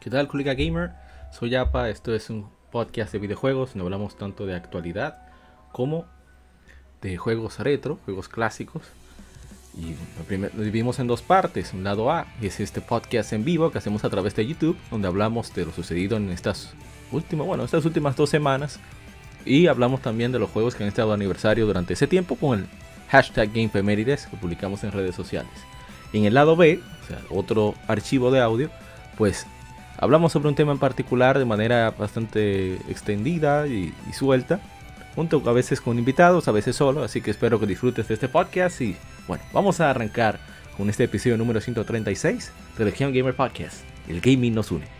¿Qué tal, colega gamer? Soy Yapa, esto es un podcast de videojuegos, no hablamos tanto de actualidad como de juegos retro, juegos clásicos. Y lo dividimos en dos partes. Un lado A es este podcast en vivo que hacemos a través de YouTube, donde hablamos de lo sucedido en estas últimas, bueno, estas últimas dos semanas. Y hablamos también de los juegos que han estado aniversario durante ese tiempo con el hashtag GameFemérides que publicamos en redes sociales. en el lado B, o sea, otro archivo de audio, pues hablamos sobre un tema en particular de manera bastante extendida y, y suelta junto a veces con invitados, a veces solo, así que espero que disfrutes de este podcast y bueno, vamos a arrancar con este episodio número 136 de Legion Gamer Podcast. El gaming nos une.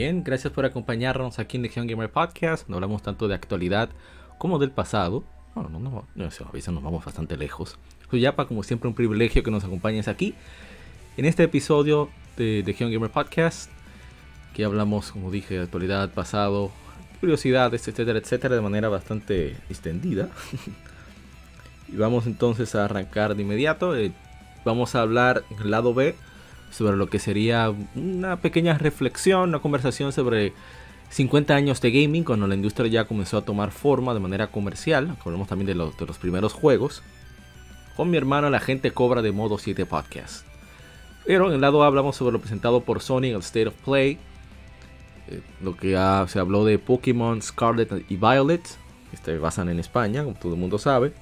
Gracias por acompañarnos aquí en Legion Gamer Podcast. No hablamos tanto de actualidad como del pasado. No, no, no, a veces nos vamos bastante lejos. Soy Yapa, como siempre, un privilegio que nos acompañes aquí en este episodio de Legion Gamer Podcast. Que hablamos, como dije, de actualidad, pasado, curiosidades, etcétera, etcétera, de manera bastante extendida. y vamos entonces a arrancar de inmediato. Eh, vamos a hablar en el lado B sobre lo que sería una pequeña reflexión, una conversación sobre 50 años de gaming, cuando la industria ya comenzó a tomar forma de manera comercial. Hablamos también de los, de los primeros juegos. Con mi hermano La Gente Cobra de Modo 7 Podcast. Pero en el lado hablamos sobre lo presentado por Sony en el State of Play. Eh, lo que se habló de Pokémon Scarlet y Violet. Se basan en España, como todo el mundo sabe.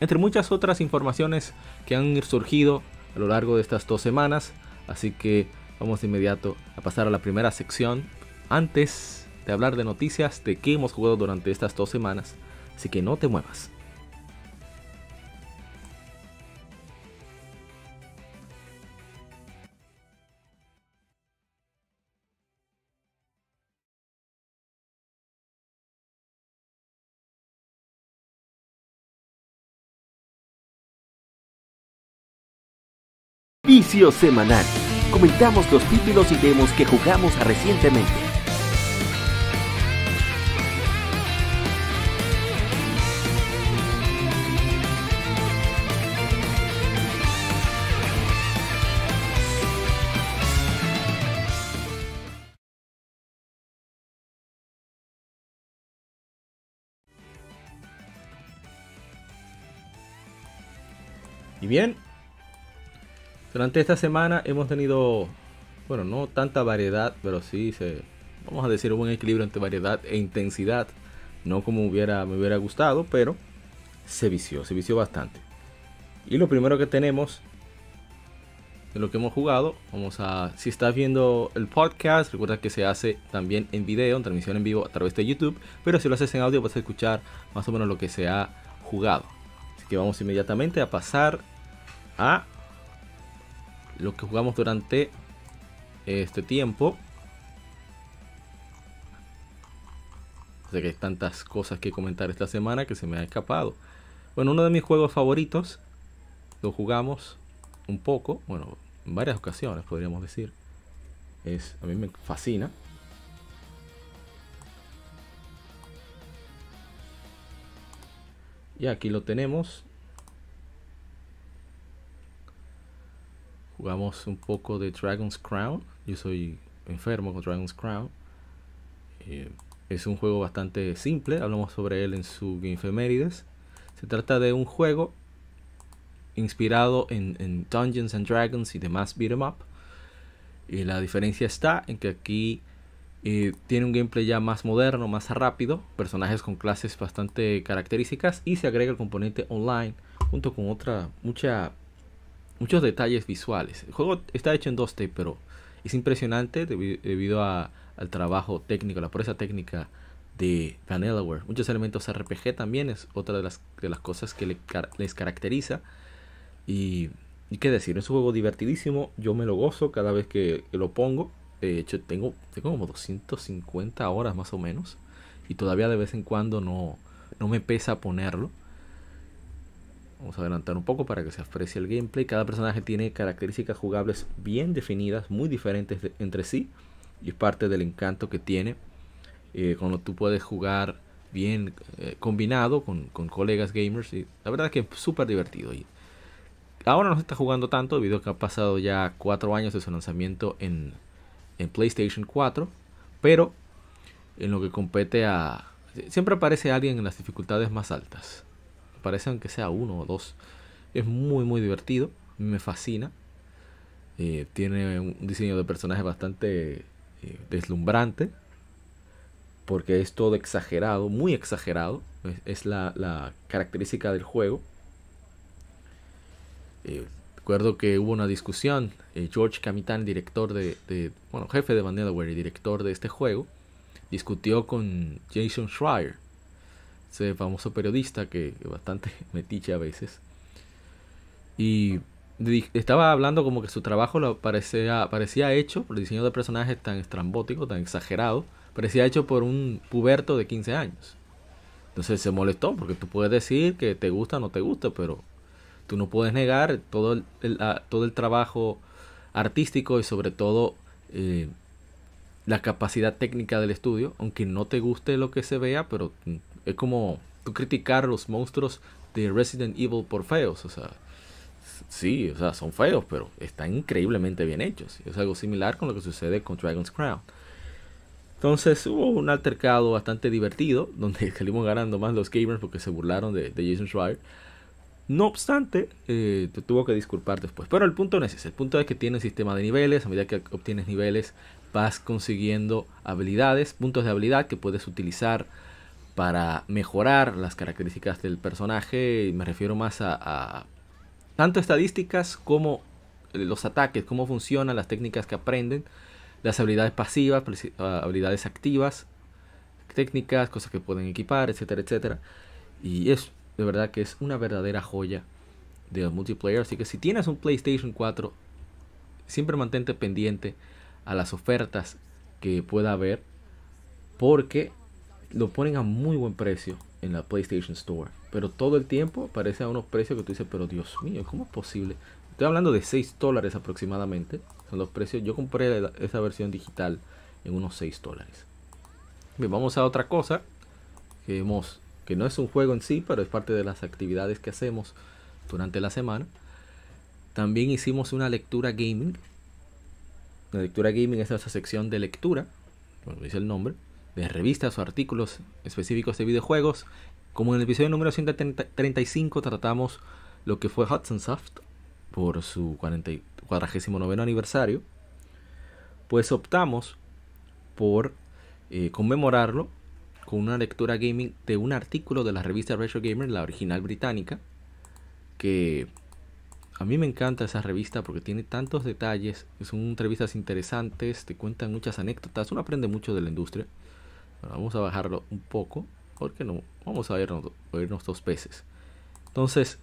Entre muchas otras informaciones que han surgido a lo largo de estas dos semanas. Así que vamos de inmediato a pasar a la primera sección. Antes de hablar de noticias de qué hemos jugado durante estas dos semanas. Así que no te muevas. Vicio semanal. Comentamos los títulos y demos que jugamos recientemente. Y bien, durante esta semana hemos tenido, bueno, no tanta variedad, pero sí, vamos a decir, un buen equilibrio entre variedad e intensidad. No como hubiera, me hubiera gustado, pero se vició, se vició bastante. Y lo primero que tenemos de lo que hemos jugado, vamos a, si estás viendo el podcast, recuerda que se hace también en video, en transmisión en vivo a través de YouTube, pero si lo haces en audio vas a escuchar más o menos lo que se ha jugado. Así que vamos inmediatamente a pasar a lo que jugamos durante este tiempo. Sé que hay tantas cosas que comentar esta semana que se me ha escapado. Bueno, uno de mis juegos favoritos lo jugamos un poco, bueno, en varias ocasiones podríamos decir. Es, a mí me fascina. Y aquí lo tenemos. Jugamos un poco de Dragon's Crown. Yo soy enfermo con Dragon's Crown. Eh, es un juego bastante simple, hablamos sobre él en su Game Se trata de un juego inspirado en, Dungeons and Dragons y demás beat'em up. Y la diferencia está en que aquí eh, tiene un gameplay ya más moderno, más rápido, personajes con clases bastante características y se agrega el componente online junto con otra mucha muchos detalles visuales. El juego está hecho en 2D, pero es impresionante debido a, al trabajo técnico, la pureza técnica de Vanillaware. Muchos elementos RPG también es otra de las, de las cosas que les caracteriza. Y, qué decir, es un juego divertidísimo. Yo me lo gozo cada vez que, lo pongo. De hecho, tengo, tengo como 250 horas más o menos. Y todavía de vez en cuando no, no me pesa ponerlo. Vamos a adelantar un poco para que se aprecie el gameplay. Cada personaje tiene características jugables bien definidas, muy diferentes entre sí. Y es parte del encanto que tiene. Eh, cuando tú puedes jugar bien eh, combinado con, colegas gamers. Y la verdad es que es súper divertido. Ahora no se está jugando tanto debido a que ha pasado ya 4 años de su lanzamiento en, en PlayStation 4. Pero en lo que compete a... Siempre aparece alguien en las dificultades más altas parece aunque sea uno o dos. Es muy, muy divertido. Me fascina. Eh, tiene un diseño de personaje bastante eh, deslumbrante. Porque es todo exagerado, muy exagerado. Es, la, característica del juego. Eh, recuerdo que hubo una discusión. George Camitán, director de, Bueno, jefe de Vanillaware y director de este juego. Discutió con Jason Schreier ese famoso periodista que, bastante metiche a veces. Y estaba hablando como que su trabajo lo parecía, parecía hecho por el diseño de personajes tan estrambótico, tan exagerado, parecía hecho por un puberto de 15 años. Entonces se molestó porque tú puedes decir que te gusta o no te gusta, pero tú no puedes negar todo el, todo el trabajo artístico y sobre todo eh, la capacidad técnica del estudio, aunque no te guste lo que se vea, pero es como tú criticar los monstruos de Resident Evil por feos. O sea, sí, o sea, son feos, pero están increíblemente bien hechos. Es algo similar con lo que sucede con Dragon's Crown. Entonces hubo un altercado bastante divertido, donde salimos ganando más los gamers porque se burlaron de, Jason Schreier. No obstante, eh, te tuvo que disculpar después. Pero el punto no es ese. El punto es que tiene un sistema de niveles. A medida que obtienes niveles, vas consiguiendo habilidades, puntos de habilidad que puedes utilizar para mejorar las características del personaje. Me refiero más a, tanto estadísticas como los ataques, cómo funcionan, las técnicas que aprenden, las habilidades pasivas, ah, habilidades activas, técnicas, cosas que pueden equipar, etcétera, etcétera. Y es de verdad que es una verdadera joya de multiplayer. Así que si tienes un PlayStation 4, siempre mantente pendiente a las ofertas que pueda haber. Porque lo ponen a muy buen precio en la PlayStation Store. Pero todo el tiempo aparece a unos precios que tú dices, pero Dios mío, ¿cómo es posible? Estoy hablando de 6 dólares aproximadamente. Son los precios. Yo compré esa versión digital en unos 6 dólares. Bien, vamos a otra cosa. Que, hemos, que no es un juego en sí, pero es parte de las actividades que hacemos durante la semana. También hicimos una lectura gaming. La lectura gaming es esa sección de lectura, como dice el nombre, de revistas o artículos específicos de videojuegos. Como en el episodio número 135 tratamos lo que fue Hudson Soft por su 49 aniversario, pues optamos por eh, conmemorarlo con una lectura gaming de un artículo de la revista Retro Gamer, la original británica, que a mí me encanta esa revista porque tiene tantos detalles, son revistas interesantes, te cuentan muchas anécdotas, uno aprende mucho de la industria vamos a bajarlo un poco. Porque no? Vamos a irnos, dos veces. Entonces,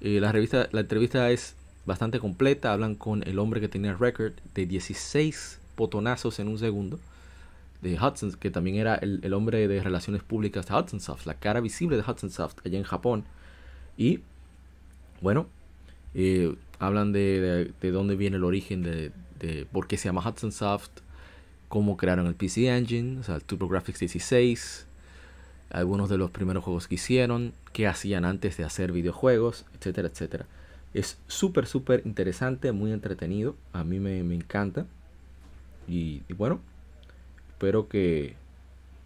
eh, la, revista, la entrevista es bastante completa. Hablan con el hombre que tenía el récord de 16 botonazos en un segundo. De Hudson, que también era el, hombre de relaciones públicas de Hudson Soft, la cara visible de Hudson Soft allá en Japón. Y bueno, eh, hablan de, de, dónde viene el origen de, de por qué se llama Hudson Soft, cómo crearon el PC Engine, o sea, el TurboGrafx 16, algunos de los primeros juegos que hicieron, qué hacían antes de hacer videojuegos, etcétera, etcétera. Es súper, súper interesante, muy entretenido. A mí me, encanta. Y, bueno, espero que,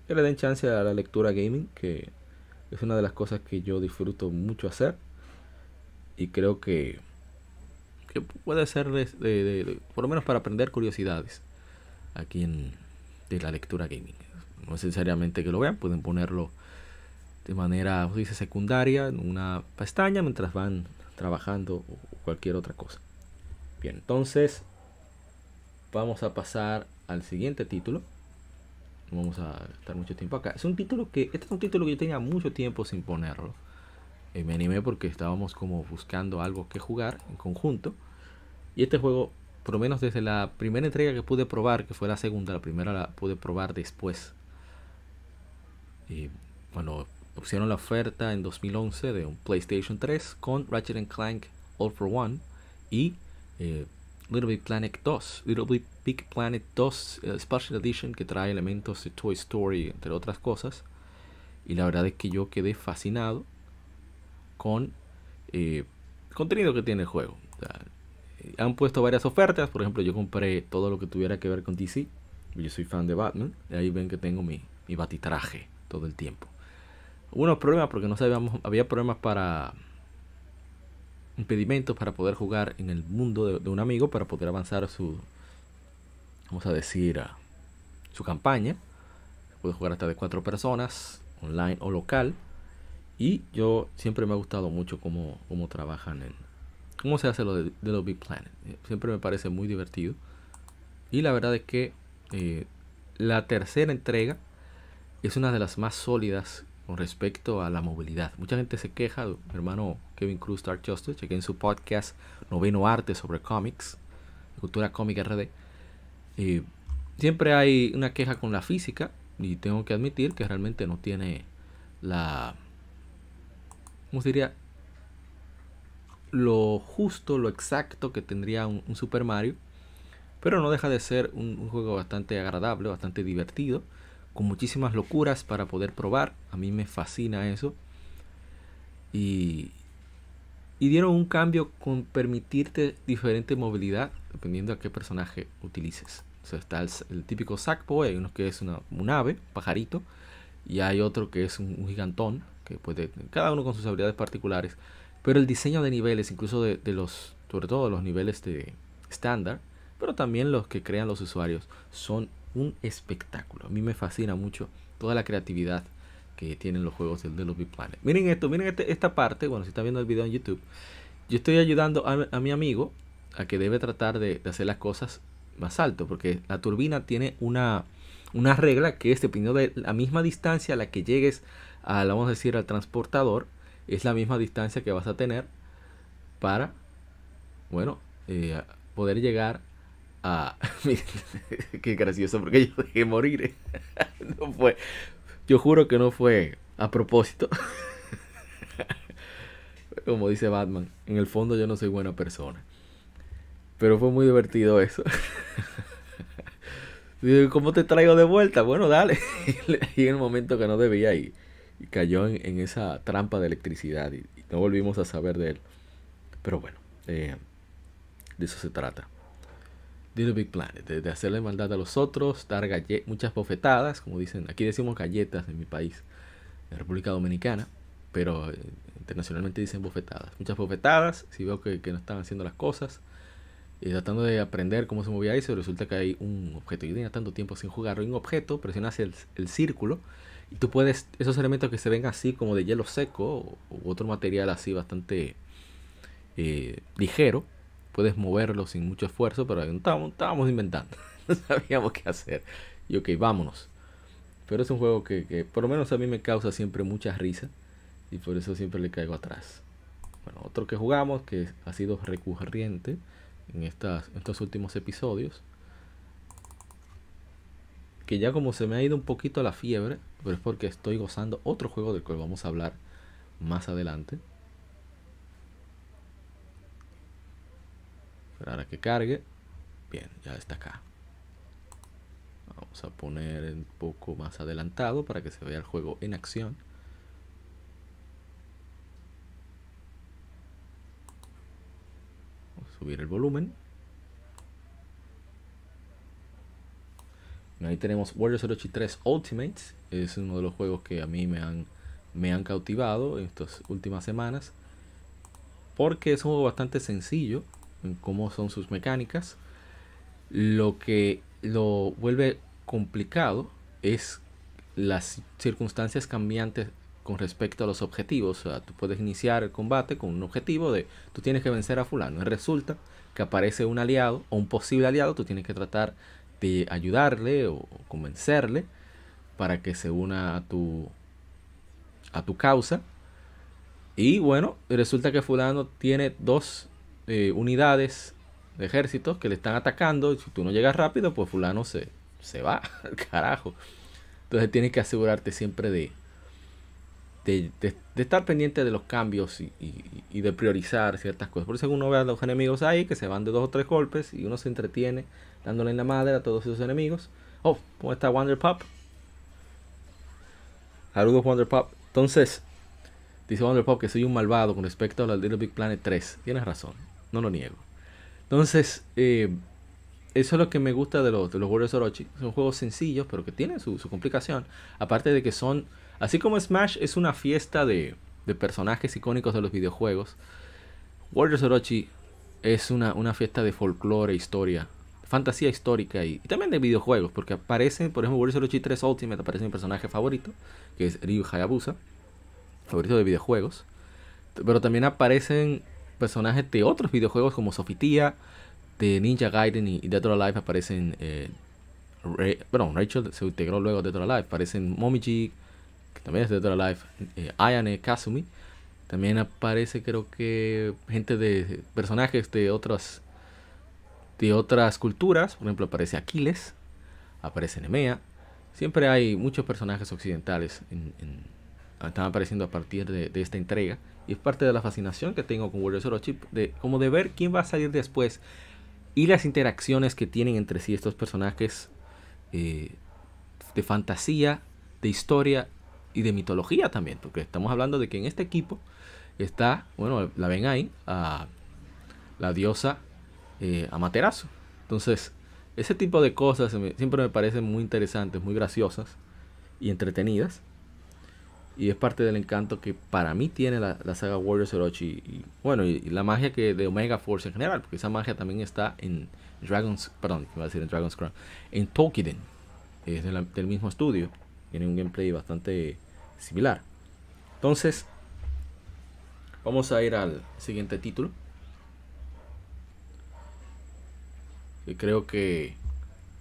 le den chance a la lectura gaming, que Es una de las cosas que yo disfruto mucho hacer. Y creo que, que puede ser de, por lo menos para aprender curiosidades aquí en de la lectura gaming. No necesariamente que lo vean, pueden ponerlo de manera, dice, secundaria en una pestaña mientras van trabajando o cualquier otra cosa. Bien, entonces vamos a pasar al siguiente título. No vamos a estar mucho tiempo acá. Es un título que, este es un título que yo tenía mucho tiempo sin ponerlo. Eh, me animé porque estábamos como buscando algo que jugar en conjunto. Y este juego, por lo menos desde la primera entrega que pude probar, que fue la segunda, la primera la pude probar después. Y bueno, pusieron la oferta en 2011 de un PlayStation 3 con Ratchet Clank All for One y eh, Little Big Planet 2. Little Big, Planet 2 eh, Special Edition que trae elementos de Toy Story, entre otras cosas. Y la verdad es que yo quedé fascinado con eh, el contenido que tiene el juego. Han puesto varias ofertas. Por ejemplo, yo compré todo lo que tuviera que ver con DC. Yo soy fan de Batman. Y ahí ven que tengo mi, mi batitraje todo el tiempo. Hubo unos problemas porque no sabíamos, había problemas para impedimentos para poder jugar en el mundo de, un amigo, para poder avanzar su, vamos a decir, su campaña. Puede jugar hasta de cuatro personas, online o local. Y yo siempre me ha gustado mucho cómo, cómo trabajan en... Cómo se hace lo de, de los Big Planet. Siempre me parece muy divertido. Y la verdad es que eh, la tercera entrega es una de las más sólidas con respecto a la movilidad. Mucha gente se queja, mi hermano Kevin Cruz Dark Justice, chequé en su podcast Noveno Arte sobre cómics, cultura cómica RD. Y siempre hay una queja con la física y tengo que admitir que realmente no tiene la... ¿Cómo se diría? Lo justo, lo exacto que tendría un, Super Mario. Pero no deja de ser un juego bastante agradable, bastante divertido con muchísimas locuras para poder probar. A mí me fascina eso. Y, y dieron un cambio con permitirte diferente movilidad dependiendo a qué personaje utilices. O sea, está el, típico Sackboy, hay uno que es una, un ave, pajarito, y hay otro que es un, gigantón, que puede, cada uno con sus habilidades particulares. Pero el diseño de niveles, incluso de, los, sobre todo los niveles de estándar, pero también los que crean los usuarios, son un espectáculo. A mí me fascina mucho toda la creatividad que tienen los juegos del Little Big Planet. Miren esto, miren este, esta parte, bueno, si está viendo el video en YouTube, yo estoy ayudando a, mi amigo a que debe tratar de, hacer las cosas más alto, porque la turbina tiene una, una regla que es dependiendo de la misma distancia a la que llegues a, vamos a decir, al transportador, es la misma distancia que vas a tener para, bueno, eh, poder llegar Ah, qué gracioso, porque yo dejé morir. no fue. Yo juro que no fue a propósito. Como dice Batman, en el fondo yo no soy buena persona. Pero fue muy divertido eso. ¿Cómo te traigo de vuelta? Bueno, dale. y en el momento que no debía y cayó en, esa trampa de electricidad y, no volvimos a saber de él. Pero bueno, eh, de eso se trata. Little Big Planet, de, hacerle maldad a los otros, dar muchas bofetadas, como dicen, aquí decimos galletas en mi país, en República Dominicana, pero eh, internacionalmente dicen bofetadas. Muchas bofetadas, si veo que, no están haciendo las cosas, y tratando de aprender cómo se movía eso, resulta que hay un objeto. Yo tenía tanto tiempo sin jugar, hay un objeto, presionas el, el círculo, tú puedes, esos elementos que se ven así como de hielo seco, u otro material así bastante eh, ligero, puedes moverlo sin mucho esfuerzo, pero estábamos, inventando, no sabíamos qué hacer. Y ok, vámonos. Pero es un juego que, por lo menos a mí me causa siempre mucha risa y por eso siempre le caigo atrás. Bueno, otro que jugamos que ha sido recurrente en, estas, estos últimos episodios, que ya como se me ha ido un poquito la fiebre, pero es porque estoy gozando otro juego del cual vamos a hablar más adelante. Esperar a que cargue. Bien, ya está acá. Vamos a poner un poco más adelantado para que se vea el juego en acción. Subir el volumen. Ahí tenemos Warriors 3 Ultimate. Es uno de los juegos que a mí me han me han cautivado en estas últimas semanas. Porque es un juego bastante sencillo en cómo son sus mecánicas. Lo que lo vuelve complicado es las circunstancias cambiantes con respecto a los objetivos. O sea, tú puedes iniciar el combate con un objetivo de tú tienes que vencer a fulano. Y resulta que aparece un aliado o un posible aliado, tú tienes que tratar ayudarle o convencerle para que se una a tu a tu causa. Y bueno, resulta que fulano tiene dos eh, unidades de ejércitos que le están atacando. Si tú no llegas rápido, pues fulano se, se va al carajo. Entonces tienes que asegurarte siempre de, de, estar pendiente de los cambios y, y, de priorizar ciertas cosas. Por eso uno ve a los enemigos ahí que se van de dos o tres golpes y uno se entretiene dándole en la madre a todos esos enemigos. Oh, ¿cómo está Wonder Pop? Saludos Wonder Pop. Entonces, dice Wonder Pop que soy un malvado con respecto a la Little Big Planet 3. Tienes razón, no lo niego. Entonces, eh, eso es lo que me gusta de los, de los Warriors Orochi. Son juegos sencillos, pero que tienen su, complicación. Aparte de que son Así como Smash es una fiesta de, personajes icónicos de los videojuegos, Warriors Orochi es una, fiesta de folclore, historia, fantasía histórica y, también de videojuegos, porque aparecen, por ejemplo, Warriors Orochi 3 Ultimate aparece mi personaje favorito, que es Ryu Hayabusa, favorito de videojuegos, pero también aparecen personajes de otros videojuegos como Sofitia, de Ninja Gaiden y, Dead or Alive aparecen, eh, Rachel se integró luego a Dead or Alive, aparecen Momiji, que también es de Dead Life, eh, Ayane Kazumi. También aparece creo que gente de personajes de otras de otras culturas, por ejemplo aparece Aquiles, aparece Nemea. Siempre hay muchos personajes occidentales están apareciendo a partir de, esta entrega y es parte de la fascinación que tengo con Warriors Orochi de como de ver quién va a salir después y las interacciones que tienen entre sí estos personajes eh, de fantasía, de historia y de mitología también, porque estamos hablando de que en este equipo está, bueno, la ven ahí, la diosa eh, Amaterasu. Entonces, ese tipo de cosas siempre me parecen muy interesantes, muy graciosas y entretenidas. Y es parte del encanto que para mí tiene la, saga Warriors Orochi. Y, bueno, y, la magia que de Omega Force en general, porque esa magia también está en Dragon's, perdón, iba a en Dragon's Crown, en Tokiden, es del mismo estudio. Tiene un gameplay bastante similar. Entonces, vamos a ir al siguiente título. Y creo que,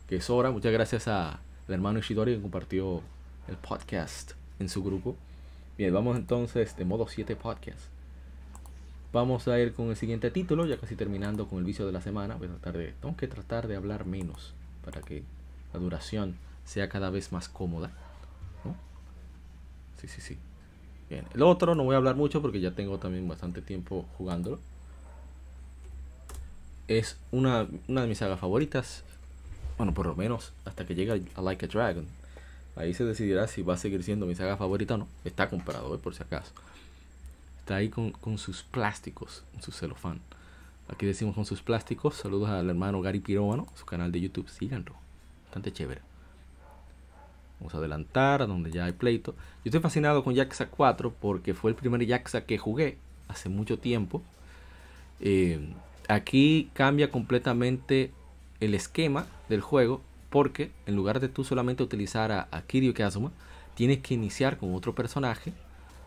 que es hora. Muchas gracias al hermano Ishidori que compartió el podcast en su grupo. Bien, vamos entonces de modo 7 podcast. Vamos a ir con el siguiente título, ya casi terminando con el vicio de la semana. Voy a tratar de, tengo que tratar de hablar menos para que la duración sea cada vez más cómoda. Sí, sí, sí. Bien. El otro no voy a hablar mucho porque ya tengo también bastante tiempo jugándolo. Es una, de mis sagas favoritas. Bueno, por lo menos hasta que llegue a Like a Dragon. Ahí se decidirá si va a seguir siendo mi saga favorita o no. Está comprado, ¿eh? por si acaso. Está ahí con, sus plásticos, su celofán. Aquí decimos con sus plásticos. Saludos al hermano Gary Pirómano, su canal de YouTube. Síganlo. Bastante chévere. Vamos a adelantar a donde ya hay pleito. Yo estoy fascinado con Yakuza 4 porque fue el primer Yakuza que jugué hace mucho tiempo. Eh, aquí cambia completamente el esquema del juego porque en lugar de tú solamente utilizar a, Kiryu Kazuma, tienes que iniciar con otro personaje.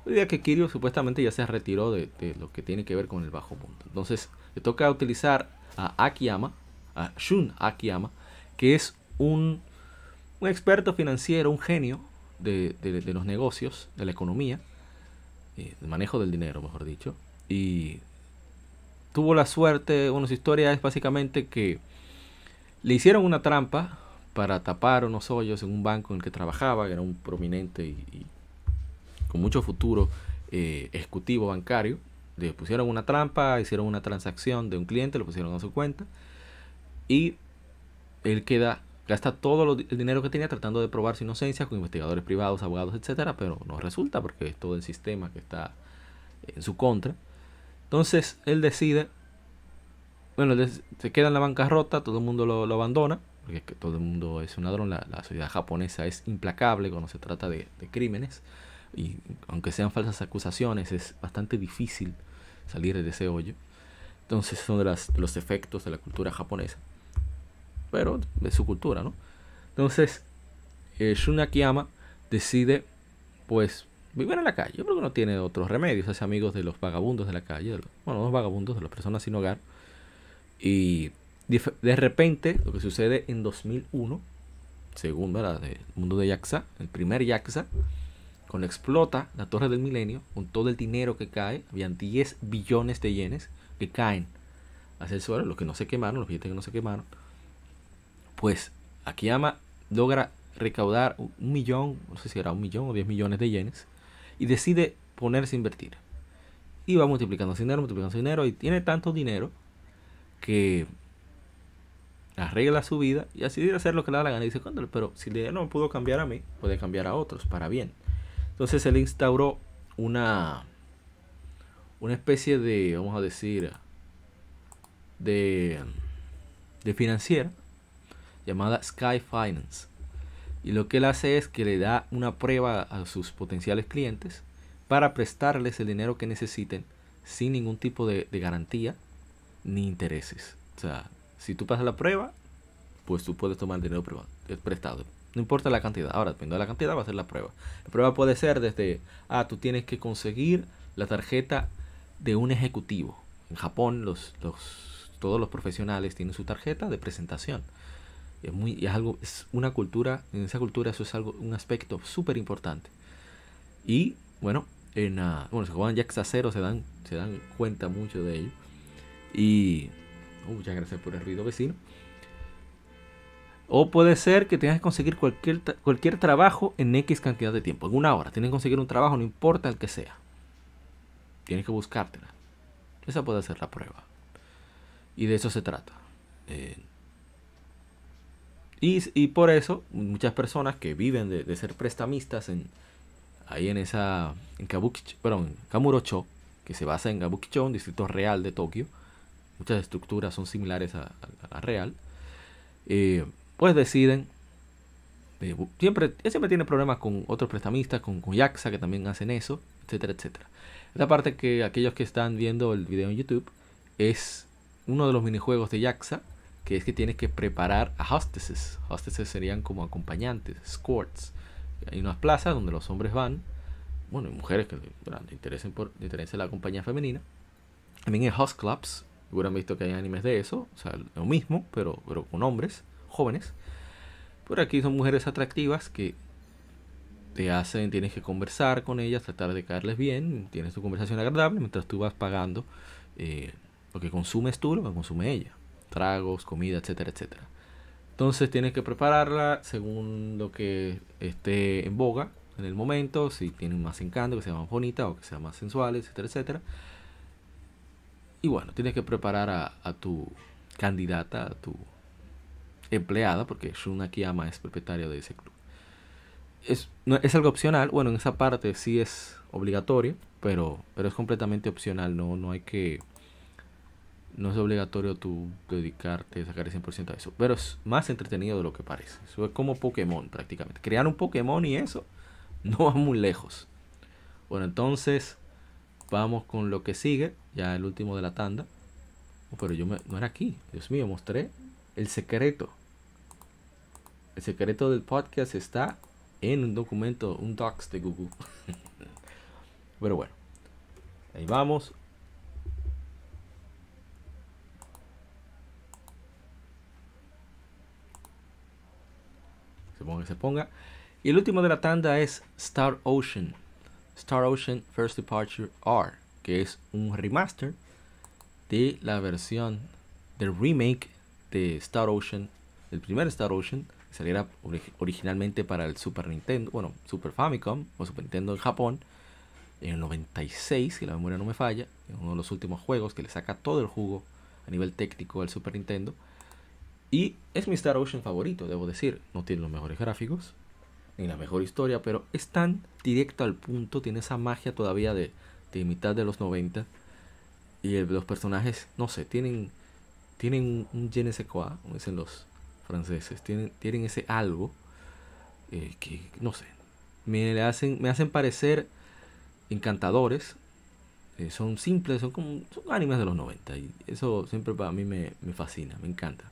Hoy que Kiryu supuestamente ya se retiró de, lo que tiene que ver con el bajo mundo. Entonces le toca utilizar a Akiyama, a Shun Akiyama, que es un un experto financiero, un genio de, los negocios, de la economía, eh, del manejo del dinero, mejor dicho, y tuvo la suerte, bueno, su historia es básicamente que le hicieron una trampa para tapar unos hoyos en un banco en el que trabajaba, que era un prominente y, con mucho futuro eh, ejecutivo bancario. Le pusieron una trampa, hicieron una transacción de un cliente, lo pusieron a su cuenta y él queda Gasta todo el dinero que tenía tratando de probar su inocencia con investigadores privados, abogados, etcétera, pero no resulta porque es todo el sistema que está en su contra. Entonces él decide, bueno, se queda en la bancarrota, todo el mundo lo, abandona, porque todo el mundo es un ladrón, la, sociedad japonesa es implacable cuando se trata de, crímenes. y aunque sean falsas acusaciones, es bastante difícil salir de ese hoyo. Entonces son de, las, los efectos de la cultura japonesa, pero de su cultura, ¿no? Entonces, eh, Shun Akiyama decide, pues, vivir en la calle. Yo creo que no tiene otros remedios, hace amigos de los vagabundos de la calle, bueno, los vagabundos, de las personas sin hogar. Y de repente, lo que sucede en 2001, según ¿verdad? el mundo de Yaxa, el primer Yaxa, cuando explota la Torre del Milenio, con todo el dinero que cae, habían 10 billones de yenes que caen hacia el suelo, los que no se quemaron, los billetes que no se quemaron, pues Akiyama logra recaudar un millón, no sé si era un millón o 10 millones de yenes, y decide ponerse a invertir. Y va multiplicando dinero, multiplicando dinero, y tiene tanto dinero que arregla su vida y así hacer lo que le da la gana. Y dice, pero si el no pudo cambiar a mí, puede cambiar a otros para bien. Entonces él instauró una, una especie de, vamos a decir, de, de financiera llamada Sky Finance. Y lo que él hace es que le da una prueba a sus potenciales clientes para prestarles el dinero que necesiten sin ningún tipo de, garantía ni intereses. O sea, si tú pasas la prueba, pues tú puedes tomar el dinero prestado. No importa la cantidad. Ahora, dependiendo de la cantidad, va a ser la prueba. La prueba puede ser desde, ah, tú tienes que conseguir la tarjeta de un ejecutivo. En Japón, los, los, todos los profesionales tienen su tarjeta de presentación. Es, algo, es una cultura, en esa cultura eso es algo, un aspecto súper importante. Y bueno, en, uh, bueno, se juegan Jax a cero, se dan, se dan cuenta mucho de ello. Y oh, muchas gracias por el ruido vecino. O puede ser que tengas que conseguir cualquier, cualquier trabajo en X cantidad de tiempo. En una hora. Tienes que conseguir un trabajo, no importa el que sea. Tienes que buscártela. Esa puede ser la prueba. Y de eso se trata. Eh, y, por eso muchas personas que viven de, ser prestamistas en, ahí en esa, en Kabukicho, perdón, Kamurocho, que se basa en Kabukicho, distrito real de Tokio, muchas estructuras son similares a, la real, eh, pues deciden, eh, siempre, siempre tiene problemas con otros prestamistas, con, con que también hacen eso, etcétera, etcétera. Esta parte que aquellos que están viendo el video en YouTube es uno de los minijuegos de Yaxa que es que tienes que preparar a hostesses. Hostesses serían como acompañantes, escorts. Hay unas plazas donde los hombres van, bueno, y mujeres que les interesen por interesen la compañía femenina. También hay host clubs, hubieran visto que hay animes de eso, o sea, lo mismo, pero, pero con hombres, jóvenes. Por aquí son mujeres atractivas que te hacen, tienes que conversar con ellas, tratar de caerles bien, tienes tu conversación agradable mientras tú vas pagando eh, lo que consumes tú, lo que consume ella tragos, comida, etcétera, etcétera. Entonces tienes que prepararla según lo que esté en boga en el momento, si tienen más encanto, que sea más bonita o que sea más sensual, etcétera, etcétera. Y bueno, tienes que preparar a, tu candidata, a tu empleada, porque Shun Akiyama es propietario de ese club. Es, es algo opcional, bueno, en esa parte sí es obligatorio, pero, pero es completamente opcional, no, no hay que no es obligatorio tú dedicarte sacar el 100% a eso. Pero es más entretenido de lo que parece. Eso es como Pokémon prácticamente. Crear un Pokémon y eso no va muy lejos. Bueno, entonces vamos con lo que sigue. Ya el último de la tanda. Pero yo me, no era aquí. Dios mío, mostré el secreto. El secreto del podcast está en un documento, un docs de Google. pero bueno. Ahí vamos. Que se ponga. Y el último de la tanda es Star Ocean. Star Ocean First Departure R, que es un remaster de la versión del remake de Star Ocean, el primer Star Ocean, que saliera originalmente para el Super Nintendo, bueno, Super Famicom o Super Nintendo en Japón, en el 96, si la memoria no me falla, en uno de los últimos juegos que le saca todo el jugo a nivel técnico al Super Nintendo. Y es mi Star Ocean favorito, debo decir. No tiene los mejores gráficos, ni la mejor historia, pero es tan directo al punto, tiene esa magia todavía de, de mitad de los 90. Y los personajes, no sé, tienen, tienen un je ne sais quoi, como dicen los franceses. Tienen, tienen ese algo eh, que, no sé, me hacen, me hacen parecer encantadores. Eh, son simples, son como son animes de los 90 y eso siempre para mí me, me fascina, me encanta.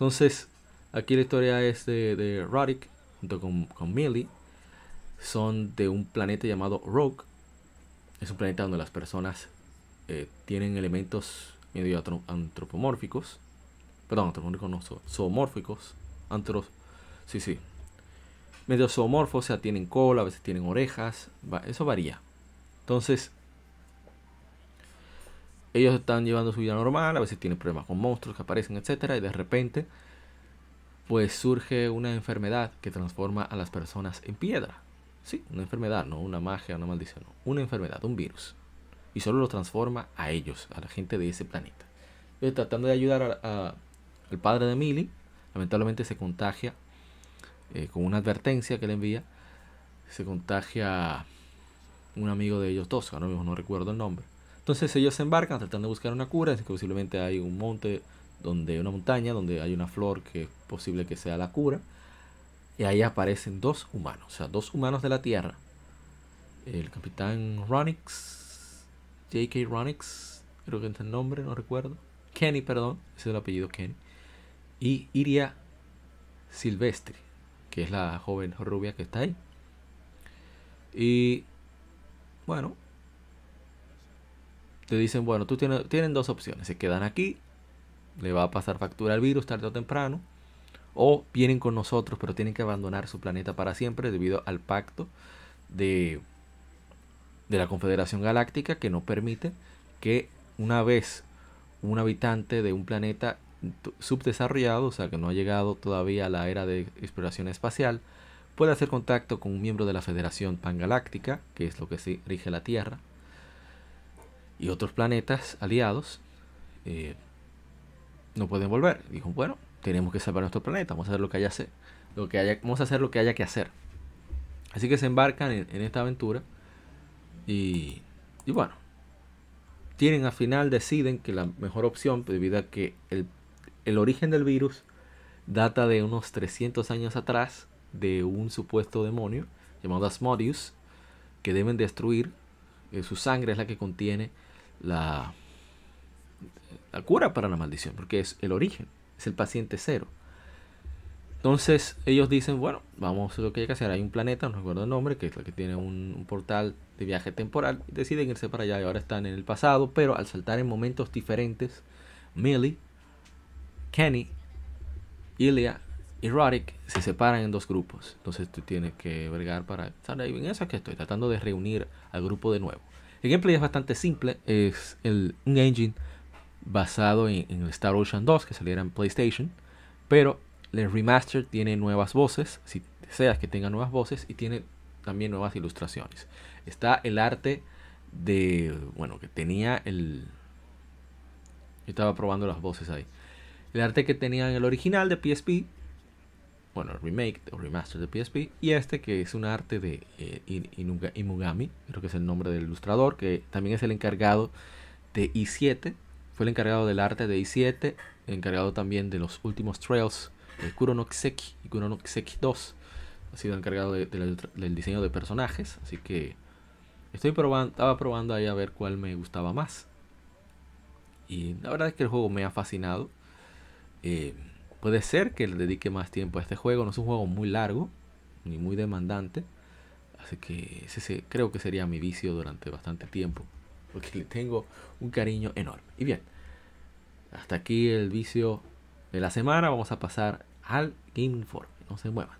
Entonces, aquí la historia es de, de Roddick junto con, con Millie. Son de un planeta llamado Rogue. Es un planeta donde las personas eh, tienen elementos medio antropomórficos. Perdón, antropomórficos no, zoomórficos. Antros, sí, sí, medio zoomorfos, o sea, tienen cola, a veces tienen orejas, eso varía. Entonces, ellos están llevando su vida normal, a veces tienen problemas con monstruos que aparecen, etcétera, y de repente, pues surge una enfermedad que transforma a las personas en piedra. Sí, una enfermedad, no una magia, una maldición, una enfermedad, un virus. Y solo lo transforma a ellos, a la gente de ese planeta. Entonces, tratando de ayudar al padre de Millie, lamentablemente se contagia eh, con una advertencia que le envía, se contagia un amigo de ellos dos, ahora mismo no recuerdo el nombre. Entonces ellos se embarcan tratando de buscar una cura, es que posiblemente hay un monte donde una montaña donde hay una flor que es posible que sea la cura. Y ahí aparecen dos humanos, o sea, dos humanos de la Tierra. El capitán Ronix, J.K. Ronix, creo que es el nombre, no recuerdo. Kenny, perdón, ese es el apellido Kenny. Y Iria Silvestri que es la joven rubia que está ahí. Y bueno, te dicen, bueno, tú tienes, tienen dos opciones. Se quedan aquí, le va a pasar factura al virus tarde o temprano. O vienen con nosotros, pero tienen que abandonar su planeta para siempre debido al pacto de, de la Confederación Galáctica que no permite que una vez un habitante de un planeta subdesarrollado, o sea que no ha llegado todavía a la era de exploración espacial, puede hacer contacto con un miembro de la Federación Pangaláctica, que es lo que rige la Tierra, y otros planetas aliados, eh, no pueden volver. Dijo, bueno, tenemos que salvar nuestro planeta, vamos a hacer lo que haya, lo que haya, vamos a hacer lo que haya que hacer. Así que se embarcan en, esta aventura y, y bueno, tienen al final deciden que la mejor opción, debido a que el el origen del virus data de unos 300 años atrás de un supuesto demonio llamado Asmodeus que deben destruir. Eh, su sangre es la que contiene la, cura para la maldición, porque es el origen, es el paciente cero. Entonces ellos dicen, bueno, vamos a lo que hay que hacer. Hay un planeta, no recuerdo el nombre, que es el que tiene un, portal de viaje temporal. Deciden irse para allá y ahora están en el pasado, pero al saltar en momentos diferentes, Millie Kenny, Ilya y Roddick se separan en dos grupos. Entonces tú tienes que vergar para... ¿sabes? En eso que estoy tratando de reunir al grupo de nuevo. El gameplay es bastante simple. Es un engine basado en, Star Ocean 2 que saliera en PlayStation. Pero el remaster tiene nuevas voces. Si deseas que tenga nuevas voces. Y tiene también nuevas ilustraciones. Está el arte de... Bueno, que tenía el... Yo estaba probando las voces ahí el arte que tenía en el original de PSP, bueno, el remake o remaster de PSP, y este que es un arte de eh, Imugami, creo que es el nombre del ilustrador, que también es el encargado de i7, fue el encargado del arte de i7, el encargado también de los últimos trails de Kuro no Kiseki y Kuro no Kiseki 2, ha sido encargado del diseño de personajes, así que estoy probando, estaba probando ahí a ver cuál me gustaba más. Y la verdad es que el juego me ha fascinado. Eh, puede ser que le dedique más tiempo a este juego. No es un juego muy largo ni muy demandante. Así que ese creo que sería mi vicio durante bastante tiempo. Porque le tengo un cariño enorme. Y bien, hasta aquí el vicio de la semana. Vamos a pasar al Game Informe. No se muevan.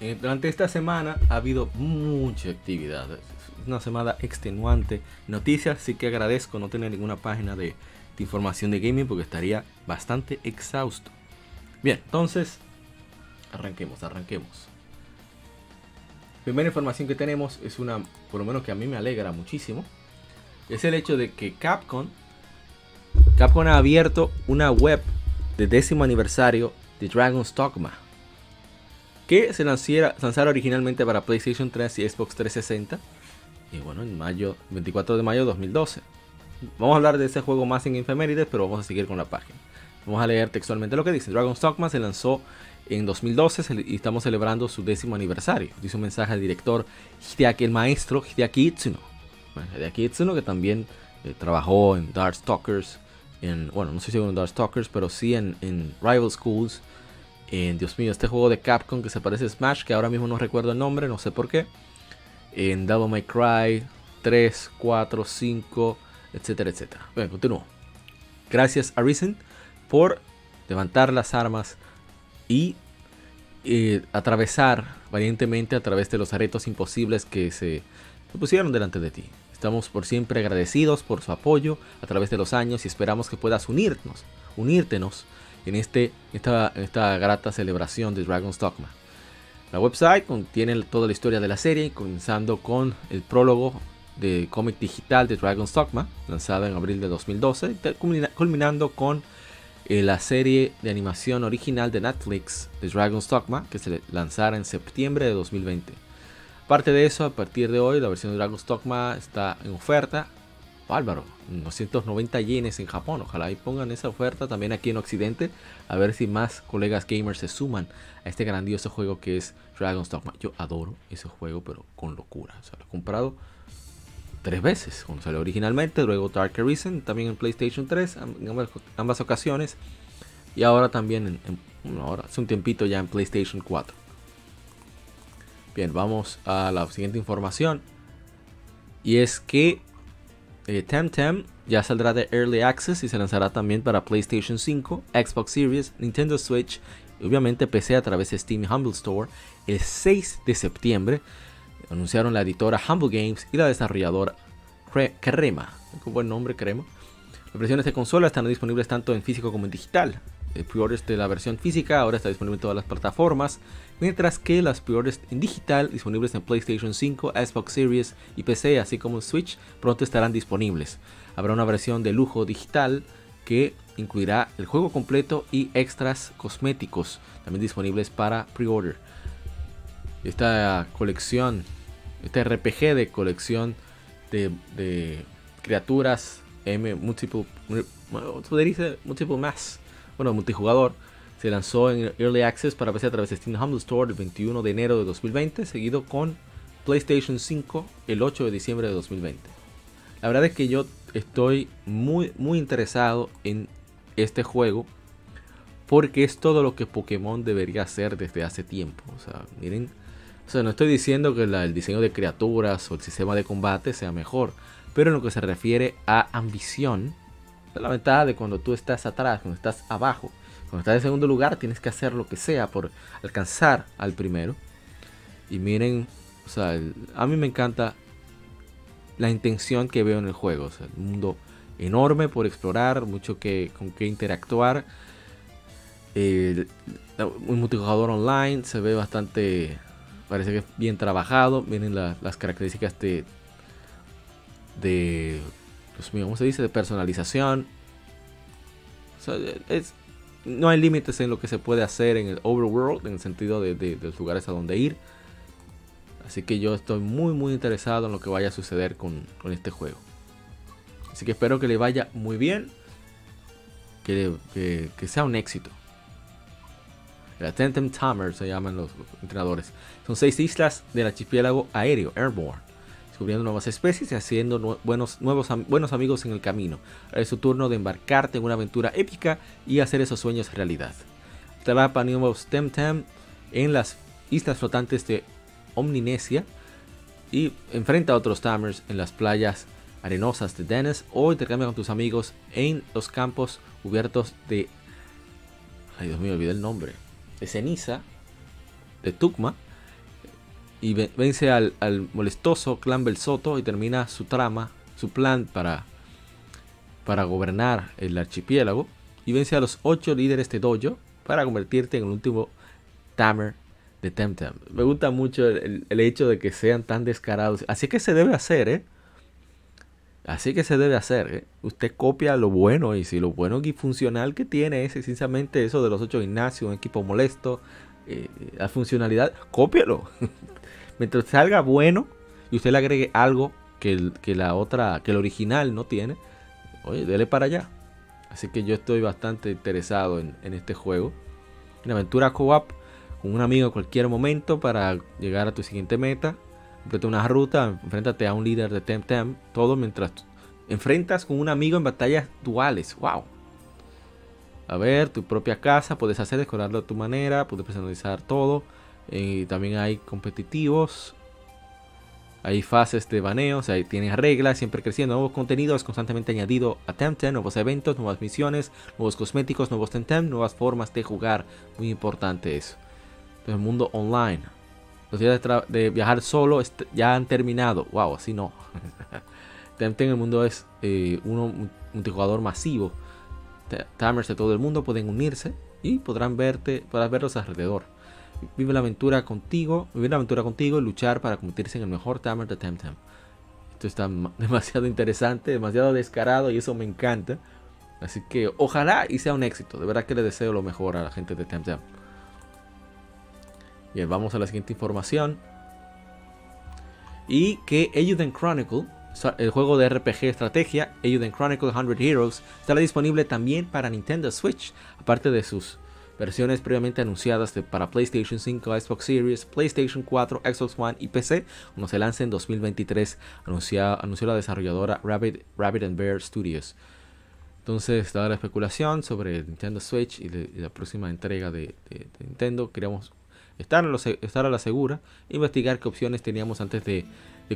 Eh, durante esta semana ha habido mucha actividad. Una semana extenuante. Noticias, sí que agradezco no tener ninguna página de, de información de gaming porque estaría bastante exhausto. Bien, entonces, arranquemos, arranquemos. Primera información que tenemos es una, por lo menos que a mí me alegra muchísimo. Es el hecho de que Capcom, Capcom ha abierto una web de décimo aniversario de Dragon's Dogma. Que se lanzara, lanzara originalmente para PlayStation 3 y Xbox 360. Y bueno, en mayo, 24 de mayo de 2012. Vamos a hablar de ese juego más en efemérides, pero vamos a seguir con la página. Vamos a leer textualmente lo que dice. Dragon's Dogma se lanzó en 2012 y estamos celebrando su décimo aniversario. Dice un mensaje al director Hideaki, el maestro Hideaki Itsuno. Bueno, Hideaki Itsuno que también eh, trabajó en Darkstalkers, en, bueno, no sé si en Darkstalkers, pero sí en, en Rival Schools. En, Dios mío, este juego de Capcom que se parece a Smash, que ahora mismo no recuerdo el nombre, no sé por qué. En Devil May Cry 3, 4, 5, etcétera, etcétera. Bueno, continúo. Gracias a Risen por levantar las armas y eh, atravesar valientemente a través de los retos imposibles que se pusieron delante de ti. Estamos por siempre agradecidos por su apoyo a través de los años y esperamos que puedas unirnos, unírtenos en este, esta, esta grata celebración de Dragon's Dogma. La website contiene toda la historia de la serie, comenzando con el prólogo de cómic digital de Dragon's Dogma, lanzada en abril de 2012, culminando con eh, la serie de animación original de Netflix de Dragon's Dogma que se lanzara en septiembre de 2020. Aparte de eso, a partir de hoy la versión de Dragon's Dogma está en oferta. Bárbaro, 290 yenes en Japón. Ojalá y pongan esa oferta también aquí en Occidente. A ver si más colegas gamers se suman a este grandioso juego que es Dragon's Dogma. Yo adoro ese juego, pero con locura. O sea, lo he comprado tres veces, cuando salió originalmente, luego Dark Arisen, también en PlayStation 3, en ambas, ocasiones, y ahora también, en, ahora, hace un tiempito ya en PlayStation 4. Bien, vamos a la siguiente información, y es que eh, Temtem ya saldrá de Early Access y se lanzará también para PlayStation 5, Xbox Series, Nintendo Switch y obviamente PC a través de Steam Humble Store el 6 de septiembre anunciaron la editora Humble Games y la desarrolladora Crema. Un buen nombre, Crema. Las versiones de consola están disponibles tanto en físico como en digital. El pre de la versión física ahora está disponible en todas las plataformas, mientras que las pre en digital disponibles en PlayStation 5, Xbox Series y PC, así como Switch, pronto estarán disponibles. Habrá una versión de lujo digital que incluirá el juego completo y extras cosméticos, también disponibles para pre-order. Esta colección este RPG de colección de, criaturas M multiple, multiple mass, bueno, multijugador. Se lanzó en Early Access para PC a través de Steam Humble Store el 21 de enero de 2020, seguido con PlayStation 5 el 8 de diciembre de 2020. La verdad es que yo estoy muy, muy interesado en este juego porque es todo lo que Pokémon debería hacer desde hace tiempo. O sea, miren o sea, no estoy diciendo que el diseño de criaturas o el sistema de combate sea mejor, pero en lo que se refiere a ambición, la ventaja de cuando tú estás atrás, cuando estás abajo, cuando estás en segundo lugar, tienes que hacer lo que sea por alcanzar al primero. Y miren, o sea, a mí me encanta la intención que veo en el juego. Un mundo enorme por explorar, mucho que, con que interactuar. un multijugador online se ve bastante Parece que es bien trabajado. Vienen las características de. de. Pues, ¿cómo se dice? De personalización. no hay límites en lo que se puede hacer en el overworld, en el sentido de, los lugares a donde ir. Así que yo estoy muy muy interesado en lo que vaya a suceder con, este juego. Así que espero que le vaya muy bien. que sea un éxito. La Tentem Tower se llaman los, entrenadores. Son seis islas del archipiélago aéreo, Airborne, descubriendo nuevas especies y haciendo buenos, nuevos, buenos amigos en el camino. Es su turno de embarcarte en una aventura épica y hacer esos sueños realidad. Atrapa nuevos Temtem en las islas flotantes de Omninesia y enfrenta a otros Tamers en las playas arenosas de Dennis o intercambia con tus amigos en los campos cubiertos de... Ay Dios mío, olvidé el nombre de ceniza de Tukma y vence al, molestoso clan Belsoto y termina su trama, su plan para, para gobernar el archipiélago y vence a los ocho líderes de dojo para convertirte en el último Tamer de Temtem. Me gusta mucho el, hecho de que sean tan descarados. Así que se debe hacer, ¿eh? Así que se debe hacer. ¿eh? Usted copia lo bueno y si lo bueno y funcional que tiene es sencillamente eso de los ocho gimnasios, un equipo molesto, eh, la funcionalidad, cópialo. Mientras salga bueno y usted le agregue algo que, que, la otra, que el original no tiene, oye, dele para allá. Así que yo estoy bastante interesado en, este juego. Una aventura co-op con un amigo en cualquier momento para llegar a tu siguiente meta. Completa una ruta, enfréntate a un líder de Temtem, todo mientras enfrentas con un amigo en batallas duales. ¡Wow! A ver, tu propia casa, puedes hacer, decorarlo a tu manera, puedes personalizar todo. Y también hay competitivos. Hay fases de baneo, o sea, tienes reglas, siempre creciendo. Nuevos contenidos constantemente añadido a Temtem, nuevos eventos, nuevas misiones, nuevos cosméticos, nuevos Temtem, nuevas formas de jugar. Muy importante eso. Entonces, el mundo online. Los días de, viajar solo ya han terminado. Wow, así no. Temtem, el mundo es eh, un multijugador masivo. Timers de todo el mundo pueden unirse y podrán verte, podrás verlos alrededor. Vive la aventura contigo, vivir la aventura contigo y luchar para convertirse en el mejor Tamer de Temtem. Esto está demasiado interesante, demasiado descarado y eso me encanta. Así que ojalá y sea un éxito. De verdad que le deseo lo mejor a la gente de Temtem. Bien, vamos a la siguiente información. Y que Eiyuden Chronicle, el juego de RPG estrategia, Eiyuden Chronicle 100 Heroes, estará disponible también para Nintendo Switch, aparte de sus versiones previamente anunciadas de, para PlayStation 5, Xbox Series, PlayStation 4, Xbox One y PC, cuando se lance en 2023, anunció, la desarrolladora Rabbit, Rabbit and Bear Studios. Entonces, dada la especulación sobre Nintendo Switch y, la próxima entrega de, Nintendo, queríamos estar a, estar a, la segura, investigar qué opciones teníamos antes de,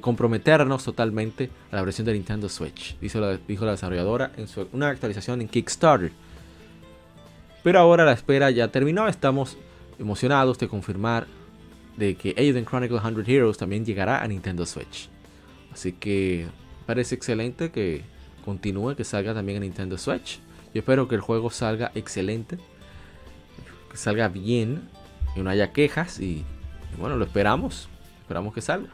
comprometernos totalmente a la versión de Nintendo Switch, dijo la, dijo la desarrolladora en una actualización en Kickstarter. Pero ahora la espera ya terminó, estamos emocionados de confirmar de que Aiden Chronicle 100 Heroes también llegará a Nintendo Switch. Así que parece excelente que continúe, que salga también a Nintendo Switch. Yo espero que el juego salga excelente, que salga bien, que no haya quejas y, y bueno, lo esperamos, esperamos que salga.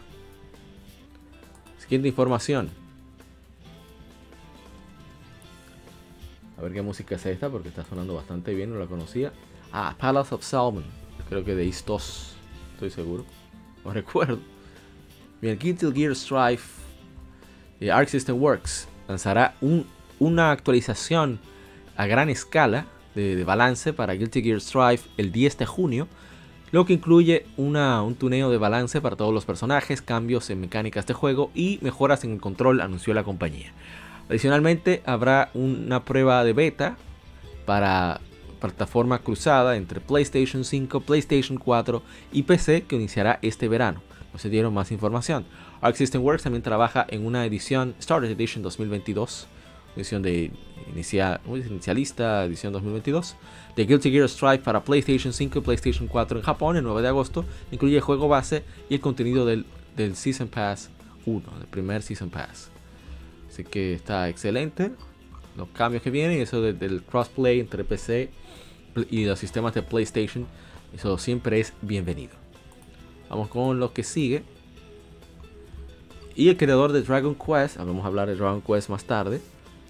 Siguiente información. Ver qué música es esta porque está sonando bastante bien, no la conocía. Ah, Palace of Salmon. Creo que de 2. Estoy seguro. No recuerdo. Bien, Guilty Gear Strife y Arc System Works lanzará una actualización a gran escala de, balance para Guilty Gear Strife el 10 de junio, lo que incluye un tuneo de balance para todos los personajes, cambios en mecánicas de juego y mejoras en el control, anunció la compañía. Adicionalmente habrá una prueba de beta para plataforma cruzada entre PlayStation 5, PlayStation 4 y PC que iniciará este verano. No se dieron más información. Arc System Works también trabaja en una edición Starter Edition 2022, edición de inicialista, edición 2022, de Guilty Gear Strive para PlayStation 5 y PlayStation 4 en Japón el 9 de agosto. Incluye el juego base y el contenido del, del Season Pass 1, del primer Season Pass. Así que está excelente. Los cambios que vienen, eso del crossplay entre PC y los sistemas de PlayStation, eso siempre es bienvenido. Vamos con lo que sigue. Y el creador de Dragon Quest, vamos a hablar de Dragon Quest más tarde,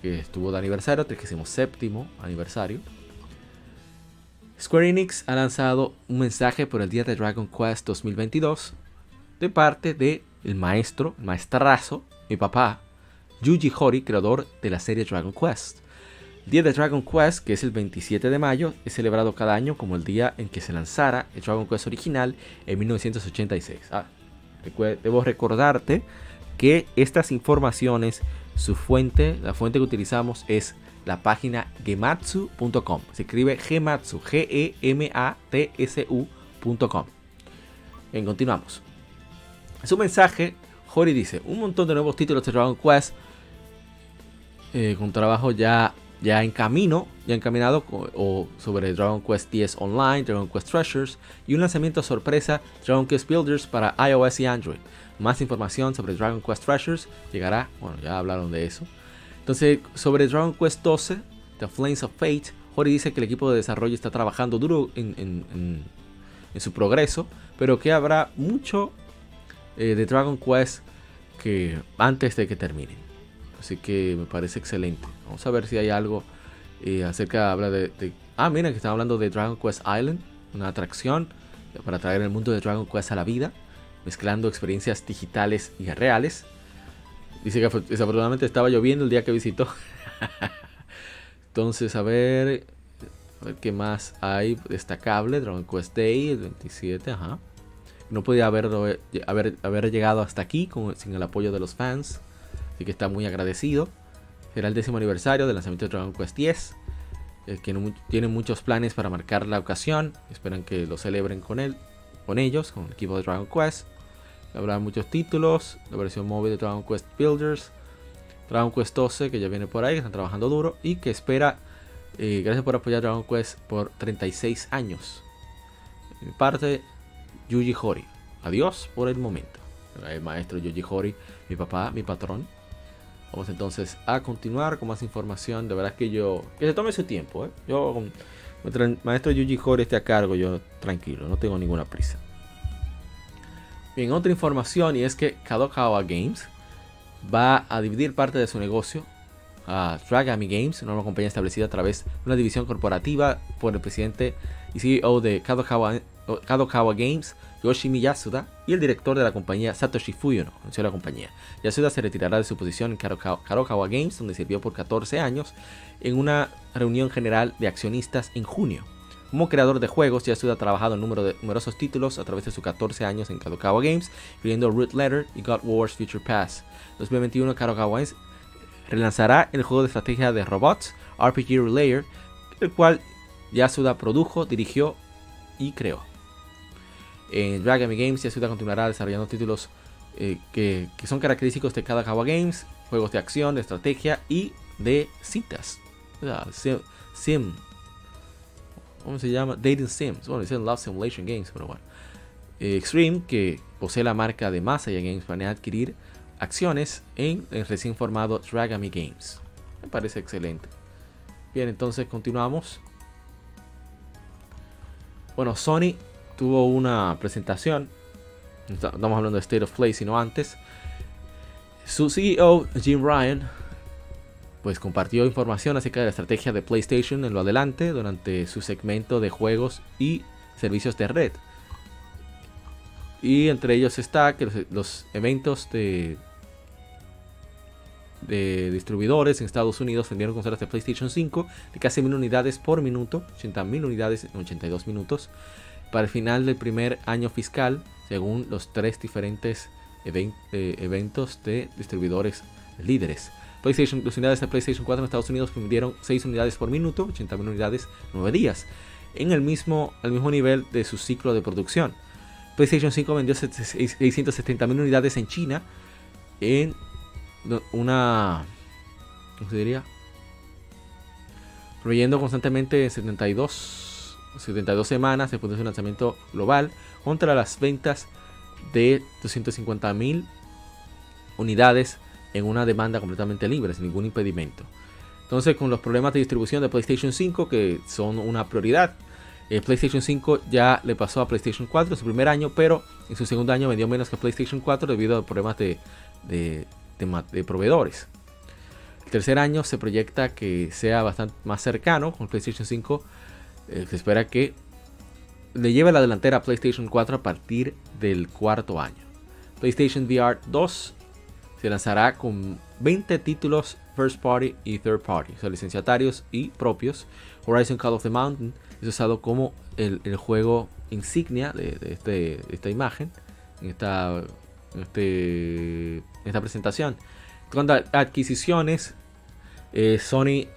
que estuvo de aniversario, 37 aniversario. Square Enix ha lanzado un mensaje por el día de Dragon Quest 2022 de parte de el maestro, maestrazo, mi papá, Yuji Horii, creador de la serie Dragon Quest. Día de Dragon Quest, que es el 27 de mayo, es celebrado cada año como el día en que se lanzara el Dragon Quest original en 1986. Ah, debo recordarte que estas informaciones, su fuente, la fuente que utilizamos es la página gematsu.com. Se escribe gematsu, G-E-M-A-T-S-U.com. Bien, continuamos. Su mensaje, Hori dice, un montón de nuevos títulos de Dragon Quest eh, con trabajo ya ya en camino, ya encaminado o sobre Dragon Quest X Online, Dragon Quest Treasures y un lanzamiento sorpresa Dragon Quest Builders para iOS y Android. Más información sobre Dragon Quest Treasures llegará, bueno, ya hablaron de eso. Entonces, sobre Dragon Quest 12, The Flames of Fate, Hori dice que el equipo de desarrollo está trabajando duro en, su progreso, pero que habrá mucho eh, de Dragon Quest que antes de que termine. Así que me parece excelente. Vamos a ver si hay algo eh, acerca habla de, Ah, miren que están hablando de Dragon Quest Island, una atracción para traer el mundo de Dragon Quest a la vida, mezclando experiencias digitales y reales. Dice que desafortunadamente estaba lloviendo el día que visitó. Entonces, a ver, a ver qué más hay destacable. Dragon Quest Day, el 27, ajá. No podía haber, haber, haber llegado hasta aquí sin el apoyo de los fans. Así que está muy agradecido. Será el décimo aniversario del lanzamiento de Dragon Quest X. Eh, que tiene muchos planes para marcar la ocasión. Esperan que lo celebren con él, con ellos, con el equipo de Dragon Quest. Habrá muchos títulos. La versión móvil de Dragon Quest Builders. Dragon Quest 12 que ya viene por ahí, que están trabajando duro. Y que espera. Eh, gracias por apoyar Dragon Quest por 36 años. Mi parte, Yuji Hori. Adiós por el momento. El maestro Yuji Hori, mi papá, mi patrón. Vamos entonces a continuar con más información. De verdad que yo. Que se tome su tiempo. ¿eh? Yo, mientras el maestro Yuji Hori esté a cargo, yo tranquilo, no tengo ninguna prisa. Bien, otra información y es que Kadokawa Games va a dividir parte de su negocio a Dragami Games, una nueva compañía establecida a través de una división corporativa por el presidente y CEO de Kadokawa, Kadokawa Games, Yoshimi Yasuda, y el director de la compañía Satoshi Fuyono, anunció la compañía. Yasuda se retirará de su posición en Kadokawa Games, donde sirvió por 14 años, en una reunión general de accionistas en junio. Como creador de juegos, Yasuda ha trabajado en numerosos títulos a través de sus 14 años en Kadokawa Games, incluyendo Root Letter y God Wars Future Pass. 2021 Kadokawa Games relanzará el juego de estrategia de robots RPG Relayer, el cual Yasuda produjo, dirigió y creó. En Dragon Games, Yasuda continuará desarrollando títulos eh, que, son característicos de cada Kawa Games, juegos de acción, de estrategia y de citas. sim, ¿Cómo se llama? Dating Sims. Bueno, dicen Love Simulation Games, pero bueno. Eh, Extreme, que posee la marca de Masaya Games, planea adquirir acciones en el recién formado Dragami Games. Me parece excelente. Bien, entonces continuamos. Bueno, Sony tuvo una presentación. Estamos hablando de State of Play, sino antes. Su CEO, Jim Ryan, pues compartió información acerca de la estrategia de PlayStation en lo adelante durante su segmento de juegos y servicios de red. Y entre ellos está que los, eventos de, de distribuidores en Estados Unidos vendieron consolas de PlayStation 5 de casi mil unidades por minuto, 80.000 unidades en 82 minutos para el final del primer año fiscal, según los tres diferentes eh, eventos de distribuidores líderes. PlayStation, las unidades de PlayStation 4 en Estados Unidos vendieron 6 unidades por minuto, 80.000 unidades, 9 días, en el mismo, el mismo nivel de su ciclo de producción. PlayStation 5 vendió 670.000 unidades en China en una... ¿Cómo se diría? Proveyendo constantemente 72 72 semanas después de su lanzamiento global contra las ventas de 250.000 unidades en una demanda completamente libre, sin ningún impedimento. Entonces, con los problemas de distribución de PlayStation 5, que son una prioridad, el PlayStation 5 ya le pasó a PlayStation 4 en su primer año, pero en su segundo año vendió menos que PlayStation 4 debido a problemas de, de, de proveedores. El tercer año se proyecta que sea bastante más cercano con PlayStation 5 se espera que le lleve la delantera a PlayStation 4 a partir del cuarto año. PlayStation VR 2 se lanzará con 20 títulos first party y third party, o sea, licenciatarios y propios. Horizon Call of the Mountain es usado como el, juego insignia de, este, esta imagen, en esta, este, esta presentación. Con adquisiciones, eh, Sony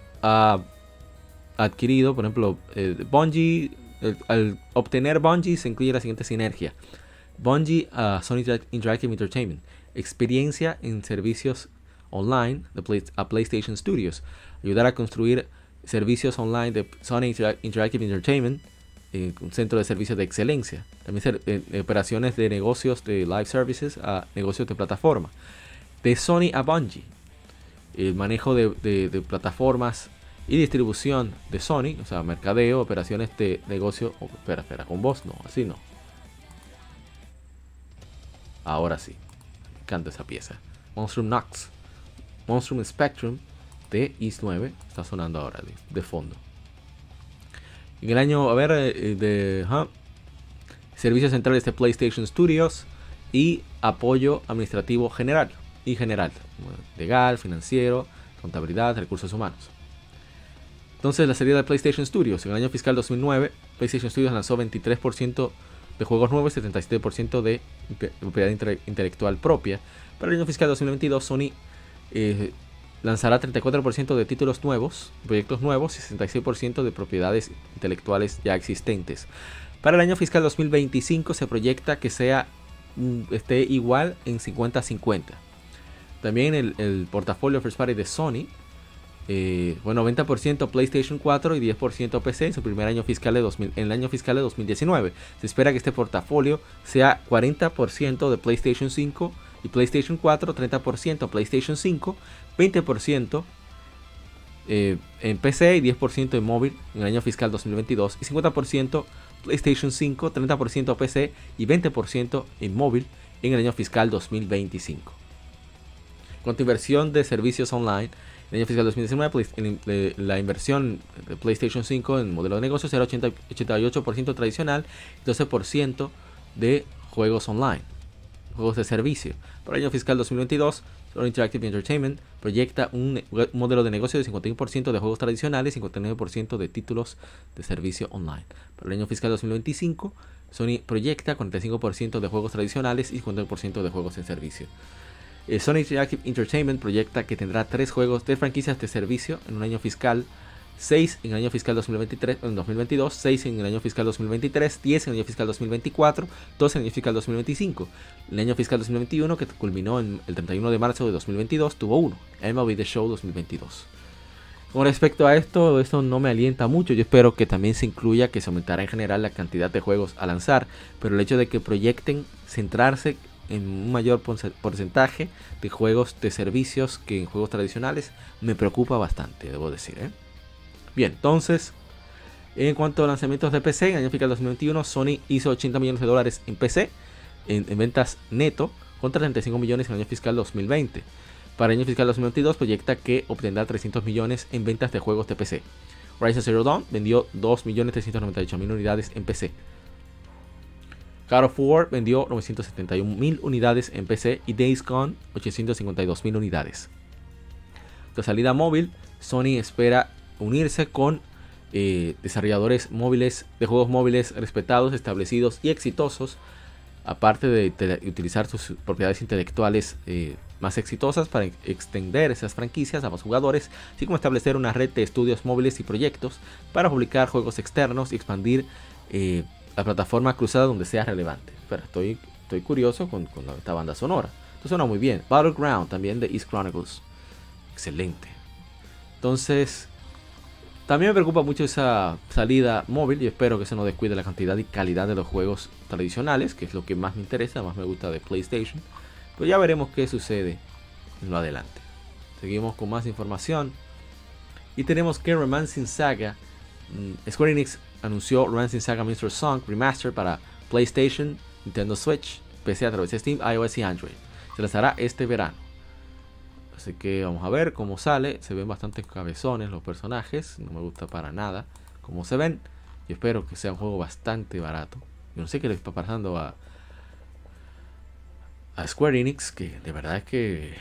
adquirido, por ejemplo, eh, Bungie, al obtener Bungie se incluye la siguiente sinergia. Bungie a Sony Interactive Entertainment, experiencia en servicios online de a PlayStation Studios, ayudar a construir servicios online de Sony Interactive Entertainment, eh, un centro de servicios de excelencia. También eh, operaciones de negocios de live services a negocios de plataforma. De Sony a Bungie, el manejo de, plataformas y distribución de Sony, o sea, mercadeo, operaciones de negocio. Espera, espera, con vos no, así no. Ahora sí, me encanta esa pieza. Monstrum Nox, Monstrum Spectrum de East 9, está sonando ahora de fondo. En el año, a ver, eh, de servicios centrales de PlayStation Studios y apoyo administrativo general y general, legal, financiero, contabilidad, recursos humanos. Entonces, la serie de PlayStation Studios, en el año fiscal 2009, PlayStation Studios lanzó 23% de juegos nuevos y 77% de propiedad intelectual propia. Para el año fiscal 2022, Sony eh, lanzará 34% de títulos nuevos, proyectos nuevos y 66% de propiedades intelectuales ya existentes. Para el año fiscal 2025 se proyecta que sea mm, esté igual en 50-50. También el, portafolio First Party de Sony, eh, bueno, 90% PlayStation 4 y 10% PC en su primer año fiscal de 2000, en el año fiscal de 2019. Se espera que este portafolio sea 40% de PlayStation 5 y PlayStation 4, 30% PlayStation 5, 20% eh, en PC y 10% en móvil en el año fiscal 2022 y 50% PlayStation 5, 30% PC y 20% en móvil en el año fiscal 2025. Con inversión de servicios online, el año fiscal 2019 la inversión de PlayStation 5 en modelo de negocio será 88% tradicional y 12% de juegos online juegos de servicio. Para el año fiscal 2022, Sony Interactive Entertainment proyecta un modelo de negocio de 51% de juegos tradicionales y 59% de títulos de servicio online. Para el año fiscal 2025, Sony proyecta 45% de juegos tradicionales y 50% de juegos de servicio. Eh, Sony Interactive Entertainment proyecta que tendrá tres juegos de franquicias de servicio en un año fiscal 6 en el año fiscal 2023, en 2022, 6 en el año fiscal 2023, 10 en el año fiscal 2024, 12 en el año fiscal 2025. El año fiscal 2021, que culminó en el 31 de marzo de 2022, tuvo uno, MLB The Show 2022. Con respecto a esto, esto no me alienta mucho. Yo espero que también se incluya que se aumentará en general la cantidad de juegos a lanzar, pero el hecho de que proyecten centrarse en un mayor porcentaje de juegos de servicios que en juegos tradicionales me preocupa bastante, debo decir. ¿eh? Bien, entonces, en cuanto a lanzamientos de PC, en el año fiscal 2021, Sony hizo 80 millones de dólares en PC, en, ventas neto, contra 35 millones en el año fiscal 2020. Para el año fiscal 2022 proyecta que obtendrá 300 millones en ventas de juegos de PC. Horizon Zero Dawn vendió 2.398.000 unidades en PC. God of War vendió 971.000 unidades en PC y Days Gone 852.000 unidades. De salida móvil, Sony espera unirse con eh, desarrolladores móviles de juegos móviles respetados, establecidos y exitosos, aparte de, utilizar sus propiedades intelectuales eh, más exitosas para extender esas franquicias a más jugadores, así como establecer una red de estudios móviles y proyectos para publicar juegos externos y expandir eh, la plataforma cruzada donde sea relevante. Pero estoy, estoy curioso con, con esta banda sonora. Esto suena muy bien. Battleground también de East Chronicles. Excelente. Entonces, también me preocupa mucho esa salida móvil y espero que se no descuide la cantidad y calidad de los juegos tradicionales, que es lo que más me interesa, más me gusta de PlayStation. Pero ya veremos qué sucede en lo adelante. Seguimos con más información. Y tenemos que Romancing Saga. Mm, Square Enix anunció Romancing Saga Mr. Song Remaster para PlayStation, Nintendo Switch, PC a través de Steam, iOS y Android. Se lanzará este verano. Así que vamos a ver cómo sale. Se ven bastante cabezones los personajes. No me gusta para nada cómo se ven. Y espero que sea un juego bastante barato. Yo no sé qué le está pasando a, Square Enix. Que de verdad es que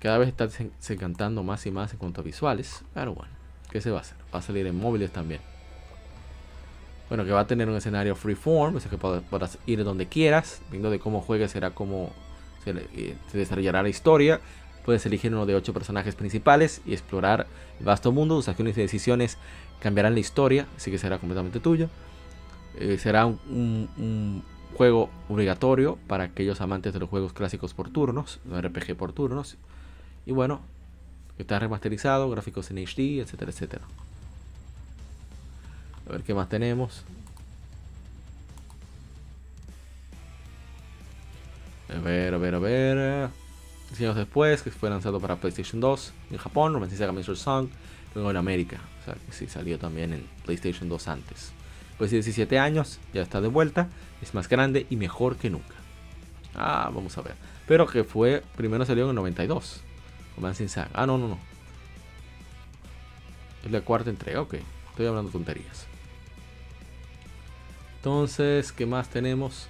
cada vez está se más y más en cuanto a visuales. Pero bueno, ¿qué se va a hacer? Va a salir en móviles también. Bueno, que va a tener un escenario freeform, o sea que podrás ir donde quieras, viendo de cómo juegues será como se, eh, se desarrollará la historia Puedes elegir uno de ocho personajes principales y explorar el vasto mundo. Tus acciones y decisiones cambiarán la historia, así que será completamente tuyo. Eh, será un, juego obligatorio para aquellos amantes de los juegos clásicos por turnos, RPG por turnos. Y bueno, está remasterizado, gráficos en HD, etcétera, etcétera. A ver qué más tenemos. A ver, a ver, a ver. años después, que fue lanzado para PlayStation 2 en Japón, Romanticism Mr. Song, luego en América. O sea, que sí salió también en PlayStation 2 antes. Pues 17 años, ya está de vuelta, es más grande y mejor que nunca. Ah, vamos a ver. Pero que fue, primero salió en el 92. Romancing Saga. Ah, no, no, no. Es la cuarta entrega, ok. Estoy hablando tonterías. Entonces, ¿qué más tenemos?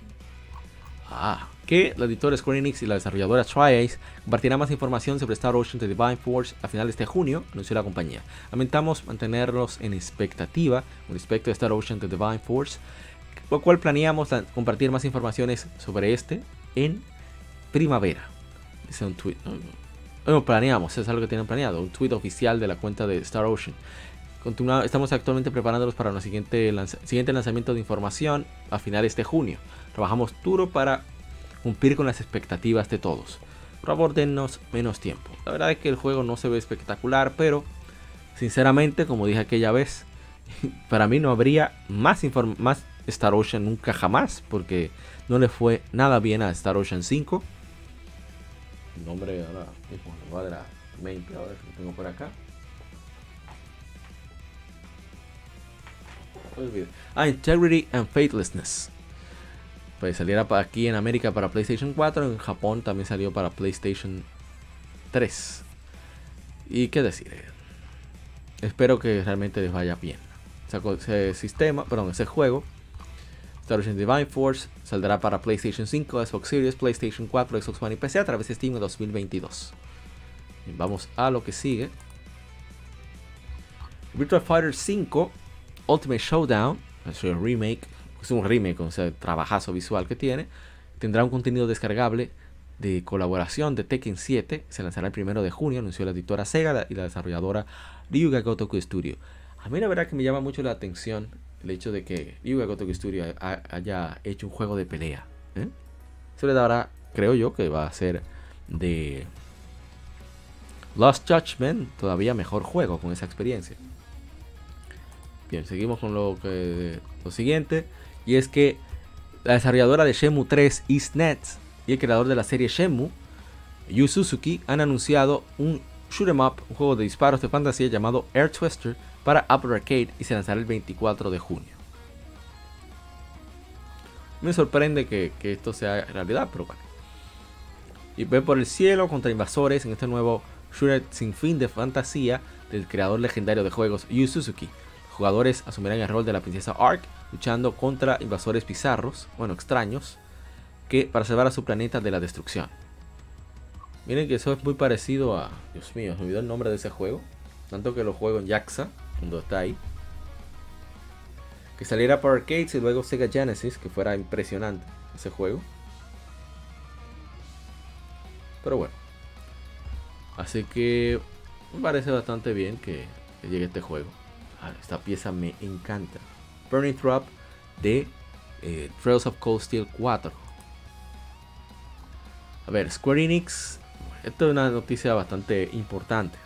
Ah, que la editora Square Enix y la desarrolladora Tri-Ace compartirán más información sobre Star Ocean The Divine Force a finales de junio, anunció la compañía. Lamentamos mantenerlos en expectativa con respecto a Star Ocean The Divine Force, lo cual planeamos compartir más informaciones sobre este en primavera. Dice un tweet. No, planeamos, es algo que tienen planeado, un tweet oficial de la cuenta de Star Ocean. Estamos actualmente preparándolos para el siguiente, siguiente lanzamiento de información a finales de junio. Trabajamos duro para cumplir con las expectativas de todos. Por favor, dennos menos tiempo. La verdad es que el juego no se ve espectacular, pero sinceramente, como dije aquella vez, para mí no habría más, más Star Ocean nunca jamás, porque no le fue nada bien a Star Ocean 5. El nombre ahora mismo de la mente, ahora que lo tengo por acá. Ah, Integrity and Faithlessness pues saliera aquí en América para PlayStation 4, en Japón también salió para PlayStation 3. Y qué decir, espero que realmente les vaya bien. Ese sistema, perdón, ese juego, Star Ocean Divine Force, saldrá para PlayStation 5, Xbox Series, PlayStation 4, Xbox One y PC a través de Steam en 2022. vamos a lo que sigue. Virtual Fighter 5 Ultimate Showdown, es el remake es un remake con ese trabajazo visual que tiene, tendrá un contenido descargable de colaboración de Tekken 7. Se lanzará el primero de junio, anunció la editora Sega y la desarrolladora Ryuga Gotoku Studio. A mí la verdad que me llama mucho la atención el hecho de que Ryuga Gotoku Studio haya hecho un juego de pelea. ¿eh? Le dará, creo yo, que va a ser de Lost Judgment todavía mejor juego con esa experiencia. Bien, seguimos con lo, que, lo siguiente. Y es que la desarrolladora de Shenmue 3, EastNet, y el creador de la serie Shenmue, Yu Suzuki, han anunciado un shoot 'em up, un juego de disparos de fantasía llamado Air Twister para Apple Arcade y se lanzará el 24 de junio. Me sorprende que, esto sea realidad, pero bueno. Y ve por el cielo contra invasores en este nuevo shooter sin fin de fantasía del creador legendario de juegos Yu Suzuki. Jugadores asumirán el rol de la princesa Ark luchando contra invasores bizarros, bueno, extraños, que para salvar a su planeta de la destrucción. Miren que eso es muy parecido a. Dios mío, me olvidó el nombre de ese juego. Tanto que lo juego en Jaxa, cuando está ahí. Que saliera para arcades y luego Sega Genesis, que fuera impresionante ese juego. Pero bueno. Así que me parece bastante bien que llegue este juego. Ah, esta pieza me encanta. Burning Trap de eh, Trails of Cold Steel 4. A ver, Square Enix. Esto es una noticia bastante importante.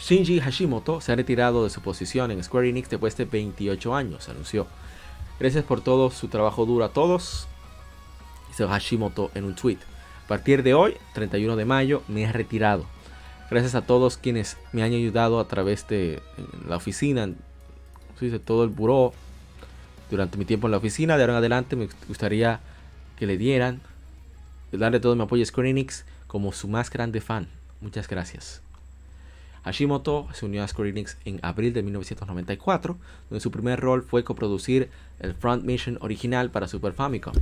Shinji Hashimoto se ha retirado de su posición en Square Enix después de 28 años, anunció. Gracias por todo su trabajo duro a todos, dice Hashimoto en un tweet. A partir de hoy, 31 de mayo, me he retirado. Gracias a todos quienes me han ayudado a través de la oficina de todo el buró durante mi tiempo en la oficina. De ahora en adelante me gustaría que le dieran, darle todo mi apoyo a Square Enix como su más grande fan. Muchas gracias. Hashimoto se unió a Square Enix en abril de 1994, donde su primer rol fue coproducir el Front Mission original para Super Famicom.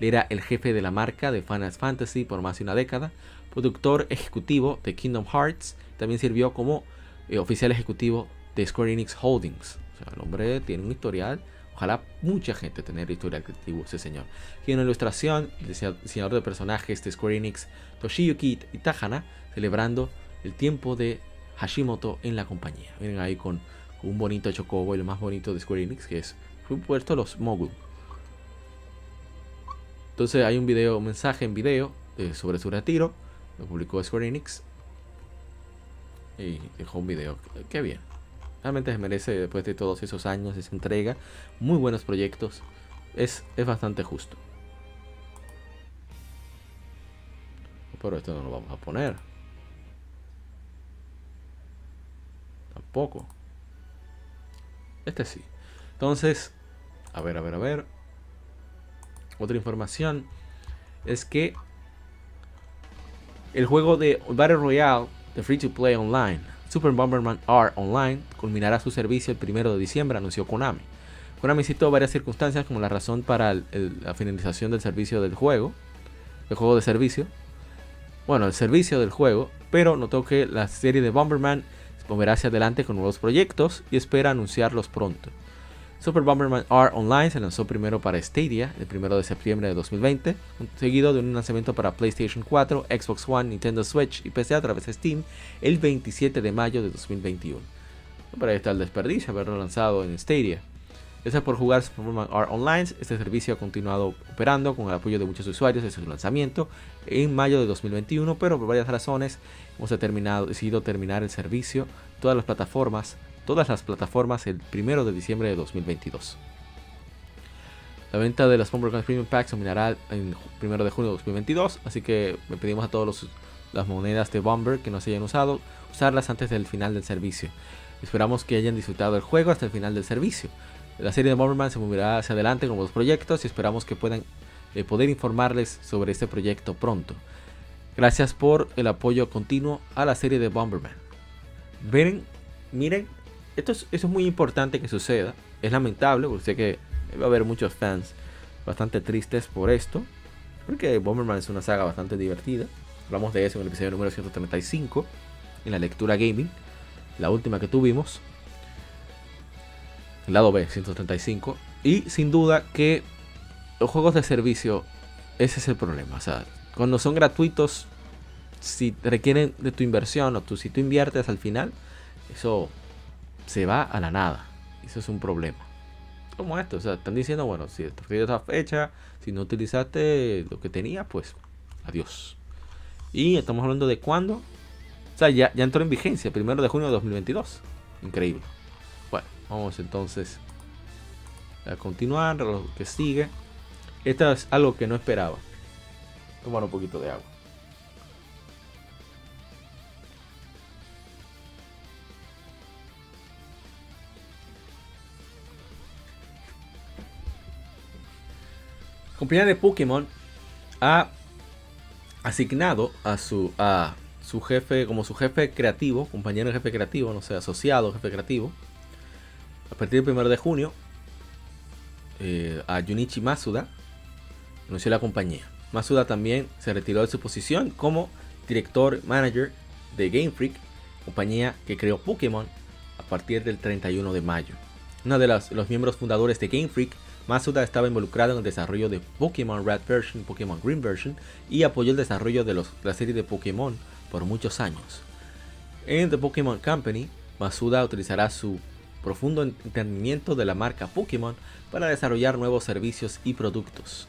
Era el jefe de la marca de Final Fantasy por más de una década, productor ejecutivo de Kingdom Hearts, también sirvió como eh, oficial ejecutivo de Square Enix Holdings el hombre tiene un historial. Ojalá mucha gente tenga el historial creativo ese señor. Y en la ilustración, el diseñador de personajes de Square Enix, Toshiyuki Itahana, celebrando el tiempo de Hashimoto en la compañía. Miren ahí con, un bonito chocobo, el más bonito de Square Enix, que es, puesto los Mogul. Entonces hay un video, un mensaje en video eh, sobre su retiro. Lo publicó Square Enix. Y dejó un video. Qué bien. realmente se merece después de todos esos años esa entrega. Muy buenos proyectos. Es, es bastante justo. Pero esto no lo vamos a poner. Tampoco. Este sí. Entonces, a ver, a ver, a ver. Otra información es que el juego de Battle Royale de Free to Play Online, Super Bomberman R Online, culminará su servicio el primero de diciembre, anunció Konami. Konami citó varias circunstancias como la razón para la finalización del servicio del juego, el juego de servicio, bueno, el servicio del juego, pero notó que la serie de Bomberman moverá hacia adelante con nuevos proyectos y espera anunciarlos pronto. Super Bomberman R Online se lanzó primero para Stadia el 1 de septiembre de 2020, seguido de un lanzamiento para PlayStation 4, Xbox One, Nintendo Switch y PC a través de Steam el 27 de mayo de 2021. Pero ahí está el desperdicio haberlo lanzado en Stadia. Gracias por jugar Super Bomberman R Online, este servicio ha continuado operando con el apoyo de muchos usuarios desde su lanzamiento en mayo de 2021, pero por varias razones hemos determinado, decidido terminar el servicio, todas las plataformas todas las plataformas el 1 de diciembre de 2022. La venta de las Bomber Premium Packs terminará el 1 de junio de 2022, así que le pedimos a todas las monedas de Bomber que no se hayan usado, usarlas antes del final del servicio. Esperamos que hayan disfrutado el juego hasta el final del servicio. La serie de Bomberman se moverá hacia adelante con los proyectos y esperamos que puedan eh, poder informarles sobre este proyecto pronto. Gracias por el apoyo continuo a la serie de Bomberman. Miren, miren esto es, muy importante que suceda. Es lamentable porque sé que va a haber muchos fans bastante tristes por esto. Porque Bomberman es una saga bastante divertida. Hablamos de eso en el episodio número 135, en la lectura gaming, la última que tuvimos. El lado B, 135. Y sin duda que los juegos de servicio, ese es el problema. O sea, cuando son gratuitos, si requieren de tu inversión o tú, si tú inviertes al final, eso se va a la nada. Eso es un problema. Como esto, o sea, están diciendo, bueno, si te esa fecha, si no utilizaste lo que tenía, pues adiós. Y estamos hablando de cuándo. O sea, ya, ya entró en vigencia, primero de junio de 2022. Increíble. Bueno, vamos entonces a continuar lo que sigue. Esto es algo que no esperaba. Tomar un poquito de agua. Compañía de Pokémon ha asignado a su, a su jefe, como su jefe creativo, compañero jefe creativo, no sé, asociado jefe creativo, a partir del 1 de junio, eh, a Junichi Masuda, anunció la compañía. Masuda también se retiró de su posición como director manager de Game Freak, compañía que creó Pokémon a partir del 31 de mayo. Uno de los miembros fundadores de Game Freak Masuda estaba involucrado en el desarrollo de Pokémon Red Version, Pokémon Green Version y apoyó el desarrollo de la serie de Pokémon por muchos años. En The Pokémon Company, Masuda utilizará su profundo entendimiento de la marca Pokémon para desarrollar nuevos servicios y productos.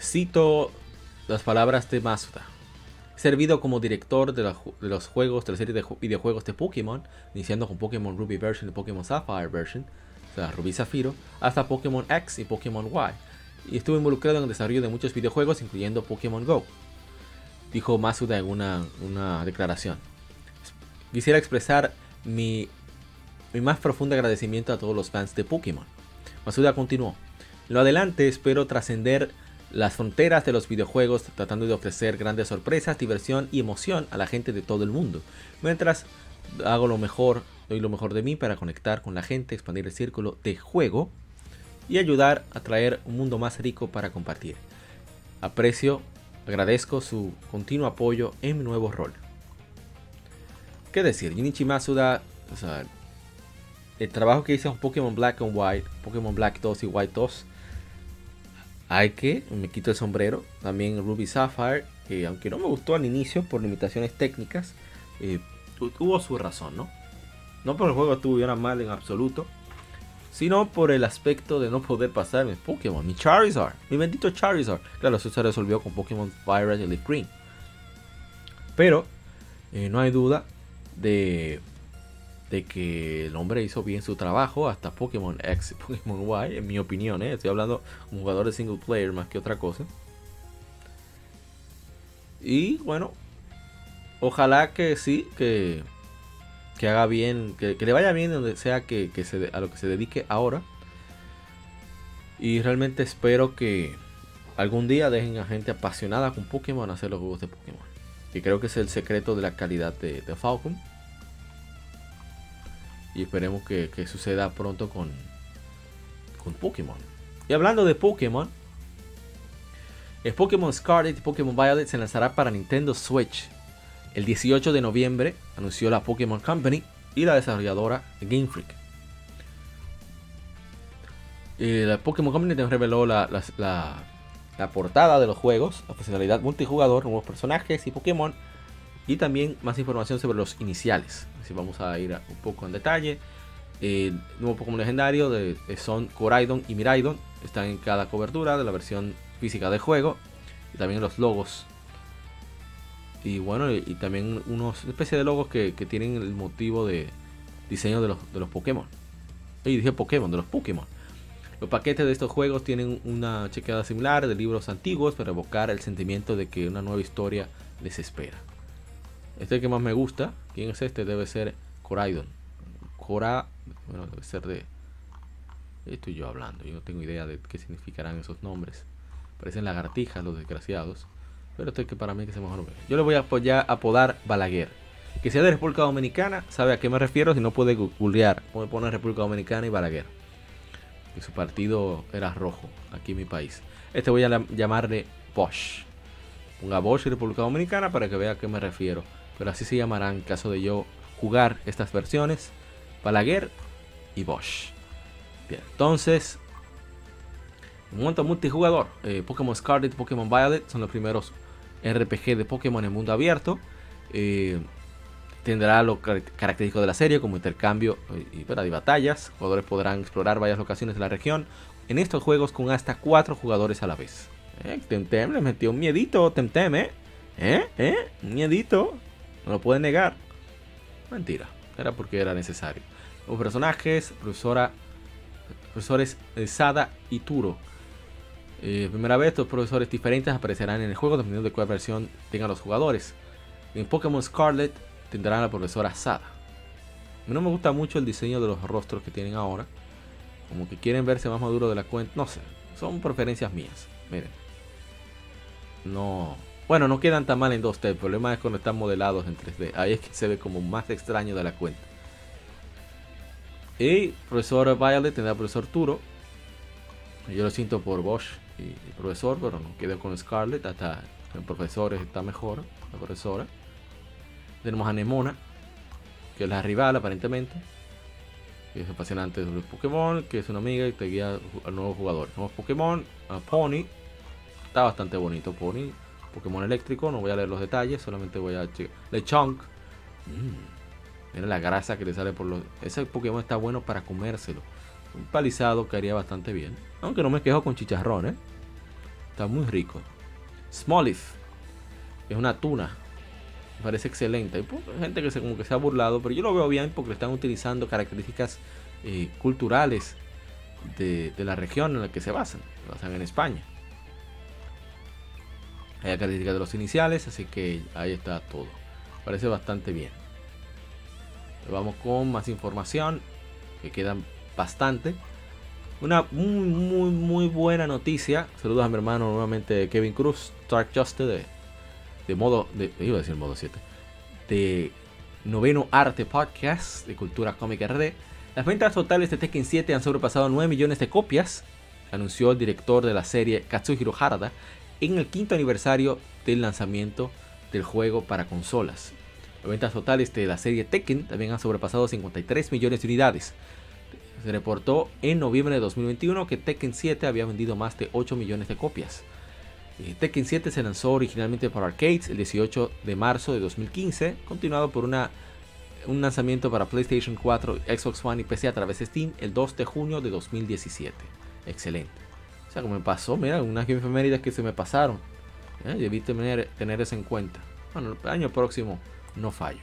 Cito las palabras de Masuda. Servido como director de, de, los juegos de la serie de videojuegos de Pokémon, iniciando con Pokémon Ruby Version y Pokémon Sapphire Version, sea, Rubí Zafiro, hasta Pokémon X y Pokémon Y. Y estuvo involucrado en el desarrollo de muchos videojuegos, incluyendo Pokémon Go. Dijo Masuda en una, una declaración. Quisiera expresar mi, mi más profundo agradecimiento a todos los fans de Pokémon. Masuda continuó. lo adelante espero trascender las fronteras de los videojuegos tratando de ofrecer grandes sorpresas, diversión y emoción a la gente de todo el mundo, mientras hago lo mejor doy lo mejor de mí para conectar con la gente, expandir el círculo de juego y ayudar a traer un mundo más rico para compartir. Aprecio, agradezco su continuo apoyo en mi nuevo rol. ¿Qué decir? Junichi Masuda, el trabajo que hizo en Pokémon Black and White, Pokémon Black 2 y White 2, hay que, me quito el sombrero, también Ruby Sapphire, que aunque no me gustó al inicio por limitaciones técnicas, eh, tuvo su razón, ¿no? No por el juego estuviera mal en absoluto, sino por el aspecto de no poder pasar mis Pokémon, mi Charizard, mi bendito Charizard. Claro, eso se resolvió con Pokémon Fire y Leaf Green. Pero eh, no hay duda de, de que el hombre hizo bien su trabajo hasta Pokémon X y Pokémon Y, en mi opinión, ¿eh? estoy hablando como jugador de single player más que otra cosa. Y bueno, ojalá que sí, que, que haga bien, que, le vaya bien donde sea que, se, a lo que se dedique ahora. Y realmente espero que algún día dejen a gente apasionada con Pokémon a hacer los juegos de Pokémon. Que creo que es el secreto de la calidad de, de Falcon. Y esperemos que, suceda pronto con, con Pokémon. Y hablando de Pokémon, el Pokémon Scarlet y Pokémon Violet se lanzará para Nintendo Switch. El 18 de noviembre anunció la Pokémon Company y la desarrolladora Game Freak. la Pokémon Company nos reveló la, portada de los juegos, la funcionalidad multijugador, nuevos personajes y Pokémon, y también más información sobre los iniciales si vamos a ir un poco en detalle. El nuevo Pokémon legendario de, son Coraidon y Miraidon. Están en cada cobertura de la versión física del juego. Y también los logos. Y bueno, y, también unos especie de logos que, tienen el motivo de diseño de los, de los Pokémon. Y dije Pokémon, de los Pokémon. Los paquetes de estos juegos tienen una chequeada similar de libros antiguos para evocar el sentimiento de que una nueva historia les espera. Este que más me gusta, ¿quién es este? Debe ser Coraidon. Cora, bueno, debe ser de... Estoy yo hablando, yo no tengo idea de qué significarán esos nombres. Parecen lagartijas los desgraciados. Pero este que para mí que se mejor. Yo le voy a apodar Balaguer. Que sea de República Dominicana, sabe a qué me refiero si no puede googlear. Puede poner República Dominicana y Balaguer. Que su partido era rojo aquí en mi país. Este voy a llamarle Bosch. Ponga Bosch y República Dominicana para que vea a qué me refiero pero así se llamarán en caso de yo jugar estas versiones, Balaguer y Bosch. Bien, entonces, un montón multijugador, eh, Pokémon Scarlet y Pokémon Violet son los primeros RPG de Pokémon en mundo abierto. Eh, tendrá lo característico de la serie como intercambio eh, y, y, batallas. Jugadores podrán explorar varias locaciones de la región en estos juegos con hasta 4 jugadores a la vez. Temtem le metió un miedito, Temtem, ¿eh? ¿Eh? ¿Eh? Un miedito. No lo puede negar. Mentira. Era porque era necesario. Los personajes, profesora, profesores Sada y Turo. Eh, primera vez, dos profesores diferentes aparecerán en el juego dependiendo de cuál versión tengan los jugadores. En Pokémon Scarlet tendrán a la profesora Sada. A mí no me gusta mucho el diseño de los rostros que tienen ahora. Como que quieren verse más maduro de la cuenta. No sé. Son preferencias mías. Miren. No. Bueno, no quedan tan mal en 2D. El problema es cuando están modelados en 3D. Ahí es que se ve como más extraño de la cuenta. Y profesor Violet tendrá profesor Turo. Yo lo siento por Bosch y profesor, pero no quedo con Scarlet. Hasta el profesor está mejor. La profesora. Tenemos a Nemona, que es la rival aparentemente. Que es apasionante de los Pokémon, que es una amiga y te guía al nuevo jugador. Nuevos Pokémon, a Pony. Está bastante bonito Pony Pokémon eléctrico, no voy a leer los detalles, solamente voy a checar. Lechonk. Mm. Mira la grasa que le sale por los. Ese Pokémon está bueno para comérselo. Un palizado que haría bastante bien. Aunque no me quejo con chicharrón, ¿eh? Está muy rico. Smoliv. Es una tuna. Me parece excelente. Hay gente que se, como que se ha burlado, pero yo lo veo bien porque están utilizando características eh, culturales de, de, la región en la que se basan. Se basan en España. Hay características de los iniciales, así que ahí está todo. Parece bastante bien. Vamos con más información, que quedan bastante. Una muy, muy, buena noticia. Saludos a mi hermano nuevamente Kevin Cruz, Dark Justice de, modo, de, iba a decir modo 7, de noveno arte podcast de cultura cómica RD. Las ventas totales de Tekken 7 han sobrepasado 9 millones de copias, anunció el director de la serie Katsuhiro Harada en el quinto aniversario del lanzamiento del juego para consolas. Las ventas totales de la serie Tekken también han sobrepasado 53 millones de unidades. Se reportó en noviembre de 2021 que Tekken 7 había vendido más de 8 millones de copias. Eh, Tekken 7 se lanzó originalmente por arcades el 18 de marzo de 2015, continuado por una, un lanzamiento para PlayStation 4, Xbox One y PC a través de Steam el 2 de junio de 2017. Excelente como me pasó, mira, unas efemérides que se me pasaron. ¿eh? Debí tener, tener eso en cuenta. Bueno, el año próximo no fallo.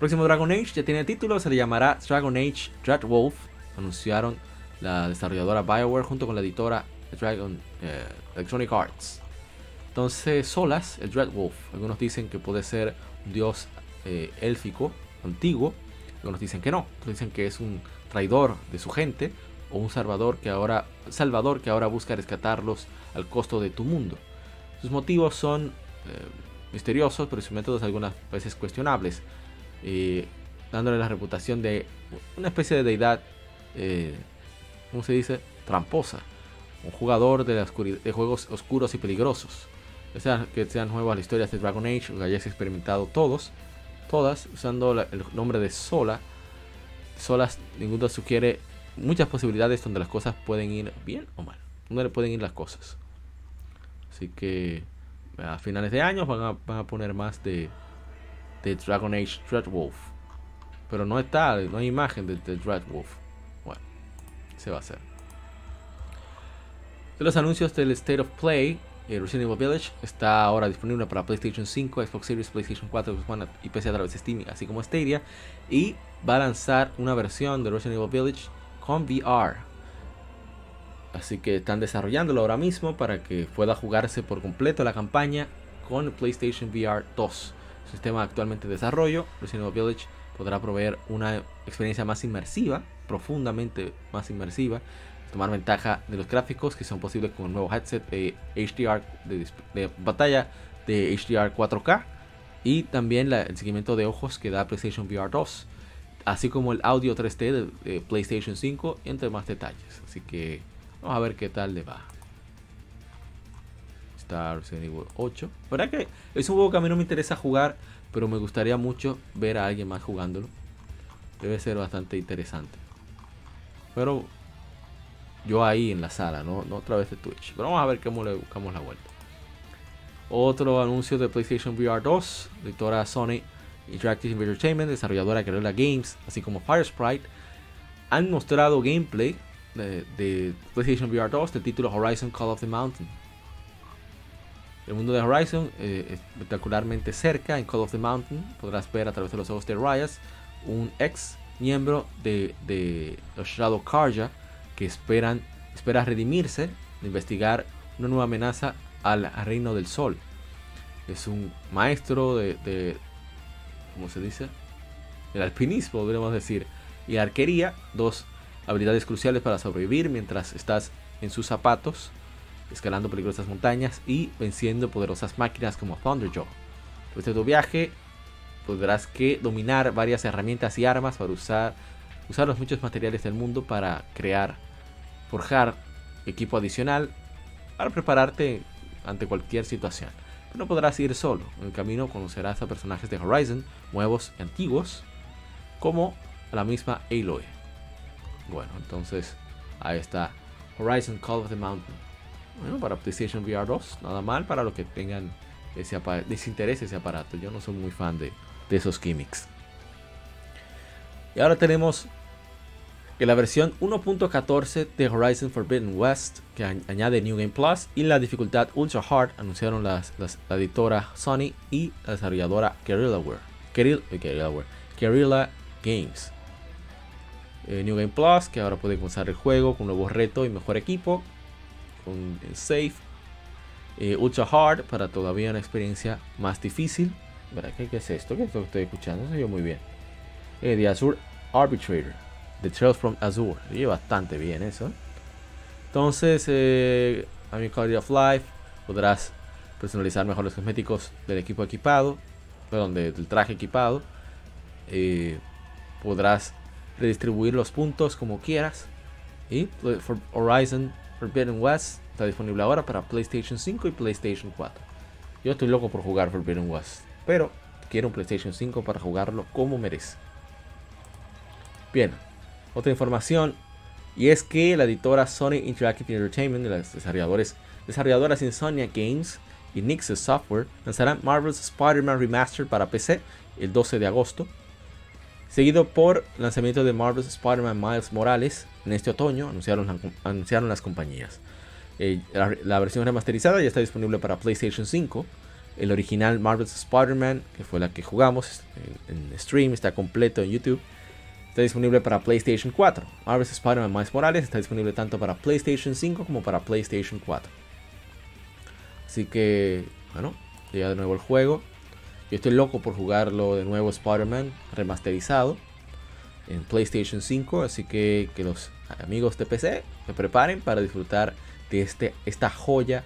Próximo Dragon Age ya tiene título, se le llamará Dragon Age Dreadwolf. Anunciaron la desarrolladora BioWare junto con la editora eh, Electronic Arts. Entonces, Solas, el Dreadwolf, algunos dicen que puede ser un dios eh, élfico antiguo, algunos dicen que no, otros dicen que es un traidor de su gente o un salvador que ahora, salvador que ahora busca rescatarlos al costo de tu mundo. Sus motivos son eh, misteriosos, pero sus métodos algunas veces cuestionables, eh, dándole la reputación de una especie de deidad, eh, ¿cómo se dice? Tramposa. Un jugador de, de juegos oscuros y peligrosos. O sea, que sean nuevas las historias de Dragon Age, lo hayáis experimentado todos, todas, usando el nombre de Sola. Solas, ninguno sugiere muchas posibilidades donde las cosas pueden ir bien o mal. Donde le pueden ir las cosas. Así que a finales de año van a, poner más de, de Dragon Age Dreadwolf. Pero no está, no hay imagen de, de Dreadwolf. Bueno, se va a hacer. De los anuncios del State of Play, eh, Resident Evil Village está ahora disponible para PlayStation 5, Xbox Series, PlayStation 4, Xbox One y PC a través de Steam, así como Stadia. Y va a lanzar una versión de Resident Evil Village con VR. Así que están desarrollándolo ahora mismo para que pueda jugarse por completo la campaña con PlayStation VR 2. Sistema actualmente en desarrollo, Resident Village podrá proveer una experiencia más inmersiva, profundamente más inmersiva, tomar ventaja de los gráficos que son posibles con el nuevo headset de HDR de, batalla de HDR 4K y también el seguimiento de ojos que da PlayStation VR 2, así como el audio 3D de PlayStation 5, entre más detalles. Así que Vamos a ver qué tal le va. Está Resident Evil 8. ¿Verdad que es un juego que a mí no me interesa jugar, pero me gustaría mucho ver a alguien más jugándolo? Debe ser bastante interesante. Pero yo ahí en la sala, no, no a través de Twitch. Pero vamos a ver cómo le buscamos la vuelta. Otro anuncio de PlayStation VR 2, editora Sony Interactive Entertainment, desarrolladora Guerrilla Games, así como Firesprite, han mostrado gameplay de, PlayStation VR 2 del título Horizon Call of the Mountain. El mundo de Horizon eh, espectacularmente cerca en Call of the Mountain. Podrás ver a través de los ojos de Ryas un ex miembro de, de los Shadow Karja que esperan, espera redimirse, de investigar una nueva amenaza al Reino del Sol. Es un maestro de, de ¿cómo se dice? El alpinismo, podríamos decir, y arquería, dos habilidades cruciales para sobrevivir mientras estás en sus zapatos, escalando peligrosas montañas y venciendo poderosas máquinas como Thunderjaw. De tu viaje podrás que dominar varias herramientas y armas para usar, usar los muchos materiales del mundo para crear, forjar equipo adicional para prepararte ante cualquier situación. Pero no podrás ir solo. En el camino conocerás a personajes de Horizon, nuevos y antiguos, como la misma Aloy. Bueno, entonces ahí está Horizon Call of the Mountain. Bueno, para PlayStation VR 2, nada mal para los que tengan ese desinterés ese aparato. Yo no soy muy fan de, esos gimmicks. Y ahora tenemos que la versión 1.14 de Horizon Forbidden West, que añade New Game Plus y la dificultad Ultra Hard, anunciaron las, la editora Sony y la desarrolladora. Guerrilla, Guerrillaware. Guerrilla Games. Eh, New Game Plus, que ahora puede comenzar el juego con nuevos retos y mejor equipo, con el Safe. Eh, Ultra Hard para todavía una experiencia más difícil. ¿Qué, ¿Qué, es esto? ¿Qué es que estoy escuchando? Se oye muy bien. Eh, The Azure Arbitrator. The Trails from Azure. Oye bastante bien eso. Entonces, eh, a mi Quality of Life podrás personalizar mejor los cosméticos del equipo equipado, perdón, del traje equipado. podrás redistribuir los puntos como quieras. Y Horizon Forbidden West está disponible ahora para PlayStation 5 y PlayStation 4. Yo estoy loco por jugar Forbidden West, pero quiero un PlayStation 5 para jugarlo como merece. Bien, otra información y es que la editora Sony Interactive Entertainment, de las desarrolladores, desarrolladoras Insomnia Games y Nixus Software lanzarán Marvel's Spider-Man Remastered para PC el 12 de agosto seguido por lanzamiento de Marvel's Spider-Man Miles Morales en este otoño, anunciaron, anunciaron las compañías. Eh, la, versión remasterizada ya está disponible para PlayStation 5, el original Marvel's Spider-Man, que fue la que jugamos en, stream, está completo en YouTube. Está disponible para PlayStation 4. Marvel's Spider-Man Miles Morales está disponible tanto para PlayStation 5 como para PlayStation 4. Así que, bueno, llega de nuevo el juego. Yo estoy loco por jugarlo de nuevo Spider-Man remasterizado en PlayStation 5. Así que que los amigos de PC se preparen para disfrutar de este, esta joya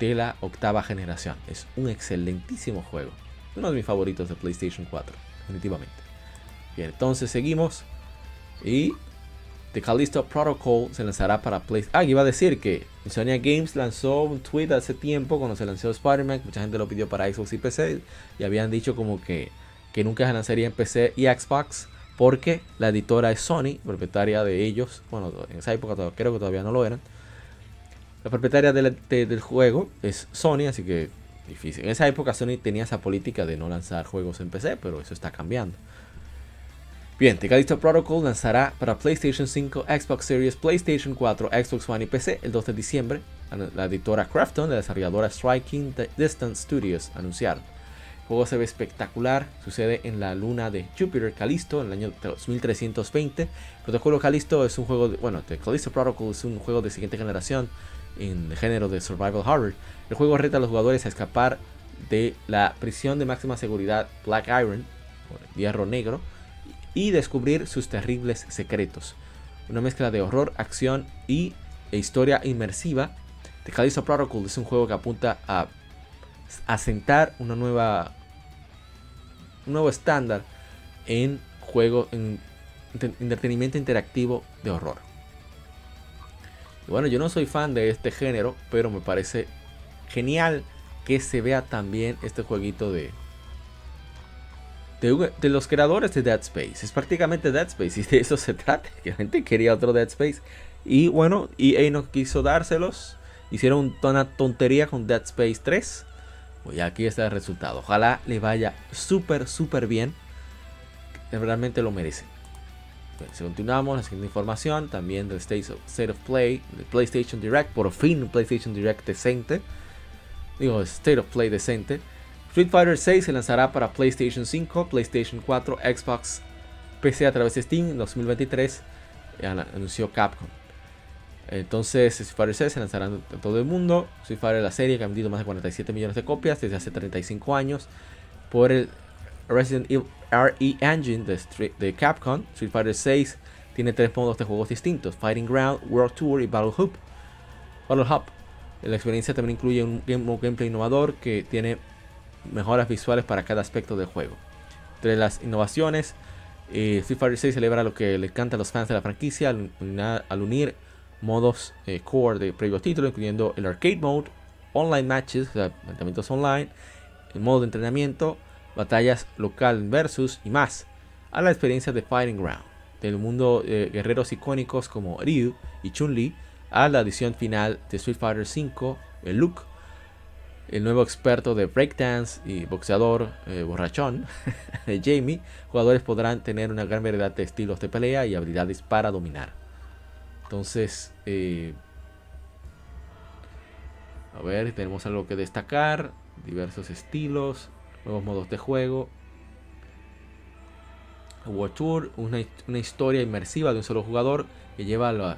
de la octava generación. Es un excelentísimo juego. Uno de mis favoritos de PlayStation 4, definitivamente. Bien, entonces seguimos. Y The Callisto Protocol se lanzará para PlayStation. Ah, iba a decir que Insomnia Games lanzó un tweet hace tiempo cuando se lanzó Spider-Man. Mucha gente lo pidió para Xbox y PC. Y habían dicho como que, que nunca se lanzaría en PC y Xbox. Porque la editora es Sony, propietaria de ellos. Bueno, en esa época creo que todavía no lo eran. La propietaria del juego es Sony, así que difícil. En esa época Sony tenía esa política de no lanzar juegos en PC, pero eso está cambiando. Bien, The Protocol lanzará para PlayStation 5, Xbox Series, PlayStation 4, Xbox One y PC el 2 de diciembre. La editora Crafton, la desarrolladora Striking Distance Studios, anunciaron. Juego se ve espectacular, sucede en la luna de Jupiter Callisto en el año 2320. El protocolo Callisto es un juego, de, bueno, The Callisto Protocol es un juego de siguiente generación en el género de Survival Horror. El juego reta a los jugadores a escapar de la prisión de máxima seguridad Black Iron, o hierro negro, y descubrir sus terribles secretos. Una mezcla de horror, acción y e historia inmersiva. The Callisto Protocol es un juego que apunta a asentar una nueva un nuevo estándar en juego en entretenimiento interactivo de horror bueno, yo no soy fan de este género, pero me parece genial que se vea también este jueguito de, de, los creadores de Dead Space. Es prácticamente Dead Space y de eso se trata. Que la gente quería otro Dead Space. Y bueno, EA no quiso dárselos. Hicieron una tontería con Dead Space 3. Pues aquí está el resultado. Ojalá le vaya súper, súper bien. Realmente lo merece. Si continuamos, la siguiente información también del State of, State of Play, de PlayStation Direct, por fin PlayStation Direct decente. Digo, State of Play decente. Street Fighter 6 se lanzará para PlayStation 5, PlayStation 4, Xbox, PC a través de Steam en 2023, anunció Capcom. Entonces, Street Fighter 6 se lanzará en todo el mundo. Street Fighter la serie que ha vendido más de 47 millones de copias desde hace 35 años por el Resident Evil RE Engine de, Capcom, Street Fighter 6 tiene tres modos de juegos distintos: Fighting Ground, World Tour y Battle Hub. Battle Hub. La experiencia también incluye un, gameplay innovador que tiene mejoras visuales para cada aspecto del juego. Entre las innovaciones, Street Fighter 6 celebra lo que le encanta a los fans de la franquicia al, unir modos eh, core de previos títulos, incluyendo el arcade mode, online matches, enfrentamientos online, el modo de entrenamiento, batallas local versus y más, a la experiencia de Fighting Ground, del mundo de guerreros icónicos como Ryu y Chun-Li, a la edición final de Street Fighter V, el Luke, el nuevo experto de breakdance y boxeador eh, borrachón, Jamie, jugadores podrán tener una gran variedad de estilos de pelea y habilidades para dominar. Entonces, eh, a ver, tenemos algo que destacar, diversos estilos, nuevos modos de juego. World Tour, una, historia inmersiva de un solo jugador que lleva lo,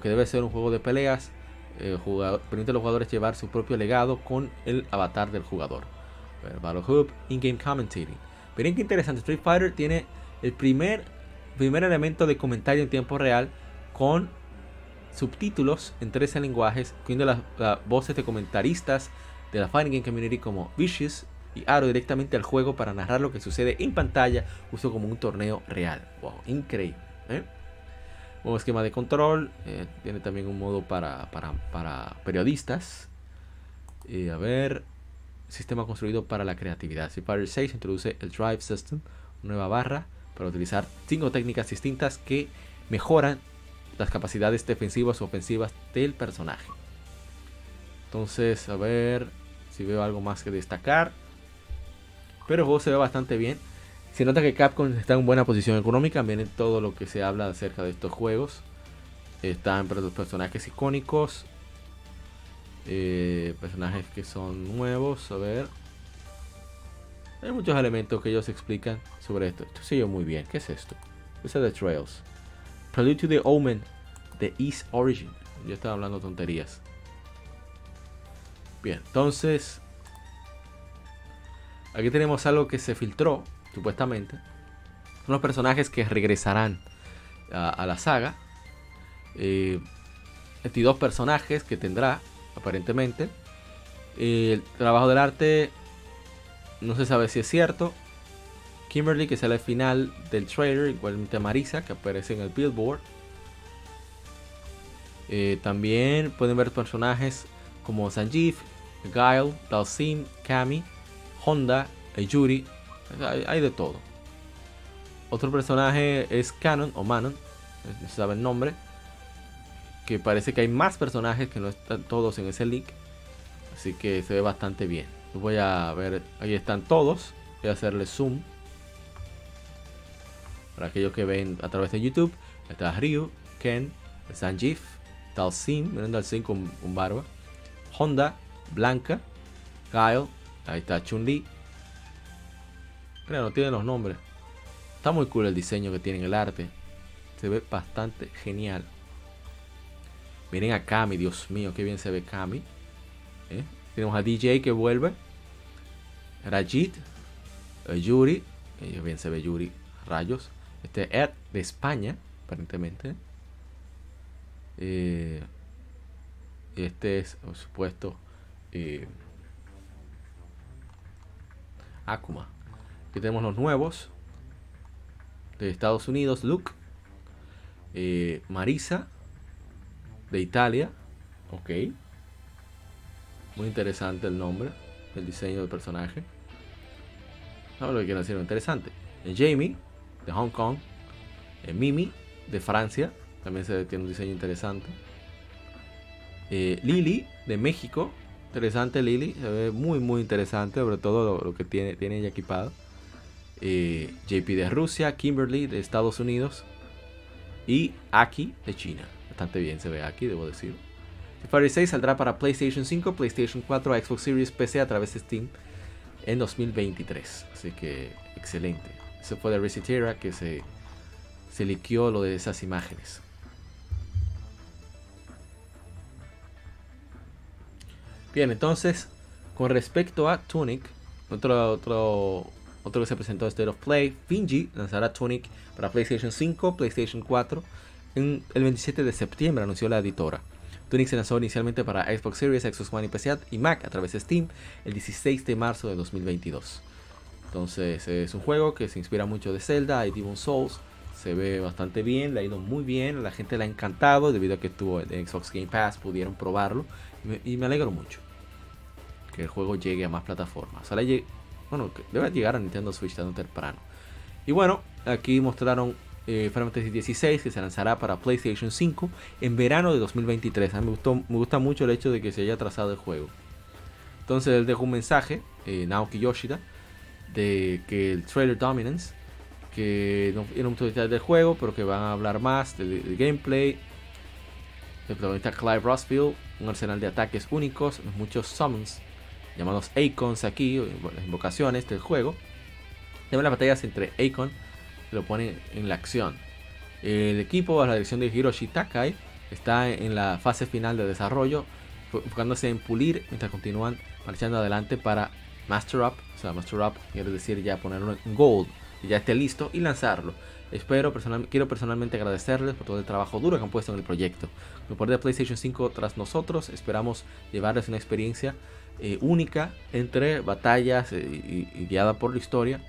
que debe ser un juego de peleas. Eh, permite a los jugadores llevar su propio legado con el avatar del jugador. Battle Hub, in-game commentating. Miren qué interesante. Street Fighter tiene el primer, primer elemento de comentario en tiempo real con subtítulos en 13 lenguajes, incluyendo las, voces de comentaristas de la Fighting Game Community como Vicious, y aro directamente al juego para narrar lo que sucede en pantalla, justo como un torneo real. Wow, increíble. ¿eh? Un esquema de control, eh, tiene también un modo para, para, periodistas. Y a ver, sistema construido para la creatividad. Fighter 6 introduce el Drive System, nueva barra para utilizar cinco técnicas distintas que mejoran las capacidades defensivas o ofensivas del personaje. Entonces, a ver si veo algo más que destacar. Pero el juego se ve bastante bien. Se nota que Capcom está en buena posición económica. Miren todo lo que se habla acerca de estos juegos. Están los personajes icónicos. Eh, personajes que son nuevos. A ver. Hay muchos elementos que ellos explican sobre esto. Esto muy bien. ¿Qué es esto? Ese de Trails. Prelude to the Omen The East Origin. Yo estaba hablando tonterías. Bien, entonces. Aquí tenemos algo que se filtró, supuestamente. Unos personajes que regresarán a, la saga. Eh, 22 personajes que tendrá, aparentemente. el trabajo del arte no se sabe si es cierto. Kimberly, que sale al final del trailer, igualmente Marisa, que aparece en el billboard. Eh, también pueden ver personajes como Sanjeev, Guile, Dalsim, Kami, Honda, Yuri. Hay, de todo. Otro personaje es Canon o Manon, no se sabe el nombre. Que parece que hay más personajes que no están todos en ese link. Así que se ve bastante bien. Voy a ver, ahí están todos. Voy a hacerle zoom. Para aquellos que ven a través de YouTube. Está Ryu, Ken, Sanjeev, Dalsim, miren Dalsim con un barba. Honda, Blanca, Kyle, ahí está Chun-Li. Mira, no tienen los nombres. Está muy cool el diseño que tienen, el arte. Se ve bastante genial. Miren a Kami, Dios mío, qué bien se ve Kami. ¿Eh? Tenemos a DJ que vuelve. Rajit. Eh, Yuri. Eh, bien se ve Yuri. Rayos. Este Ed de España, aparentemente. Eh, este es, por supuesto, Akuma. Aquí tenemos los nuevos de Estados Unidos, Luke, Marisa de Italia, ok. Muy interesante el nombre, el diseño del personaje. No lo que quiero decir, interesante. Jamie de Hong Kong, Mimi de Francia, también se tiene un diseño interesante. Eh, Lily de México, interesante Lily, se ve muy muy interesante, sobre todo lo, que tiene, tiene ella equipado. Eh, JP de Rusia, Kimberly de Estados Unidos y Aki de China. Bastante bien se ve aquí, debo decir. Fire 6 saldrá para PlayStation 5, PlayStation 4, Xbox Series, PC a través de Steam en 2023. Así que excelente. Eso fue de Recitera que se, se liqueó lo de esas imágenes. Bien, entonces, con respecto a Tunic, otro, otro, otro que se presentó State of Play, Finji lanzará Tunic para PlayStation 5, PlayStation 4 en el 27 de septiembre, anunció la editora. Tunic se lanzó inicialmente para Xbox Series, Xbox One y PC y Mac a través de Steam el 16 de marzo de 2022. Entonces es un juego que se inspira mucho de Zelda y Demon Souls. Se ve bastante bien, le ha ido muy bien, la gente le ha encantado debido a que estuvo en Xbox Game Pass, pudieron probarlo y me, alegro mucho que el juego llegue a más plataformas. bueno, debe llegar a Nintendo Switch tan temprano. Y bueno, aquí mostraron eh, Final Fantasy XVI que se lanzará para PlayStation 5 en verano de 2023. A mí me, gustó, me gusta mucho el hecho de que se haya trazado el juego. Entonces él dejó un mensaje, eh, Naoki Yoshida, de que el trailer Dominance, que no tiene mucho detalle del juego, pero que van a hablar más del, gameplay. El protagonista Clive Rossfield, un arsenal de ataques únicos, muchos summons llamados Acons aquí, las invocaciones del juego. Tenemos las batallas entre Acon, que lo ponen en la acción. El equipo, a la dirección de Hiroshi Takai, está en la fase final de desarrollo, enfocándose en pulir mientras continúan marchando adelante para Master Up, o sea, Master Up quiere decir ya ponerlo en Gold, y ya esté listo y lanzarlo. Espero, quiero personalmente agradecerles por todo el trabajo duro que han puesto en el proyecto. Con poder de PlayStation 5 tras nosotros, esperamos llevarles una experiencia eh, única entre batallas eh, y, guiada por la historia.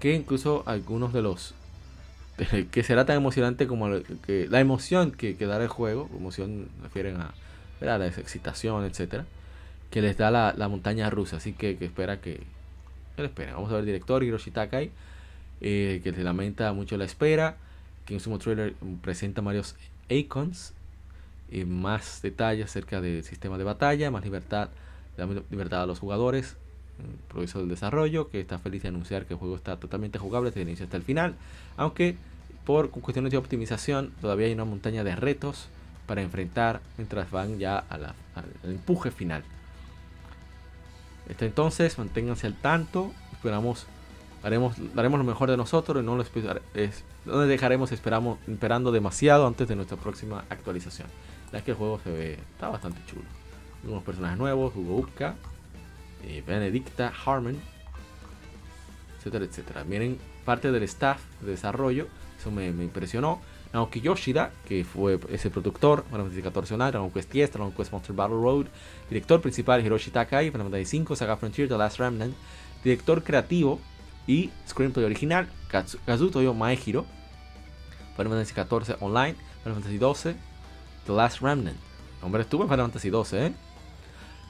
Que incluso algunos de los que será tan emocionante como que, la emoción que, que dará el juego, emoción refieren a la excitación, etcétera que les da la, montaña rusa. Así que, espera que. ¿Qué espera? Vamos a ver el director Hiroshi Takai, eh, que se lamenta mucho la espera. Que en último trailer presenta varios icons y más detalles acerca del sistema de batalla, más libertad, libertad a los jugadores, progreso del desarrollo, que está feliz de anunciar que el juego está totalmente jugable desde el inicio hasta el final, aunque por cuestiones de optimización todavía hay una montaña de retos para enfrentar mientras van ya al empuje final. Hasta entonces, manténganse al tanto, Esperamos, haremos, daremos lo mejor de nosotros y no es- les dejaremos esperamos, esperando demasiado antes de nuestra próxima actualización. La que el juego se ve, está bastante chulo. Unos personajes nuevos, Hugo Upka, eh, Benedicta Harmon, etcétera, etcétera. Miren parte del staff de desarrollo, eso me impresionó. Naoki Yoshida, que fue ese productor, Final Fantasy XIV Online, Dragon Quest X, Dragon Quest Monster Battle Road, director principal Hiroshi Takai, Final Fantasy V, Saga Frontier, The Last Remnant, director creativo y screenplay original, Kazu- Kazutoyo Maehiro, Final Fantasy XIV Online, Final Fantasy XII, The Last Remnant. Hombre, estuvo en Final Fantasy XII, ¿eh?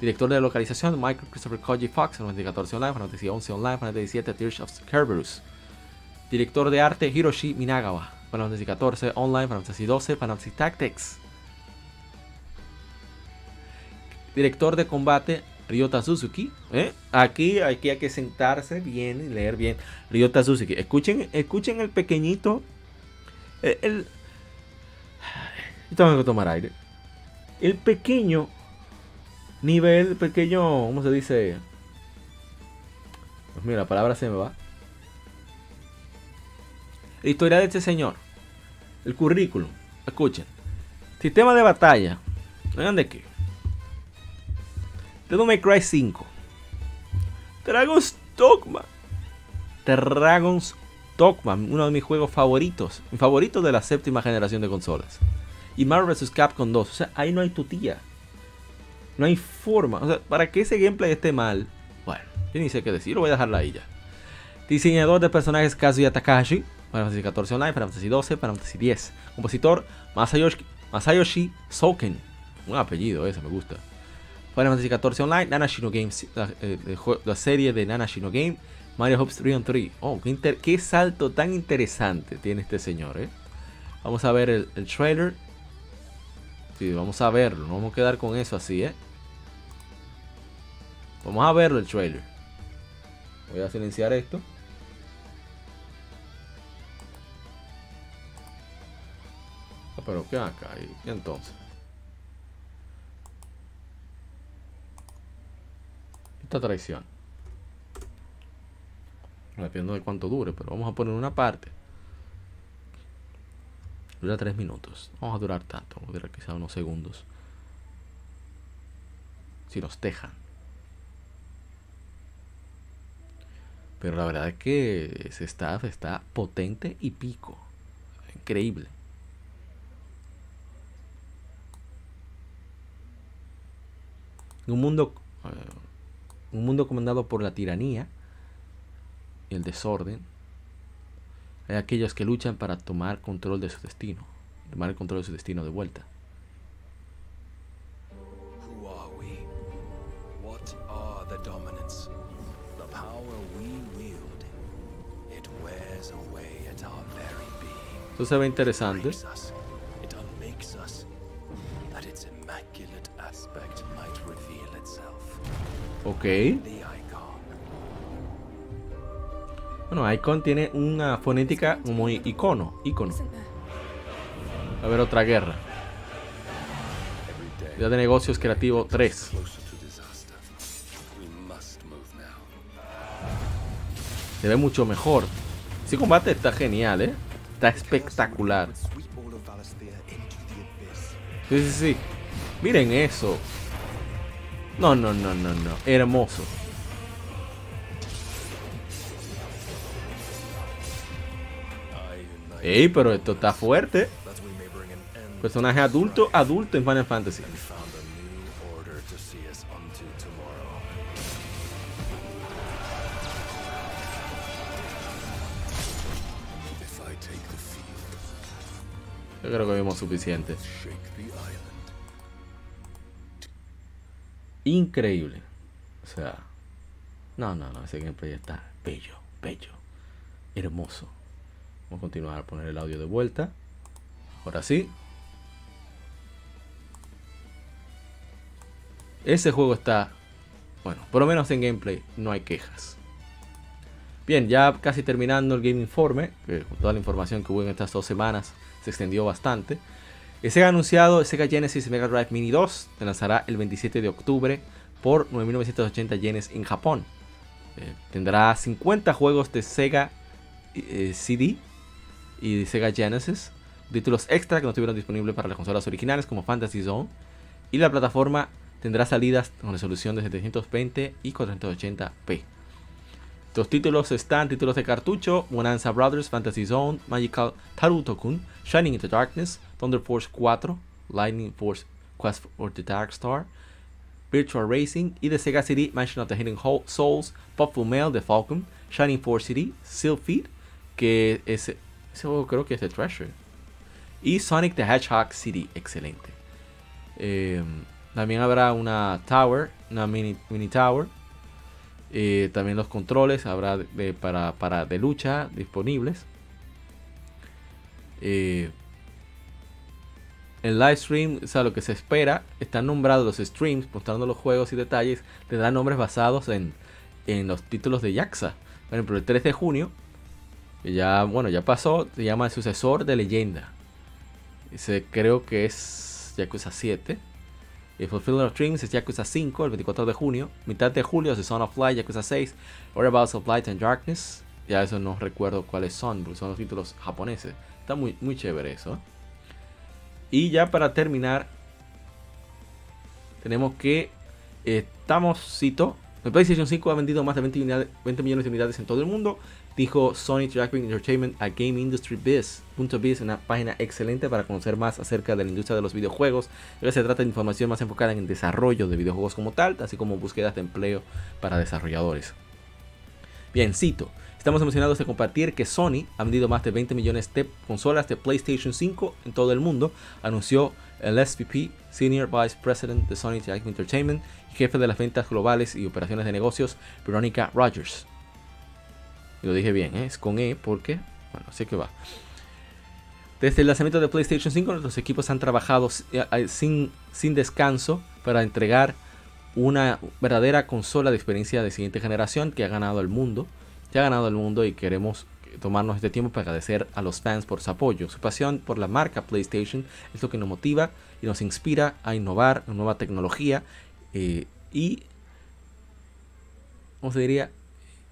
Director de localización, Michael Christopher Koji Fox, Final Fantasy XIV Online, Final Fantasy XI Online, Final Fantasy VII, Tears of Cerberus. Director de arte, Hiroshi Minagawa, Final Fantasy XIV Online, Final Fantasy XII, Tactics. Director de combate, Ryota Suzuki. ¿eh? Aquí, aquí hay que sentarse bien y leer bien. Ryota Suzuki. Escuchen, escuchen el pequeñito. El, el- Yo tengo que tomar aire. El pequeño nivel, pequeño, ¿cómo se dice? Pues mira, la palabra se me va. La historia de este señor. El currículum. Escuchen. Sistema de batalla. Oigan de qué. Devil May Cry 5. Dragon's Dogma. Dragon's Dogma. Uno de mis juegos favoritos. Mi favorito de la séptima generación de consolas. Y Marvel vs. Capcom 2. O sea, ahí no hay tutía. No hay forma. O sea, para que ese gameplay esté mal. Bueno, yo ni sé qué decir. Lo voy a dejarla ahí ya. Diseñador de personajes Kazuya Takahashi. Final Fantasy XIV Online, Final Fantasy XII, Final Fantasy X. Compositor Masayoshi, Masayoshi Soken. Un apellido ese, me gusta. Final Fantasy XIV Online, Nana Shino Games, la, eh, la serie de Nana Shino Game, Mario Hops 3 on 3. Oh, qué, inter- qué salto tan interesante tiene este señor, eh. Vamos a ver el, el trailer. Sí, vamos a verlo. No vamos a quedar con eso así, eh. Vamos a verlo el trailer. Voy a silenciar esto. Pero ¿qué acá? ¿Y entonces? Esta traición. Dependiendo de cuánto dure, pero vamos a poner una parte. Dura tres minutos. Vamos a durar tanto. Vamos a durar quizá unos segundos. Si nos dejan. Pero la verdad es que ese staff está potente y pico. Increíble. Un mundo, eh, un mundo comandado por la tiranía y el desorden. Hay aquellos que luchan para tomar control de su destino, tomar el control de su destino de vuelta. Are we? What Ok. Bueno, Icon tiene una fonética i- icono. Icono. A haber otra guerra. Idea de negocios creativo 3. closer to disaster. We must move now. Se ve mucho mejor. Ese combate está genial, ¿eh? Está espectacular. Sí, sí, sí. Miren eso. No, no, no, no, no. Hermoso. Ey, pero esto está fuerte. Personaje adulto, adulto en Final Fantasy. Yo creo que vimos suficiente. Increíble. O sea. No, no, no. Ese gameplay está bello, bello. Hermoso. Vamos a continuar a poner el audio de vuelta. Ahora sí. Ese juego está. Bueno, por lo menos en gameplay no hay quejas. Bien, ya casi terminando el Game Informe, con toda la información que hubo en estas dos semanas se extendió bastante. Sega anunciado Sega Genesis Mega Drive Mini 2 se lanzará el 27 de octubre por 9.980 yenes en Japón. Eh, tendrá 50 juegos de Sega eh, CD y de Sega Genesis, títulos extra que no estuvieron disponibles para las consolas originales como Fantasy Zone. Y la plataforma tendrá salidas con resolución de 720 y 480p. Los títulos están títulos de cartucho, Bonanza Brothers, Fantasy Zone, Magical Taruto-kun, Shining into Darkness, Thunder Force 4, Lightning Force Quest for the Dark Star, Virtual Racing y de Sega CD Mansion of the Hidden Souls, Popful Mail de Falcon, Shining Force CD, Feed, que es, ese juego creo que es de Treasure, y Sonic the Hedgehog CD, excelente. Eh, también habrá una Tower, una mini, mini Tower. Eh, también los controles habrá para, para, de lucha disponibles. Eh, el live stream, o sea, lo que se espera, están nombrados los streams, mostrando los juegos y detalles, tendrán nombres basados en, en los títulos de Yaxa. Por ejemplo, el 3 de junio, que ya, bueno, ya pasó, se llama el sucesor de leyenda. Ese creo que es Yakuza 7. El Fulfillment of Dreams es Yakuza 5, el 24 de junio. Mitad de julio es The Son of Light, Yakuza 6. Whereabouts of Light and Darkness. Ya eso no recuerdo cuáles son, porque son los títulos japoneses. Está muy, muy chévere eso. ¿eh? Y ya para terminar, tenemos que estamos, cito, el PlayStation 5 ha vendido más de 20, millones de unidades en todo el mundo, dijo Sony Interactive Entertainment a Game Industry Biz. Biz, una página excelente para conocer más acerca de la industria de los videojuegos. Ya se trata de información más enfocada en el desarrollo de videojuegos como tal, así como búsquedas de empleo para desarrolladores. Bien, cito. Estamos emocionados de compartir que Sony ha vendido más de 20 millones de consolas de PlayStation 5 en todo el mundo, anunció el SVP, Senior Vice President de Sony Interactive Entertainment y jefe de las ventas globales y operaciones de negocios, Veronica Rogers. Lo dije bien, es con E porque, bueno, sé que va. Desde el lanzamiento de PlayStation 5, nuestros equipos han trabajado sin, sin descanso para entregar una verdadera consola de experiencia de siguiente generación que ha ganado el mundo ya ha ganado el mundo y queremos tomarnos este tiempo para agradecer a los fans por su apoyo. Su pasión por la marca PlayStation es lo que nos motiva y nos inspira a innovar en nueva tecnología eh, y, ¿cómo se diría?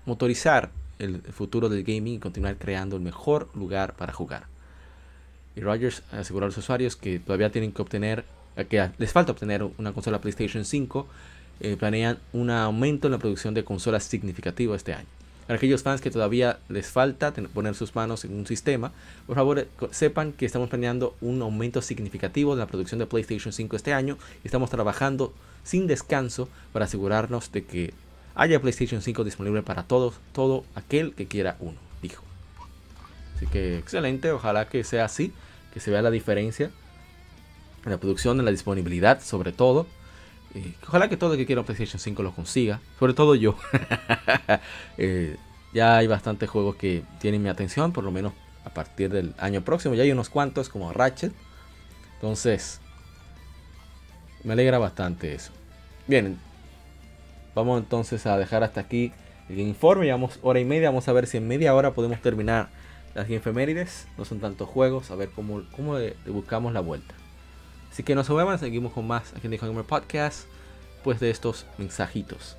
Motorizar el futuro del gaming y continuar creando el mejor lugar para jugar. Y Rogers aseguró a los usuarios que todavía tienen que obtener, eh, que les falta obtener una consola PlayStation 5, eh, planean un aumento en la producción de consolas significativo este año. Para aquellos fans que todavía les falta poner sus manos en un sistema, por favor eh, sepan que estamos planeando un aumento significativo de la producción de PlayStation 5 este año y estamos trabajando sin descanso para asegurarnos de que haya PlayStation 5 disponible para todos, todo aquel que quiera uno, dijo. Así que excelente, ojalá que sea así, que se vea la diferencia en la producción, en la disponibilidad sobre todo ojalá que todo el que quiera un PlayStation 5 lo consiga. Sobre todo yo. Eh, ya hay bastantes juegos que tienen mi atención, por lo menos a partir del año próximo. Ya hay unos cuantos como Ratchet. Entonces, me alegra bastante eso. Bien, vamos entonces a dejar hasta aquí el informe. Llevamos hora y media. Vamos a ver si en media hora podemos terminar las efemérides. No son tantos juegos. A ver cómo, cómo buscamos la vuelta. Así que no se seguimos con más aquí en The Podcast, pues de estos mensajitos.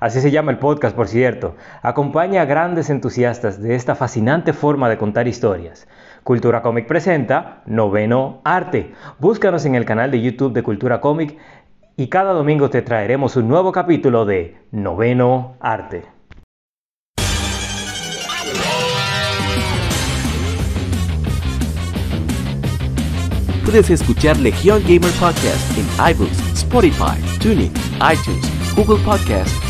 Así se llama el podcast, por cierto. Acompaña a grandes entusiastas de esta fascinante forma de contar historias. Cultura Cómic presenta Noveno Arte. Búscanos en el canal de YouTube de Cultura Cómic y cada domingo te traeremos un nuevo capítulo de Noveno Arte. Puedes escuchar Legión Gamer Podcast en iBooks, Spotify, TuneIn, iTunes, Google Podcast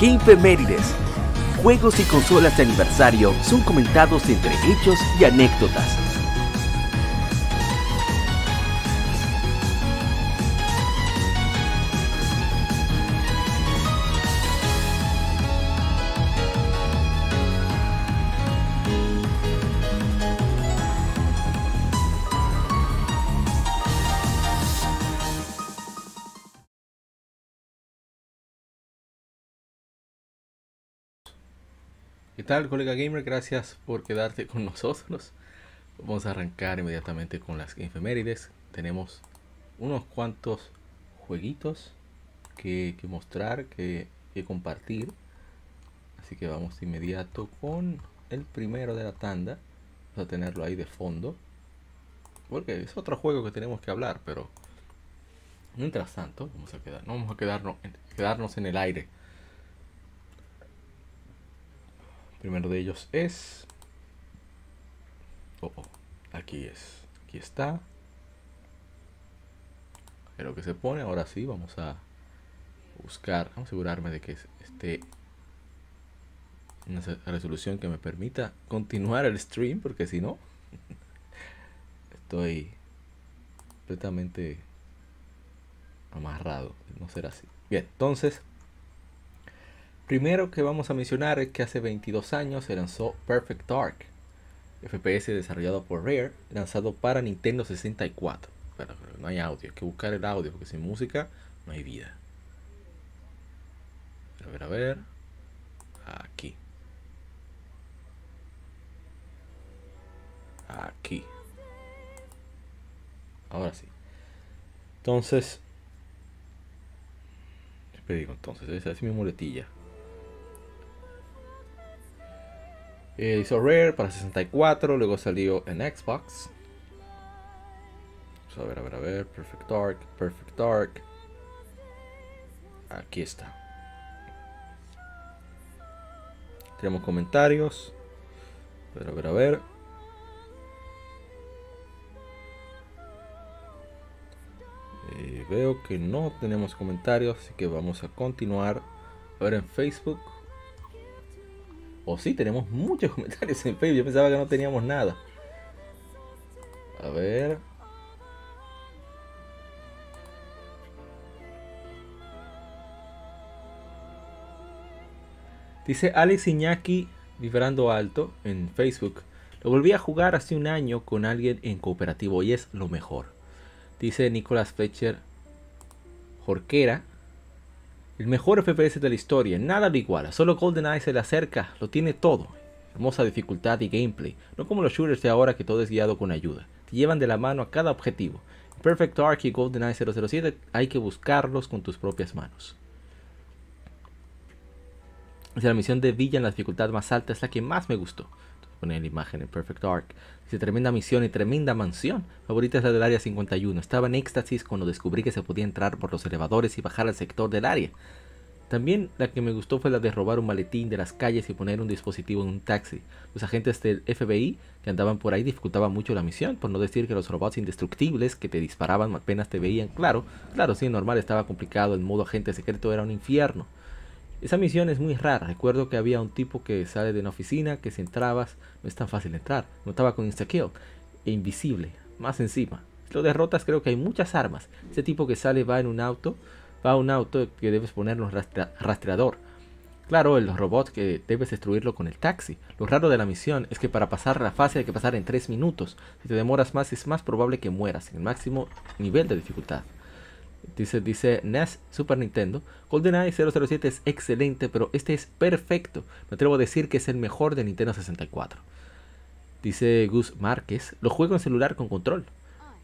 Gamefemérides. Juegos y consolas de aniversario son comentados entre hechos y anécdotas. ¿Qué tal, colega gamer? Gracias por quedarte con nosotros. Vamos a arrancar inmediatamente con las efemérides. Tenemos unos cuantos jueguitos que, mostrar, que, que compartir. Así que vamos de inmediato con el primero de la tanda. Vamos a tenerlo ahí de fondo. Porque es otro juego que tenemos que hablar, pero mientras tanto, vamos a quedar, no vamos a quedarnos, quedarnos en el aire. Primero de ellos es oh, oh, aquí es aquí está. Lo que se pone ahora sí vamos a buscar vamos a asegurarme de que esté una resolución que me permita continuar el stream porque si no estoy completamente amarrado. No será así. Bien entonces Primero que vamos a mencionar es que hace 22 años se lanzó Perfect Dark, FPS desarrollado por Rare, lanzado para Nintendo 64. Pero, no hay audio, hay que buscar el audio porque sin música no hay vida. A ver, a ver. Aquí. Aquí. Ahora sí. Entonces. ¿Qué entonces? Esa es mi muletilla. Eh, hizo Rare para 64, luego salió en Xbox. a ver, a ver, a ver. Perfect Dark, Perfect Dark. Aquí está. Tenemos comentarios. A ver, a ver, a ver. Eh, veo que no tenemos comentarios, así que vamos a continuar. A ver en Facebook. O sí, tenemos muchos comentarios en Facebook. Yo pensaba que no teníamos nada. A ver. Dice Alex Iñaki vibrando alto en Facebook. Lo volví a jugar hace un año con alguien en cooperativo y es lo mejor. Dice Nicolas Fletcher Jorquera el mejor FPS de la historia, nada lo iguala, solo GoldenEye se le acerca, lo tiene todo. Hermosa dificultad y gameplay, no como los shooters de ahora que todo es guiado con ayuda. Te llevan de la mano a cada objetivo. Perfect Dark y GoldenEye 007 hay que buscarlos con tus propias manos. La misión de Villa en la dificultad más alta es la que más me gustó. Pone la imagen en Perfect Dark. Dice, tremenda misión y tremenda mansión. Favorita es la del área 51. Estaba en éxtasis cuando descubrí que se podía entrar por los elevadores y bajar al sector del área. También la que me gustó fue la de robar un maletín de las calles y poner un dispositivo en un taxi. Los agentes del FBI que andaban por ahí dificultaban mucho la misión, por no decir que los robots indestructibles que te disparaban apenas te veían. Claro, claro, sí, normal, estaba complicado, el modo agente secreto era un infierno. Esa misión es muy rara. Recuerdo que había un tipo que sale de una oficina, que si entrabas no es tan fácil entrar. No estaba con insta-kill e invisible, más encima. Lo derrotas creo que hay muchas armas. Ese tipo que sale va en un auto va a un auto que debes poner un rastreador. Claro, los robots que debes destruirlo con el taxi. Lo raro de la misión es que para pasar la fase hay que pasar en 3 minutos. Si te demoras más es más probable que mueras en el máximo nivel de dificultad. Dice, dice NES Super Nintendo. GoldenEye 007 es excelente, pero este es perfecto. Me atrevo a decir que es el mejor de Nintendo 64. Dice Gus Márquez. Lo juego en celular con control.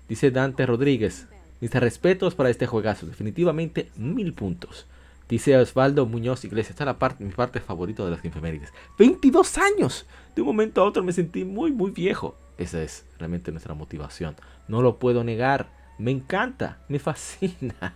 Dice Dante Rodríguez. Dice respetos para este juegazo, definitivamente mil puntos. Dice Osvaldo Muñoz Iglesias, esta es la parte, mi parte favorita de las infemérides. 22 años. De un momento a otro me sentí muy, muy viejo. Esa es realmente nuestra motivación. No lo puedo negar. Me encanta, me fascina.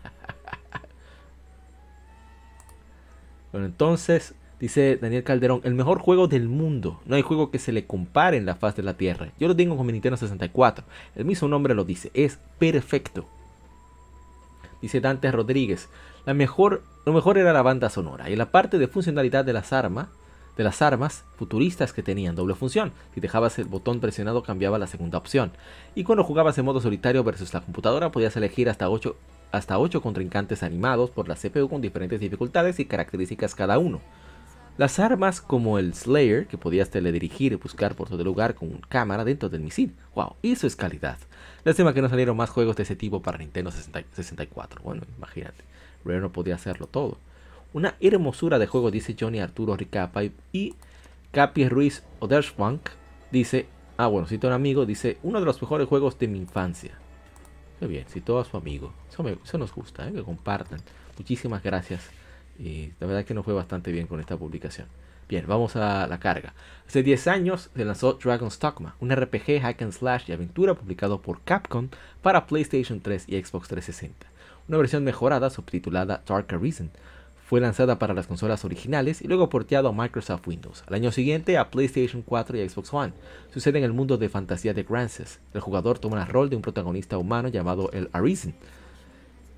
bueno, entonces, dice Daniel Calderón, el mejor juego del mundo. No hay juego que se le compare en la faz de la Tierra. Yo lo tengo con mi Nintendo 64. El mismo nombre lo dice, es perfecto dice Dante Rodríguez. La mejor, lo mejor era la banda sonora y la parte de funcionalidad de las armas, de las armas futuristas que tenían doble función. Si dejabas el botón presionado cambiaba la segunda opción. Y cuando jugabas en modo solitario versus la computadora podías elegir hasta 8, hasta 8 contrincantes animados por la CPU con diferentes dificultades y características cada uno. Las armas como el Slayer, que podías teledirigir y buscar por todo lugar con cámara dentro del misil. ¡Wow! Eso es calidad. Lástima que no salieron más juegos de ese tipo para Nintendo 64. Bueno, imagínate. Rare no podía hacerlo todo. Una hermosura de juego, dice Johnny Arturo Ricapa. Y Capi Ruiz Oderschwank dice, ah bueno, cito a un amigo, dice, uno de los mejores juegos de mi infancia. Qué bien, citó a su amigo. Eso, nos gusta, ¿eh? que compartan. Muchísimas gracias y la verdad que nos fue bastante bien con esta publicación. Bien, vamos a la carga. Hace 10 años se lanzó Dragon's Dogma, un RPG hack and slash y aventura publicado por Capcom para PlayStation 3 y Xbox 360. Una versión mejorada subtitulada Dark Arisen fue lanzada para las consolas originales y luego porteado a Microsoft Windows. Al año siguiente a PlayStation 4 y Xbox One. Sucede en el mundo de fantasía de Grances. El jugador toma el rol de un protagonista humano llamado el Arisen,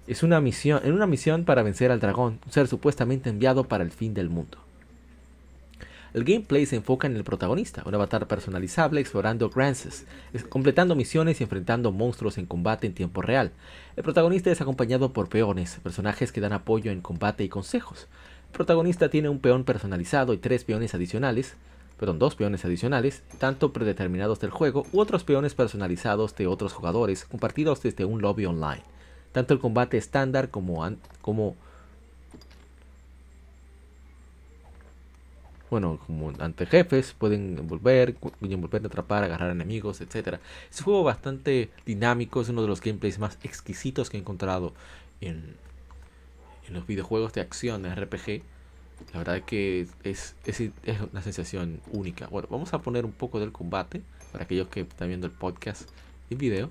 es una misión, en una misión para vencer al dragón, un ser supuestamente enviado para el fin del mundo. El gameplay se enfoca en el protagonista, un avatar personalizable explorando Grances, completando misiones y enfrentando monstruos en combate en tiempo real. El protagonista es acompañado por peones, personajes que dan apoyo en combate y consejos. El protagonista tiene un peón personalizado y tres peones adicionales, perdón, dos peones adicionales, tanto predeterminados del juego u otros peones personalizados de otros jugadores, compartidos desde un lobby online tanto el combate estándar como, como bueno, como ante jefes, pueden envolver, envolver, atrapar, agarrar enemigos, etc. Es un juego bastante dinámico, es uno de los gameplays más exquisitos que he encontrado en, en los videojuegos de acción de RPG. La verdad es que es, es, es, una sensación única. Bueno, vamos a poner un poco del combate para aquellos que están viendo el podcast en video.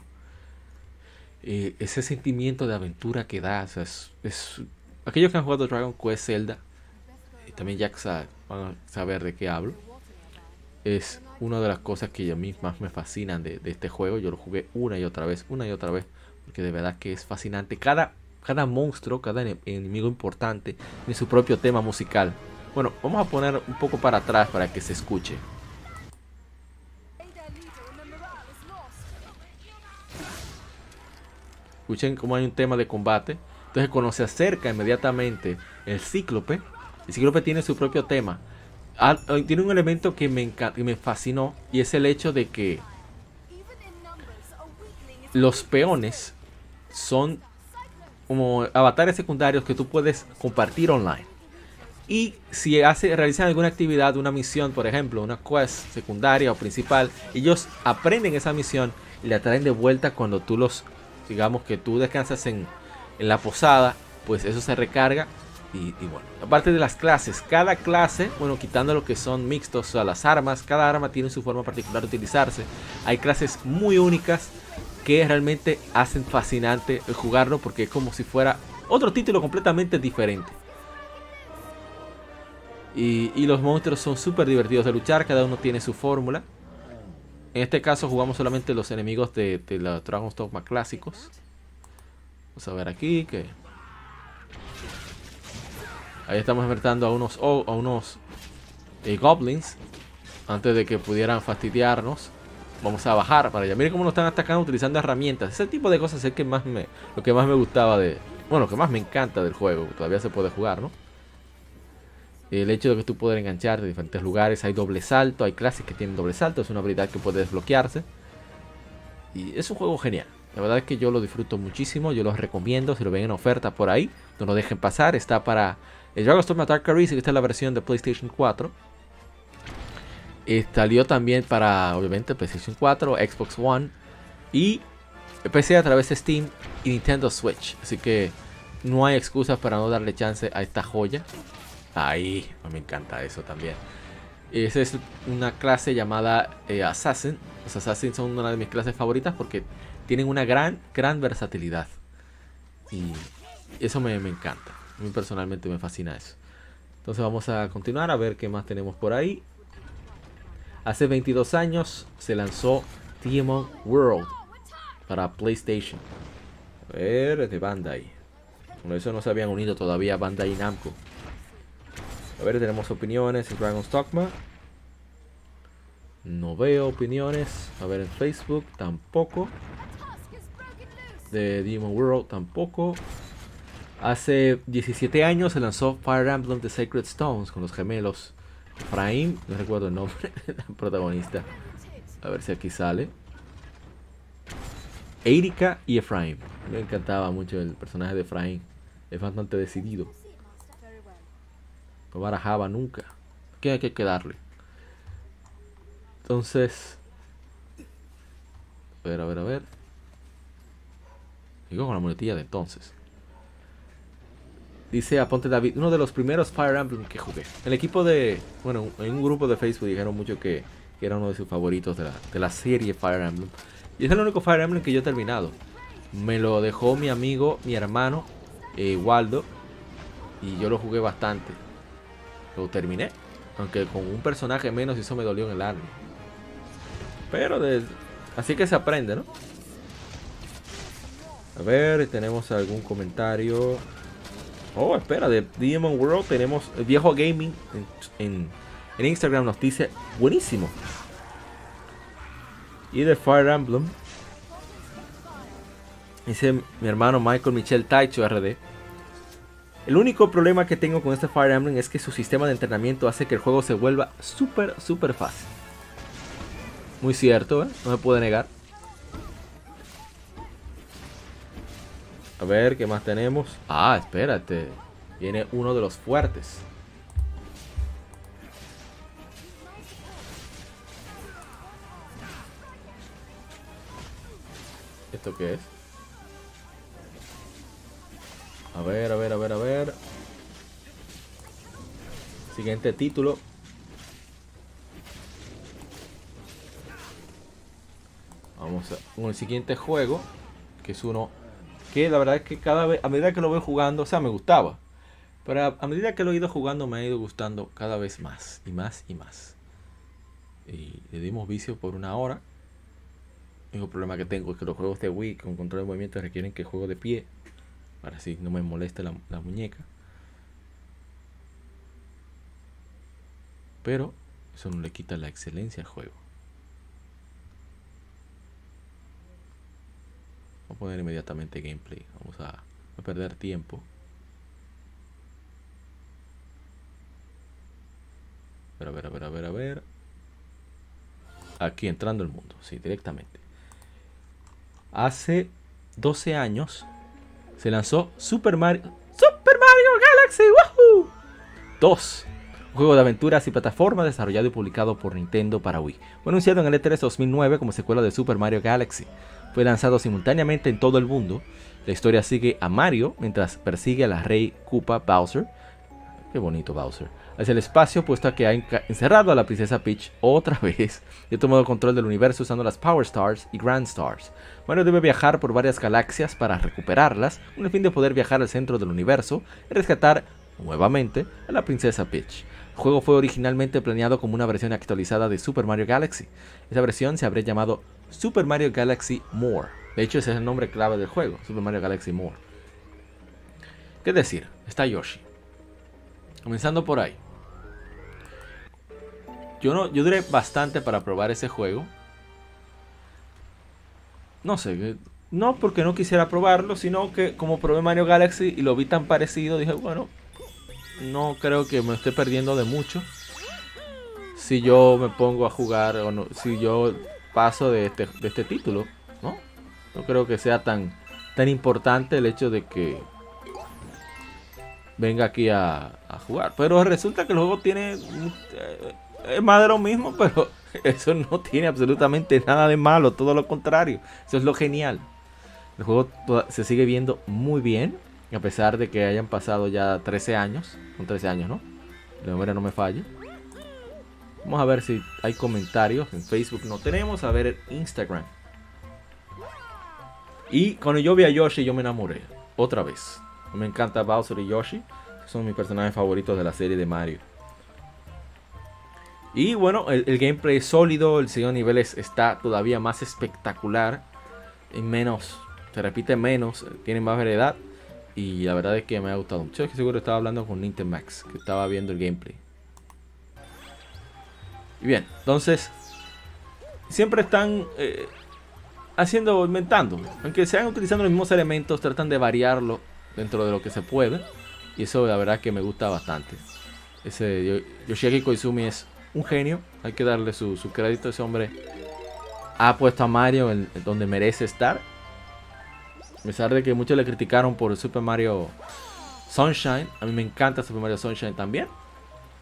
Eh, ese sentimiento de aventura que da. es, aquellos que han jugado Dragon Quest Zelda, y también ya van a saber de qué hablo. Es una de las cosas que a mí más me fascinan de, este juego. Yo lo jugué una y otra vez, una y otra vez, porque de verdad que es fascinante. Cada, cada monstruo, cada enemigo importante tiene su propio tema musical. Bueno, vamos a poner un poco para atrás para que se escuche. Escuchen cómo hay un tema de combate. Entonces cuando se acerca inmediatamente el cíclope, cíclope tiene su propio tema. Ah, eh, tiene un elemento que me, que me fascinó y es el hecho de que los peones son como avatares secundarios que tú puedes compartir online. Y si realizan alguna actividad, una misión, por ejemplo, una quest secundaria o principal, ellos aprenden esa misión y la traen de vuelta cuando tú los digamos que tú descansas en, la posada, pues eso se recarga Y, bueno, aparte de las clases, cada clase, bueno, quitando lo que son mixtos a las armas, cada arma tiene su forma particular de utilizarse. Hay clases muy únicas que realmente hacen fascinante jugarlo porque es como si fuera otro título completamente diferente. Y, y los monstruos son súper divertidos de luchar, cada uno tiene su fórmula. En este caso jugamos solamente los enemigos de, de los Dragon's Dogma clásicos. Vamos a ver aquí que... Ahí estamos enfrentando a unos, a unos eh, goblins. Antes de que pudieran fastidiarnos. Vamos a bajar para allá. Miren cómo nos están atacando utilizando herramientas. Ese tipo de cosas es que más me, lo que más me gustaba de... Bueno, lo que más me encanta del juego. Todavía se puede jugar, ¿no? El hecho de que tú puedas enganchar de diferentes lugares. Hay doble salto. Hay clases que tienen doble salto. Es una habilidad que puede desbloquearse. Y es un juego genial. La verdad es que yo lo disfruto muchísimo. Yo los recomiendo. Si lo ven en oferta por ahí. No lo dejen pasar. Está para el Dragon's Dogma Dark Arisen. Que está en la versión de PlayStation 4. Eh, salió también para, obviamente, PlayStation 4, Xbox One y PC a través de Steam y Nintendo Switch. Así que no hay excusas para no darle chance a esta joya. Ahí, me encanta eso también. Esa es una clase llamada eh, Assassin. Los Assassins son una de mis clases favoritas porque tienen una gran, gran versatilidad. Y eso me, me encanta. A mí personalmente me fascina eso. Entonces vamos a continuar a ver qué más tenemos por ahí. Hace 22 años se lanzó Demon World para PlayStation. A ver, es de Bandai. Con eso no se habían unido todavía Bandai y Namco. A ver, tenemos opiniones en Dragon's Dogma. No veo opiniones. A ver, en Facebook tampoco. De Demon World tampoco. Hace 17 años se lanzó Fire Emblem The Sacred Stones con los gemelos Efraín, no recuerdo el nombre del protagonista. A ver si aquí sale. Erika y Efraín. Me encantaba mucho el personaje de Efraín. Es bastante decidido. No barajaba nunca. ¿Qué hay que darle? Entonces. A ver, a ver, a ver. Digo con la muletilla de entonces. Dice Aponte David, uno de los primeros Fire Emblem que jugué. El equipo de. Bueno, en un grupo de Facebook dijeron mucho que, era uno de sus favoritos de la, de la, serie Fire Emblem. Y es el único Fire Emblem que yo he terminado. Me lo dejó mi amigo, mi hermano, eh, Waldo. Y yo lo jugué bastante. Lo terminé. Aunque con un personaje menos, eso me dolió en el alma. Pero así que se aprende, ¿no? A ver, tenemos algún comentario. Oh, espera, de Demon World tenemos viejo gaming en, en, Instagram nos dice buenísimo. Y de Fire Emblem dice mi hermano Michael Michel Taicho RD. El único problema que tengo con este Fire Emblem es que su sistema de entrenamiento hace que el juego se vuelva súper, súper fácil. Muy cierto, ¿eh? no me puede negar. A ver, ¿qué más tenemos? Ah, espérate. Viene uno de los fuertes. ¿Esto qué es? A ver, a ver, a ver, a ver. Siguiente título. Vamos a, con el siguiente juego. Que es uno que la verdad es que cada vez, a medida que lo voy jugando, o sea, me gustaba. Pero a, medida que lo he ido jugando, me ha ido gustando cada vez más, y más, y más. Y le dimos vicio por una hora. El único problema que tengo es que los juegos de Wii con control de movimiento requieren que juego de pie. Para así no me moleste la, la muñeca. Pero eso no le quita la excelencia al juego. Vamos a poner inmediatamente gameplay. Vamos a, a perder tiempo. A ver, a ver, a ver, a ver, a ver. Aquí entrando el mundo, sí, directamente. Hace 12 años se lanzó Super Mario. Super Mario Galaxy, ¡Woohoo! 2. Juego de aventuras y plataformas desarrollado y publicado por Nintendo para Wii. Fue anunciado en el E3 2009 como secuela de Super Mario Galaxy. Fue lanzado simultáneamente en todo el mundo. La historia sigue a Mario mientras persigue a la rey Koopa Bowser. Qué bonito Bowser. Hacia el espacio puesto que ha encerrado a la princesa Peach otra vez y ha tomado control del universo usando las Power Stars y Grand Stars. Mario debe viajar por varias galaxias para recuperarlas, con el fin de poder viajar al centro del universo y rescatar nuevamente a la princesa Peach. El juego fue originalmente planeado como una versión actualizada de Super Mario Galaxy. Esa versión se habría llamado Super Mario Galaxy More. De hecho, ese es el nombre clave del juego, Super Mario Galaxy More. ¿Qué decir? Está Yoshi. Comenzando por ahí. Yo, no, yo duré bastante para probar ese juego. No sé, no porque no quisiera probarlo, sino que como probé Mario Galaxy y lo vi tan parecido, dije, bueno, no creo que me esté perdiendo de mucho. Si yo me pongo a jugar o no, si yo paso de este, de este título, ¿no? No creo que sea tan, tan importante el hecho de que venga aquí a, jugar. Pero resulta que el juego tiene... Eh, es más de lo mismo, pero eso no tiene absolutamente nada de malo, todo lo contrario. Eso es lo genial. El juego se sigue viendo muy bien. A pesar de que hayan pasado ya 13 años. Son 13 años, ¿no? La memoria no me falle. Vamos a ver si hay comentarios. En Facebook no tenemos. A ver en Instagram. Y cuando yo vi a Yoshi yo me enamoré. Otra vez. Me encanta Bowser y Yoshi. Son mis personajes favoritos de la serie de Mario. Y bueno, el, gameplay es sólido. El segundo nivel está todavía más espectacular. Y menos. Se repite menos. Tiene más variedad. Y la verdad es que me ha gustado mucho. Es que seguro estaba hablando con Nintendo Max, que estaba viendo el gameplay. Y bien, entonces, siempre están eh, haciendo, inventando. Aunque sean utilizando los mismos elementos, tratan de variarlo dentro de lo que se puede. Y eso la verdad que me gusta bastante. Ese Yoshiaki Koizumi es un genio. Hay que darle su, crédito. Ese hombre ha puesto a Mario en donde merece estar. A pesar de que muchos le criticaron por Super Mario Sunshine. A mí me encanta Super Mario Sunshine también.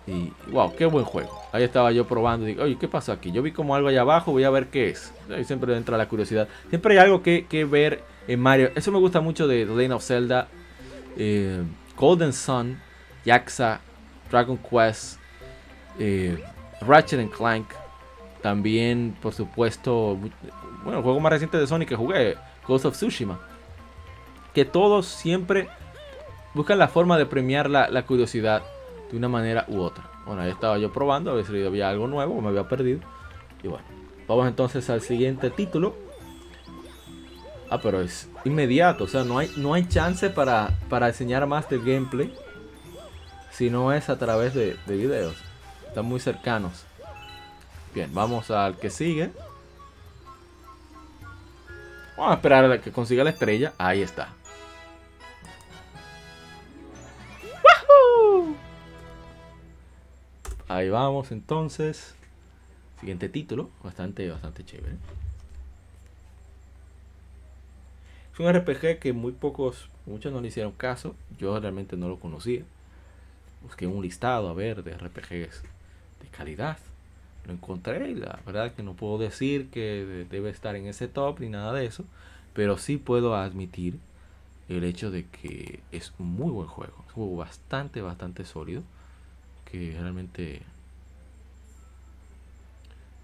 Y wow, qué buen juego. Ahí estaba yo probando y digo, oye, ¿qué pasó aquí? Yo vi como algo allá abajo, voy a ver qué es. Ahí siempre entra la curiosidad. Siempre hay algo que, ver en Mario. Eso me gusta mucho de The Legend of Zelda, eh, Golden Sun, Yaxa, Dragon Quest, eh, Ratchet and Clank. También, por supuesto, bueno, el juego más reciente de Sonic que jugué, Ghost of Tsushima que todos siempre buscan la forma de premiar la, curiosidad de una manera u otra. Bueno, ahí estaba yo probando, a ver si había algo nuevo, me había perdido. Y bueno, vamos entonces al siguiente título. Ah, pero es inmediato, o sea, no hay, no hay chance para, para enseñar más del gameplay. Si no es a través de, de videos. Están muy cercanos. Bien, vamos al que sigue. Vamos a esperar a que consiga la estrella. Ahí está. Ahí vamos entonces. Siguiente título, bastante, bastante chévere. Es un RPG que muy pocos, muchos no le hicieron caso. Yo realmente no lo conocía. Busqué un listado a ver de RPGs de calidad. Lo encontré y la verdad que no puedo decir que debe estar en ese top ni nada de eso. Pero sí puedo admitir el hecho de que es un muy buen juego. Es un juego bastante, bastante sólido que realmente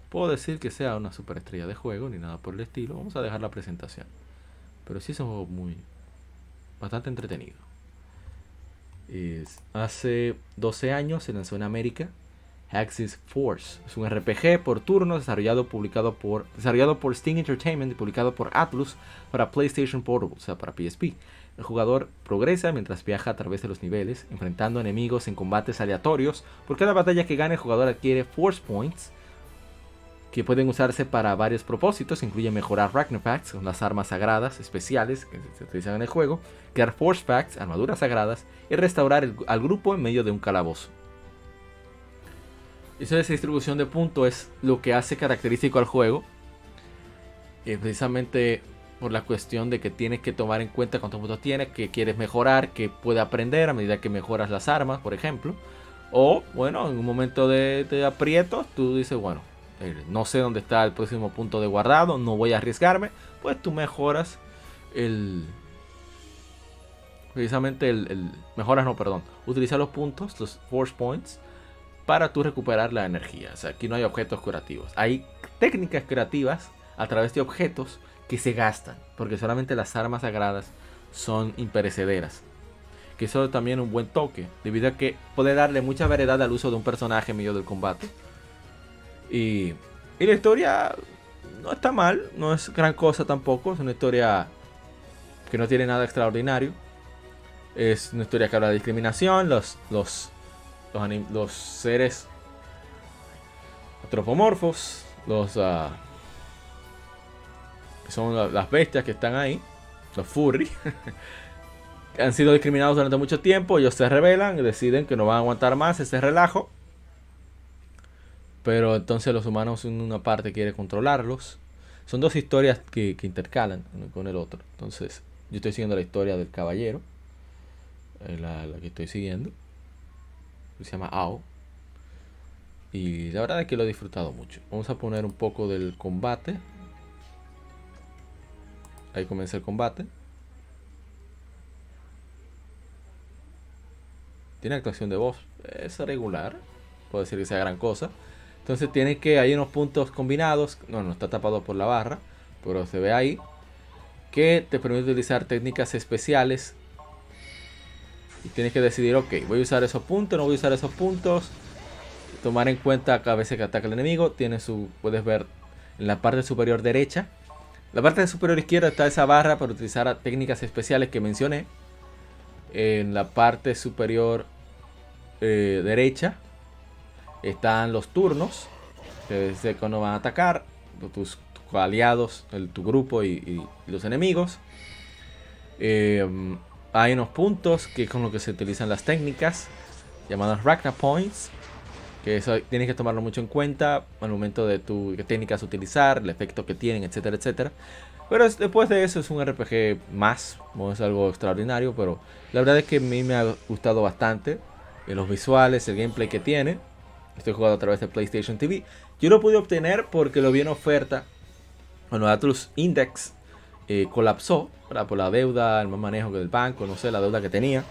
puedo decir que sea una superestrella de juego ni nada por el estilo. Vamos a dejar la presentación. Pero sí es un juego muy bastante entretenido. hace 12 años se lanzó en América Axis Force. Es un RPG por turno desarrollado, publicado por, desarrollado por Sting Entertainment y publicado por Atlus para PlayStation Portable, o sea, para PSP. El jugador progresa mientras viaja a través de los niveles, enfrentando enemigos en combates aleatorios. Por cada batalla que gane, el jugador adquiere Force Points, que pueden usarse para varios propósitos. Incluye mejorar Facts, las armas sagradas especiales que se utilizan en el juego, crear Force Facts, armaduras sagradas, y restaurar al grupo en medio de un calabozo. Esa distribución de puntos es lo que hace característico al juego. Eh, precisamente por la cuestión de que tienes que tomar en cuenta cuántos puntos tienes, que quieres mejorar, que puede aprender a medida que mejoras las armas, por ejemplo. O, bueno, en un momento de, de aprietos, tú dices, bueno, eh, no sé dónde está el próximo punto de guardado, no voy a arriesgarme, pues tú mejoras el... Precisamente el, mejoras, no, perdón, utiliza los puntos, los force points, para tú recuperar la energía. O sea, aquí no hay objetos curativos. Hay técnicas creativas a través de objetos que se gastan, porque solamente las armas sagradas son imperecederas. Que eso también un buen toque, debido a que puede darle mucha variedad al uso de un personaje en medio del combate. Y, y la historia no está mal, no es gran cosa tampoco, es una historia que no tiene nada extraordinario. Es una historia que habla de discriminación, los, los, los, los seres antropomorfos, los ah, son la- las bestias que están ahí, los furry, han sido discriminados durante mucho tiempo, ellos se rebelan y deciden que no van a aguantar más ese relajo. Pero entonces los humanos en una parte quiere controlarlos. Son dos historias que, intercalan uno con el otro. Entonces yo estoy siguiendo la historia del caballero. eh, La, que estoy siguiendo. Se llama Ao. Y la verdad es que lo he disfrutado mucho. Vamos a poner un poco del combate. Ahí comienza el combate. Tiene actuación de voz. Es regular. Puedo decir que sea gran cosa. Entonces tiene que. Hay unos puntos combinados. No, no está tapado por la barra. Pero se ve ahí. Que te permite utilizar técnicas especiales. Y tienes que decidir, ok, voy a usar esos puntos, no voy a usar esos puntos. Tomar en cuenta cada vez que ataca el enemigo. Tiene su. Puedes ver en la parte superior derecha. La parte superior izquierda está esa barra para utilizar técnicas especiales que mencioné. En la parte superior eh, derecha están los turnos. Que es de cuando van a atacar. Tus, aliados, tu grupo y, los enemigos. Eh, hay unos puntos que con los que se utilizan las técnicas. Llamadas Ragnar Points. Que eso tienes que tomarlo mucho en cuenta al momento de tu qué técnicas utilizar, el efecto que tienen, etcétera, etcétera. Pero es- después de eso es un RPG más, no es algo extraordinario, pero la verdad es que a mí me ha gustado bastante. eh, los visuales, el gameplay que tiene. Estoy jugando a través de PlayStation TV. Yo lo pude obtener porque lo vi en oferta. Bueno, Atlus Index eh, colapsó ¿verdad? por la deuda, el mal manejo del banco, no sé, la deuda que tenía.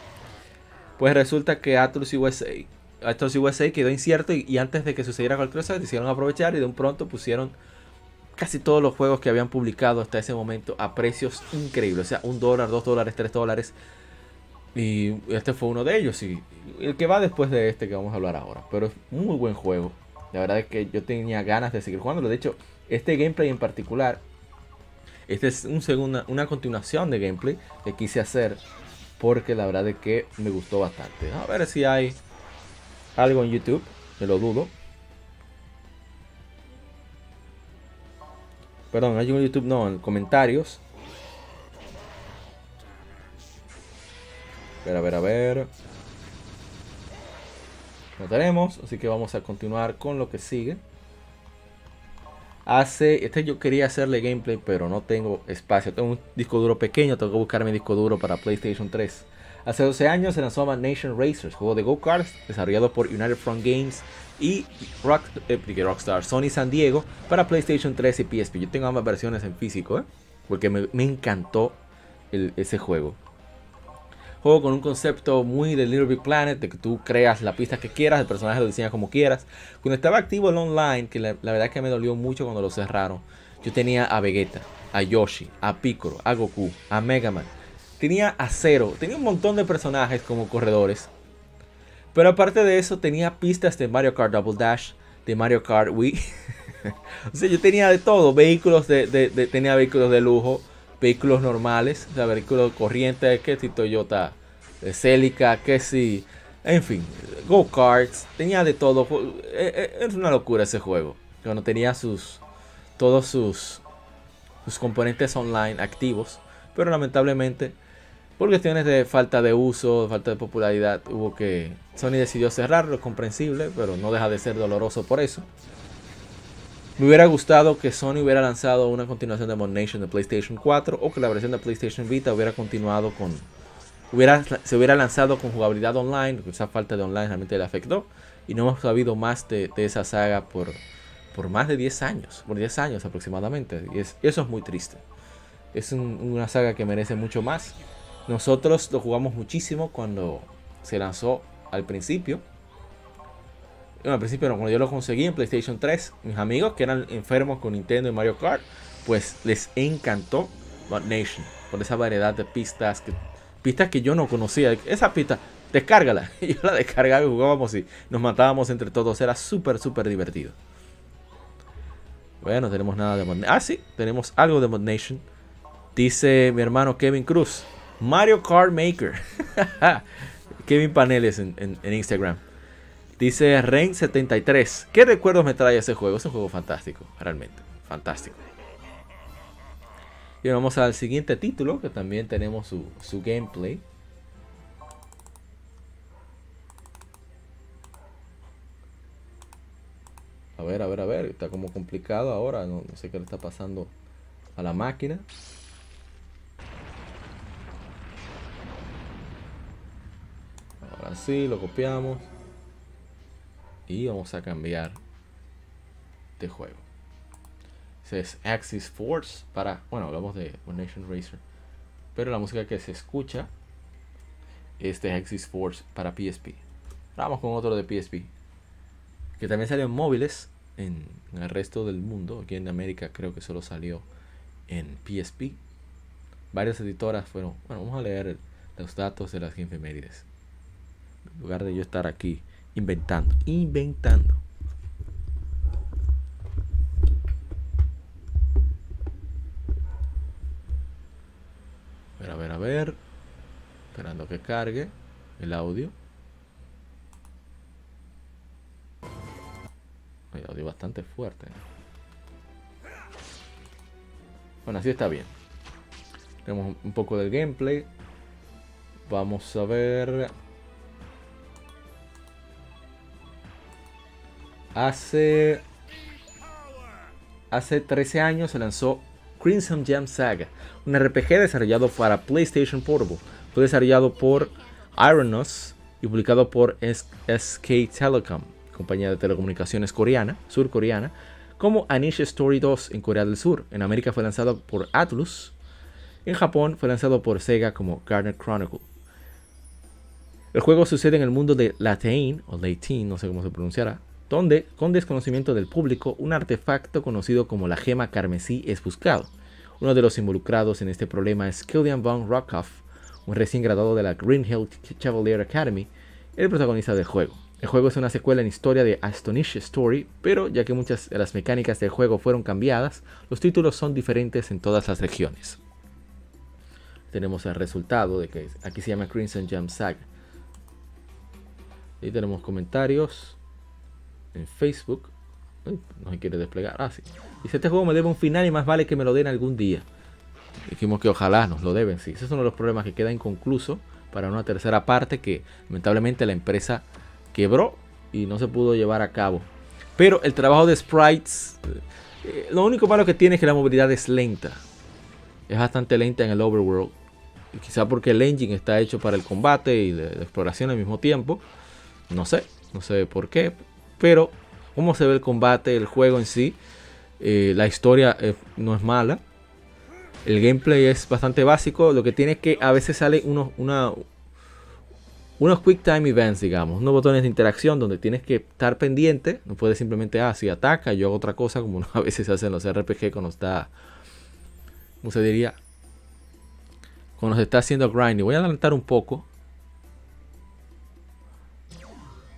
Pues resulta que Atlus USA, Atlus USA quedó incierto y, antes de que sucediera cualquier cosa, decidieron aprovechar y de un pronto pusieron casi todos los juegos que habían publicado hasta ese momento a precios increíbles. O sea, un dólar, dos dólares, tres dólares. Y este fue uno de ellos. Y el que va después de este que vamos a hablar ahora. Pero es muy buen juego. La verdad es que yo tenía ganas de seguir jugándolo. De hecho, este gameplay en particular. Este es un segunda, una continuación de gameplay que quise hacer. Porque la verdad es que me gustó bastante. A ver si hay algo en YouTube. Me lo dudo. Perdón, hay en YouTube, no, en comentarios. A ver, a ver, a ver. Lo tenemos, así que vamos a continuar con lo que sigue. Hace, este yo quería hacerle gameplay, pero no tengo espacio. Tengo un disco duro pequeño, tengo que buscar mi disco duro para PlayStation 3. Hace 12 años se lanzó Nation Racers, juego de go-karts desarrollado por United Front Games y Rock, eh, Rockstar, Sony San Diego para PlayStation 3 y PSP. Yo tengo ambas versiones en físico, ¿eh? porque me, encantó ese juego. Juego con un concepto muy de Little Big Planet, de que tú creas la pista que quieras, el personaje lo diseñas como quieras. Cuando estaba activo el online, que la, la verdad es que me dolió mucho cuando lo cerraron, yo tenía a Vegeta, a Yoshi, a Piccolo, a Goku, a Mega Man. Tenía a Zero, tenía un montón de personajes como corredores. Pero aparte de eso, tenía pistas de Mario Kart Double Dash, de Mario Kart Wii. o sea, yo tenía de todo, vehículos de, tenía vehículos de lujo, vehículos normales, o sea, vehículos corrientes, que si Toyota eh, Celica, que si, en fin, go-karts, tenía de todo. Eh, eh, Es una locura ese juego. Cuando tenía sus, todos sus, sus componentes online activos, pero lamentablemente por cuestiones de falta de uso, falta de popularidad, hubo que Sony decidió cerrarlo, es comprensible, pero no deja de ser doloroso por eso. Me hubiera gustado que Sony hubiera lanzado una continuación de Mod Nation de PlayStation 4 o que la versión de PlayStation Vita hubiera continuado con, hubiera, se hubiera lanzado con jugabilidad online, esa falta de online realmente le afectó. Y no hemos sabido más de, esa saga por, por más de 10 años, por 10 años aproximadamente. Y es, eso es muy triste. Es un- una saga que merece mucho más. Nosotros lo jugamos muchísimo cuando se lanzó al principio. Bueno, al principio cuando yo lo conseguí en PlayStation 3, mis amigos que eran enfermos con Nintendo y Mario Kart, pues les encantó Mod Nation por esa variedad de pistas que pistas que yo no conocía. Esa pista, descárgala. Yo la descargaba y jugábamos y nos matábamos entre todos. Era súper, súper divertido. Bueno, no tenemos nada de Mod. Ah, sí, tenemos algo de Mod Nation. Dice mi hermano Kevin Cruz. Mario Kart Maker. Kevin Paneles en, Instagram. Dice Rain73. ¿Qué recuerdos me trae ese juego? Es un juego fantástico, realmente. Fantástico. Y vamos al siguiente título, que también tenemos su, gameplay. A ver, a ver, a ver. Está como complicado ahora. No sé qué le está pasando a la máquina. Ahora sí, lo copiamos. Y vamos a cambiar de juego. Es Axis Force para. Bueno, hablamos de One Nation Racer. Pero la música que se escucha es de Axis Force para PSP. Vamos con otro de PSP. Que también salió en móviles en, el resto del mundo. Aquí en América creo que solo salió en PSP. Varias editoras fueron. Bueno, vamos a leer los datos de las efemérides. En lugar de yo estar aquí inventando. Inventando. A ver, a ver, a ver. Esperando que cargue el audio. El audio bastante fuerte. Bueno, así está bien. Tenemos un poco del gameplay. Vamos a ver. Hace. Hace 13 años se lanzó Crimson Jam Saga, un RPG desarrollado para PlayStation Portable. Fue desarrollado por Ironos y publicado por SK Telecom, compañía de telecomunicaciones coreana, surcoreana, como Anish Story 2 en Corea del Sur. En América fue lanzado por Atlus. En Japón fue lanzado por Sega como Garnet Chronicle. El juego sucede en el mundo de Latain, o Latin, no sé cómo se pronunciará, donde, con desconocimiento del público, un artefacto conocido como la gema carmesí es buscado. Uno de los involucrados en este problema es Killian Von Rockhoff, un recién graduado de la Green Hill Chevalier Academy, el protagonista del juego. El juego es una secuela en historia de Astonish Story, pero ya que muchas de las mecánicas del juego fueron cambiadas, los títulos son diferentes en todas las regiones. Tenemos el resultado de que aquí se llama Crimson Jam Saga. Ahí tenemos comentarios en Facebook. No se quiere desplegar. Ah, sí. Dice: Este juego me debe un final y más vale que me lo den algún día. Dijimos que ojalá nos lo deben, sí. Ese es uno de los problemas que queda inconcluso para una tercera parte que lamentablemente la empresa quebró y no se pudo llevar a cabo. Pero el trabajo de sprites, eh, lo único malo que tiene es que la movilidad es lenta. Es bastante lenta en el overworld. Y quizá porque el engine está hecho para el combate y de exploración al mismo tiempo. No sé, no sé por qué. Pero cómo se ve el combate, el juego en sí. eh, la historia eh, no es mala. El gameplay es bastante básico. Lo que tiene es que a veces sale unos, unos quick time events, digamos. Unos botones de interacción donde tienes que estar pendiente. No puedes simplemente, ah, si ataca, yo hago otra cosa. Como a veces se hacen los RPG cuando está. ¿Cómo se diría? Cuando se está haciendo grinding. Voy a adelantar un poco.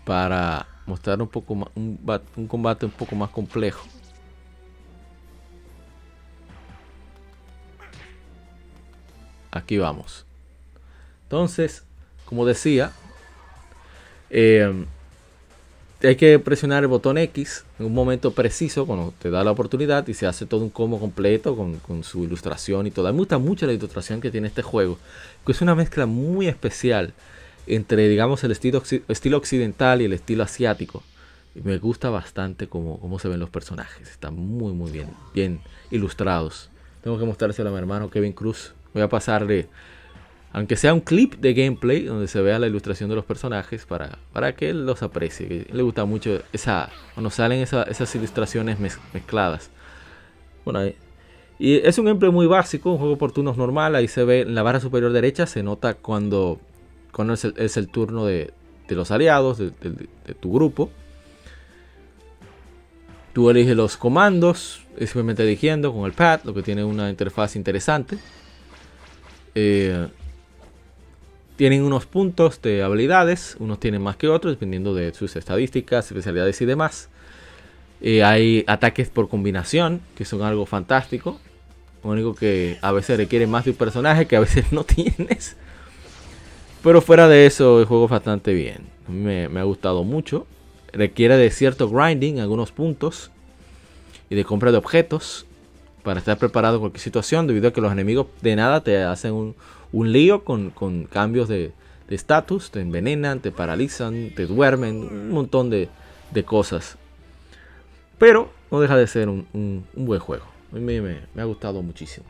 Para mostrar un poco más, un, un combate un poco más complejo. Aquí vamos. Entonces, como decía, eh, hay que presionar el botón X en un momento preciso cuando te da la oportunidad y se hace todo un combo completo con, su ilustración y todo. Me gusta mucho la ilustración que tiene este juego, que es una mezcla muy especial entre, digamos, el estilo, estilo occidental y el estilo asiático. Me gusta bastante cómo, cómo se ven los personajes. Están muy, muy bien, bien ilustrados. Tengo que mostrárselo a mi hermano Kevin Cruz. Voy a pasarle aunque sea un clip de gameplay donde se vea la ilustración de los personajes para, para que él los aprecie. Le gusta mucho esa cuando salen esas ilustraciones mezcladas. Bueno, y es un gameplay muy básico, un juego por turnos normal. Ahí se ve en la barra superior derecha, se nota cuando, cuando es, el, turno de, los aliados, de, tu grupo. Tú eliges los comandos, simplemente eligiendo con el pad, lo que tiene una interfaz interesante. Eh, tienen unos puntos de habilidades, unos tienen más que otros, dependiendo de sus estadísticas, especialidades y demás. Eh, hay ataques por combinación, que son algo fantástico. Lo único que a veces requiere más de un personaje que a veces no tienes. Pero fuera de eso, el juego es bastante bien. Me, me ha gustado mucho. Requiere de cierto grinding algunos puntos. Y de compra de objetos. Para estar preparado en cualquier situación. Debido a que los enemigos de nada te hacen un, un lío con, cambios de estatus, te envenenan, te paralizan, te duermen, un montón de, cosas. Pero no deja de ser un, buen juego. A mí me, ha gustado muchísimo.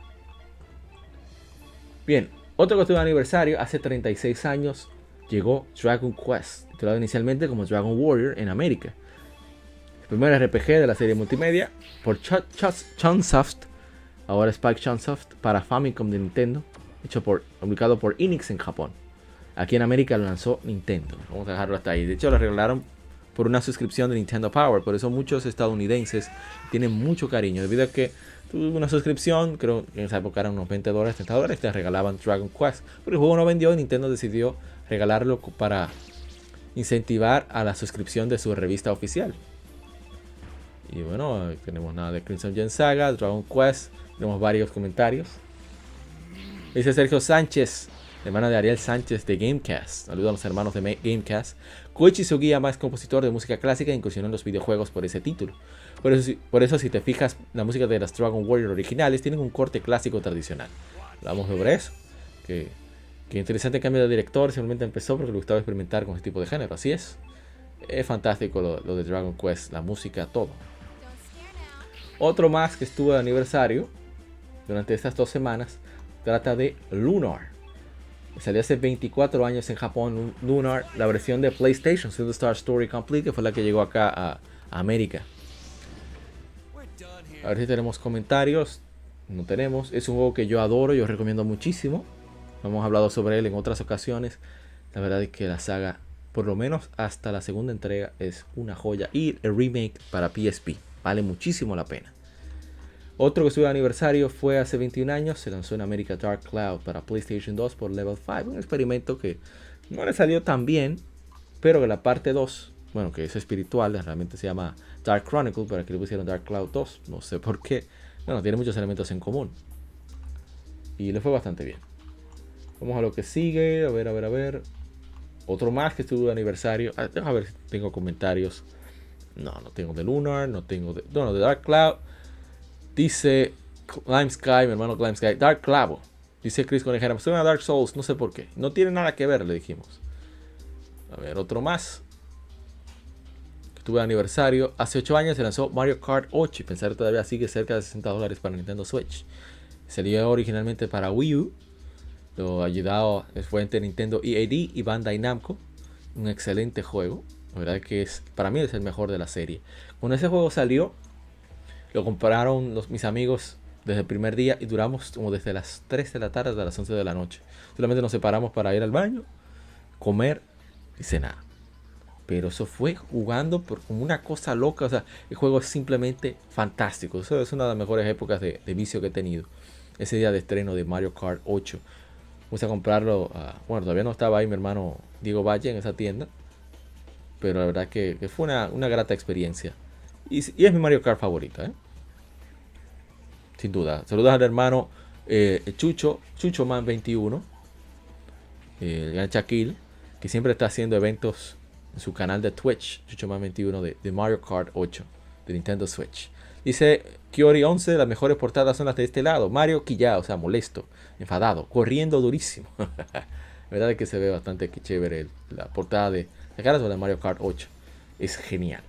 Bien, otro cuestión de aniversario, hace 36 años llegó Dragon Quest, titulado inicialmente como Dragon Warrior en América. El primer RPG de la serie multimedia por Chunsoft, ahora Spike Chunsoft, para Famicom de Nintendo hecho por, publicado por Enix en Japón. Aquí en América lo lanzó Nintendo. Vamos a dejarlo hasta ahí. De hecho, lo regalaron por una suscripción de Nintendo Power. Por eso muchos estadounidenses tienen mucho cariño. Debido a que tuve una suscripción, creo que en esa época eran unos 20 dólares, 30 dólares, te regalaban Dragon Quest. Pero el juego no vendió y Nintendo decidió regalarlo para incentivar a la suscripción de su revista oficial. Y bueno, tenemos nada de Crimson Gen Saga, Dragon Quest, tenemos varios comentarios. Dice Sergio Sánchez, hermano de Ariel Sánchez de Gamecast. Saludos a los hermanos de Gamecast. Koichi Sugiyama es compositor de música clásica e incursionó en los videojuegos por ese título. Por eso, por eso si te fijas, la música de las Dragon Warrior originales tienen un corte clásico tradicional. Hablamos sobre eso. Que, interesante cambio de director. Simplemente empezó porque le gustaba experimentar con este tipo de género. Así es. Es fantástico lo, de Dragon Quest, la música, todo. Otro más que estuvo de aniversario durante estas dos semanas trata de Lunar. Salió hace 24 años en Japón, Lunar, la versión de PlayStation, Single Star Story Complete, que fue la que llegó acá a, América. A ver si tenemos comentarios. No tenemos. Es un juego que yo adoro, yo recomiendo muchísimo. Hemos hablado sobre él en otras ocasiones. La verdad es que la saga, por lo menos hasta la segunda entrega, es una joya. Y el remake para PSP vale muchísimo la pena. Otro que estuvo de aniversario fue hace 21 años, se lanzó en América Dark Cloud para PlayStation 2 por Level 5, un experimento que no le salió tan bien, pero que la parte 2, bueno, que es espiritual, realmente se llama Dark Chronicle, para que le pusieron Dark Cloud 2, no sé por qué, bueno, tiene muchos elementos en común. Y le fue bastante bien. Vamos a lo que sigue, a ver, a ver, a ver. Otro más que estuvo de aniversario. Ah, a ver si tengo comentarios. No, no tengo de Lunar, no tengo de. No, de Dark Cloud. Dice Climb Sky, mi hermano Climb Sky, Dark Clavo. Dice Chris Conejera, estoy a Dark Souls, no sé por qué. No tiene nada que ver, le dijimos. A ver, otro más. Estuve de aniversario. Hace 8 años se lanzó Mario Kart 8 y pensar todavía sigue cerca de 60 dólares para Nintendo Switch. Salió originalmente para Wii U. Lo ayudado fue entre Nintendo EAD y Bandai Namco. Un excelente juego. La verdad que es, para mí es el mejor de la serie. Cuando ese juego salió, lo compraron los, mis amigos desde el primer día y duramos como desde las 3 de la tarde hasta las 11 de la noche. Solamente nos separamos para ir al baño, comer y cenar. Pero eso fue jugando por como una cosa loca. O sea, el juego es simplemente fantástico. Eso es una de las mejores épocas de, vicio que he tenido. Ese día de estreno de Mario Kart 8. Puse a comprarlo. bueno, todavía no estaba ahí mi hermano Diego Valle en esa tienda. Pero la verdad que, fue una, grata experiencia. Y, es mi Mario Kart favorita. ¿eh? sin duda. Saludos al hermano eh, Chucho, Chucho Man 21, eh, el gran Shaquille, que siempre está haciendo eventos en su canal de Twitch, Chucho Man 21 de, Mario Kart 8 de Nintendo Switch. Dice Kiori 11, las mejores portadas son las de este lado. Mario quillado, o sea, molesto, enfadado, corriendo durísimo. la verdad es que se ve bastante chévere la portada de la cara de Mario Kart 8. Es genial.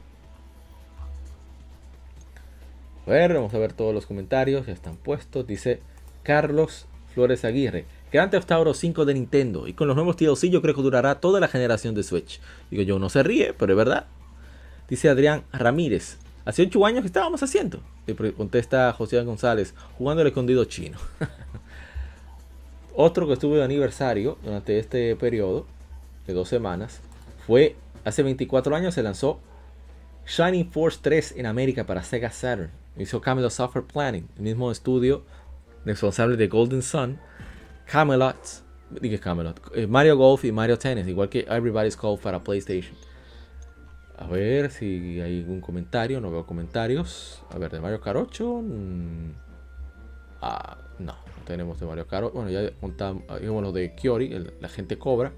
A ver, vamos a ver todos los comentarios, ya están puestos. Dice Carlos Flores Aguirre. Grand Theft Auto 5 de Nintendo. Y con los nuevos DLC yo creo que durará toda la generación de Switch. Digo yo, no se ríe, pero es verdad. Dice Adrián Ramírez. Hace 8 años que estábamos haciendo. Le contesta José González, jugando el escondido chino. Otro que estuvo de aniversario durante este periodo de dos semanas fue hace 24 años se lanzó Shining Force 3 en América para Sega Saturn. Hizo Camelot Software Planning, el mismo estudio responsable de Golden Sun, Camelot, dije Camelot, eh, Mario Golf y Mario Tennis, igual que Everybody's Golf para PlayStation. A ver si hay algún comentario, no veo comentarios. A ver, de Mario Kart 8. Mm, ah, no, no tenemos de Mario Kart. Bueno, ya contamos, lo de Kiori, la gente cobra.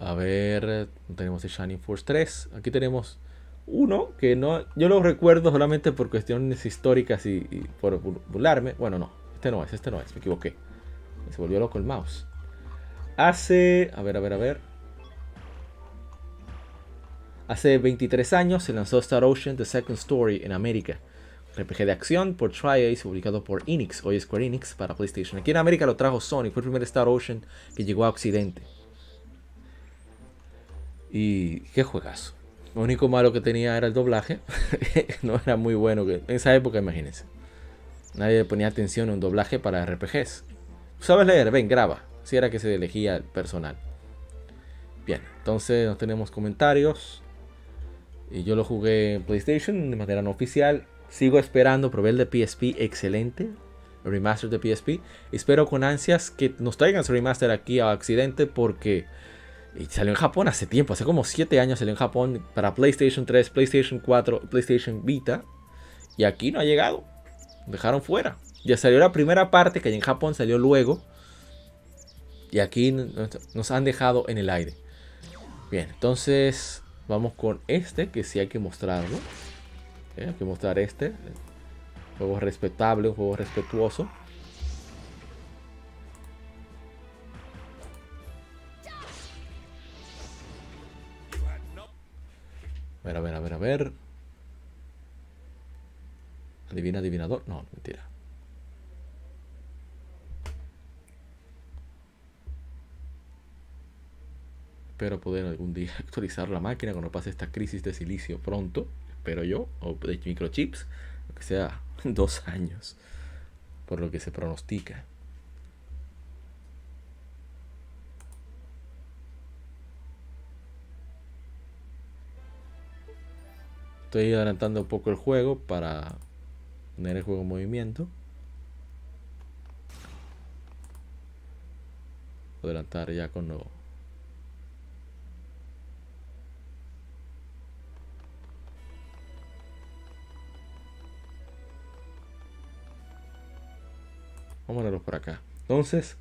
A ver, tenemos el Shining Force 3. Aquí tenemos uno que no, yo lo recuerdo solamente por cuestiones históricas y, por burlarme. Bueno, no, este no es, este no es, me equivoqué. Se volvió loco el mouse. Hace, a ver, a ver, a ver. Hace 23 años se lanzó Star Ocean The Second Story en América. RPG de acción por Tri-Ace, publicado por Enix, hoy Square Enix, para PlayStation. Aquí en América lo trajo Sony, fue el primer Star Ocean que llegó a Occidente. Y qué juegazo. Lo único malo que tenía era el doblaje. no era muy bueno. En esa época, imagínense. Nadie ponía atención a un doblaje para RPGs. ¿Sabes leer? Ven, graba. Si era que se elegía el personal. Bien, entonces no tenemos comentarios. Y yo lo jugué en PlayStation de manera no oficial. Sigo esperando, probé el de PSP, excelente. El remaster de PSP. Espero con ansias que nos traigan su remaster aquí a Occidente porque salió en Japón hace tiempo, hace como 7 años salió en Japón para PlayStation 3, PlayStation 4, PlayStation Vita. Y aquí no ha llegado. Dejaron fuera. Ya salió la primera parte que en Japón salió luego. Y aquí nos han dejado en el aire. Bien, entonces vamos con este, que sí hay que mostrarlo. Eh, hay que mostrar este. Un juego respetable, un juego respetuoso. A ver, a ver, a ver, a ver. Adivina, adivinador. No, mentira. Espero poder algún día actualizar la máquina cuando pase esta crisis de silicio pronto. Espero yo. O de microchips. Que sea dos años. Por lo que se pronostica. Estoy adelantando un poco el juego para poner el juego en movimiento. Adelantar ya con lo Vamos a verlo por acá. Entonces,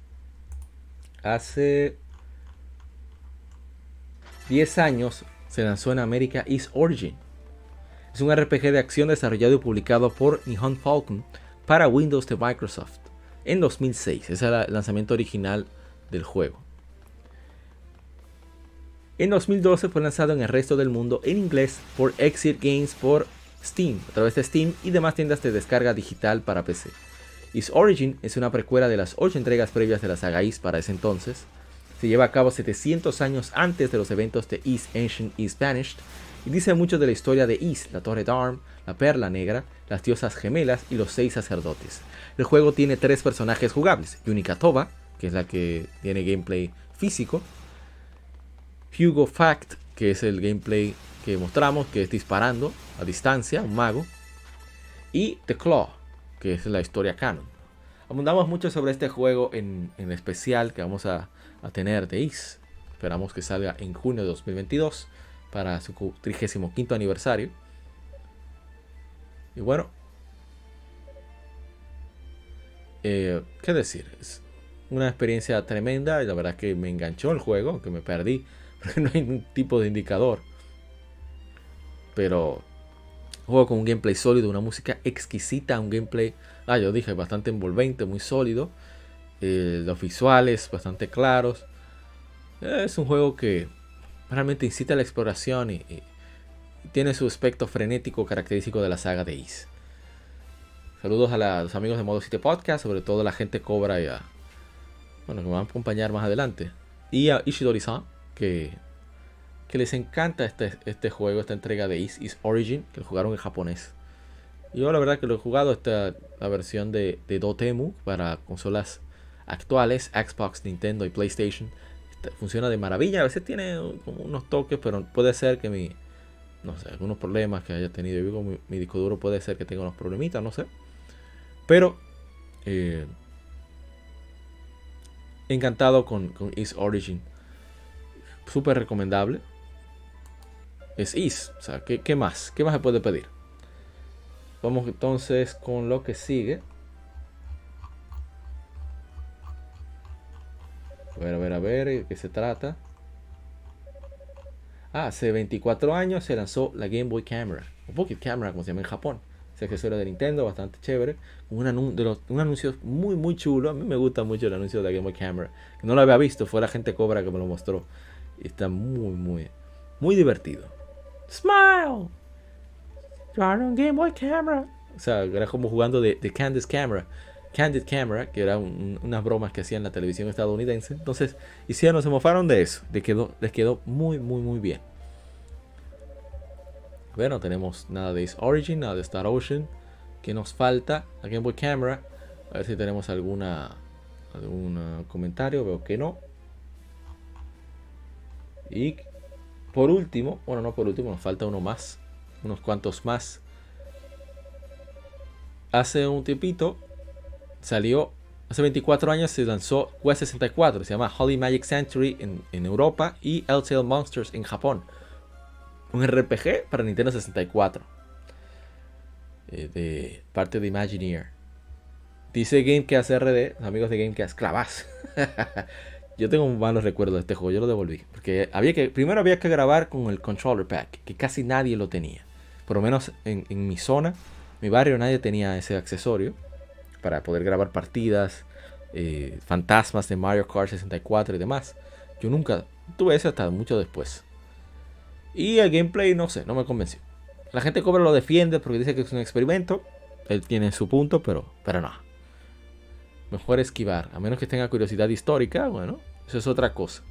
hace 10 años se lanzó en América East Origin. Es un RPG de acción desarrollado y publicado por Nihon Falcon para Windows de Microsoft en 2006. Ese era el lanzamiento original del juego. En 2012 fue lanzado en el resto del mundo en inglés por Exit Games por Steam, a través de Steam y demás tiendas de descarga digital para PC. Is Origin es una precuela de las 8 entregas previas de la saga para ese entonces. Se lleva a cabo 700 años antes de los eventos de Is Ancient Is Vanished y dice mucho de la historia de Is, la Torre d'Arm, la Perla Negra, las diosas gemelas y los seis sacerdotes. El juego tiene tres personajes jugables, Yunika Toba, que es la que tiene gameplay físico, Hugo Fact, que es el gameplay que mostramos, que es disparando a distancia, un mago, y The Claw, que es la historia canon. Abundamos mucho sobre este juego en, en especial que vamos a, a tener de Is. Esperamos que salga en junio de 2022 para su 35 aniversario. Y bueno, eh, ¿qué decir? Es una experiencia tremenda y la verdad que me enganchó el juego, aunque me perdí, porque no hay un tipo de indicador. Pero juego con un gameplay sólido, una música exquisita, un gameplay, ah, yo dije, bastante envolvente, muy sólido. Eh, los visuales bastante claros. Es un juego que realmente incita a la exploración y, tiene su aspecto frenético característico de la saga de Is. Saludos a, los amigos de Modo 7 Podcast, sobre todo a la gente Cobra y a, bueno, que me van a acompañar más adelante. Y a Ishidori-san, que, que les encanta este, este juego, esta entrega de Is, Is Origin, que lo jugaron en japonés. Yo la verdad que lo he jugado, esta la versión de, de Dotemu para consolas actuales, Xbox, Nintendo y PlayStation. Funciona de maravilla, a veces tiene como unos toques, pero puede ser que mi, no sé, algunos problemas que haya tenido. Yo mi, mi disco duro puede ser que tenga unos problemitas, no sé. Pero eh, encantado con, con Is Origin. Súper recomendable. Es Is. O sea, ¿qué, ¿qué, más? ¿Qué más se puede pedir? Vamos entonces con lo que sigue. Ver, a ver, a ver, ¿de qué se trata? Ah, hace 24 años se lanzó la Game Boy Camera, o Pocket Camera, como se llama en Japón. Ese accesorio de Nintendo, bastante chévere. Un, un anuncio muy, muy chulo. A mí me gusta mucho el anuncio de la Game Boy Camera. No lo había visto, fue la gente Cobra que me lo mostró. Y está muy, muy, muy divertido. Smile. on Game Boy Camera. O sea, era como jugando de, de Camera. Candid Camera, que era unas bromas que hacían la televisión estadounidense. Entonces, hicieron, se mofaron de eso. Les quedó muy, muy, muy bien. Bueno, tenemos nada de Ace Origin, nada de Star Ocean. ¿Qué nos falta? La Game Boy Camera. A ver si tenemos alguna algún comentario. Veo que no. Y por último, bueno, no por último, nos falta uno más. Unos cuantos más. Hace un tiempito salió, hace 24 años se lanzó Quest 64. Se llama Holy Magic Century en, Europa y LTL Monsters en Japón un RPG para Nintendo 64. Eh, de parte de Imagineer. Dice Gamecast RD, amigos de Gamecast, clavas. yo tengo malos recuerdos de este juego, yo lo devolví. Porque había que, primero había que grabar con el controller pack, que casi nadie lo tenía. Por lo menos en, mi zona, mi barrio, nadie tenía ese accesorio para poder grabar partidas, eh, fantasmas de Mario Kart 64 y demás. Yo nunca tuve ese hasta mucho después. Y el gameplay, no sé, no me convenció. La gente Cobra lo defiende porque dice que es un experimento. Él tiene su punto, pero, pero no. Mejor esquivar. A menos que tenga curiosidad histórica, bueno, eso es otra cosa.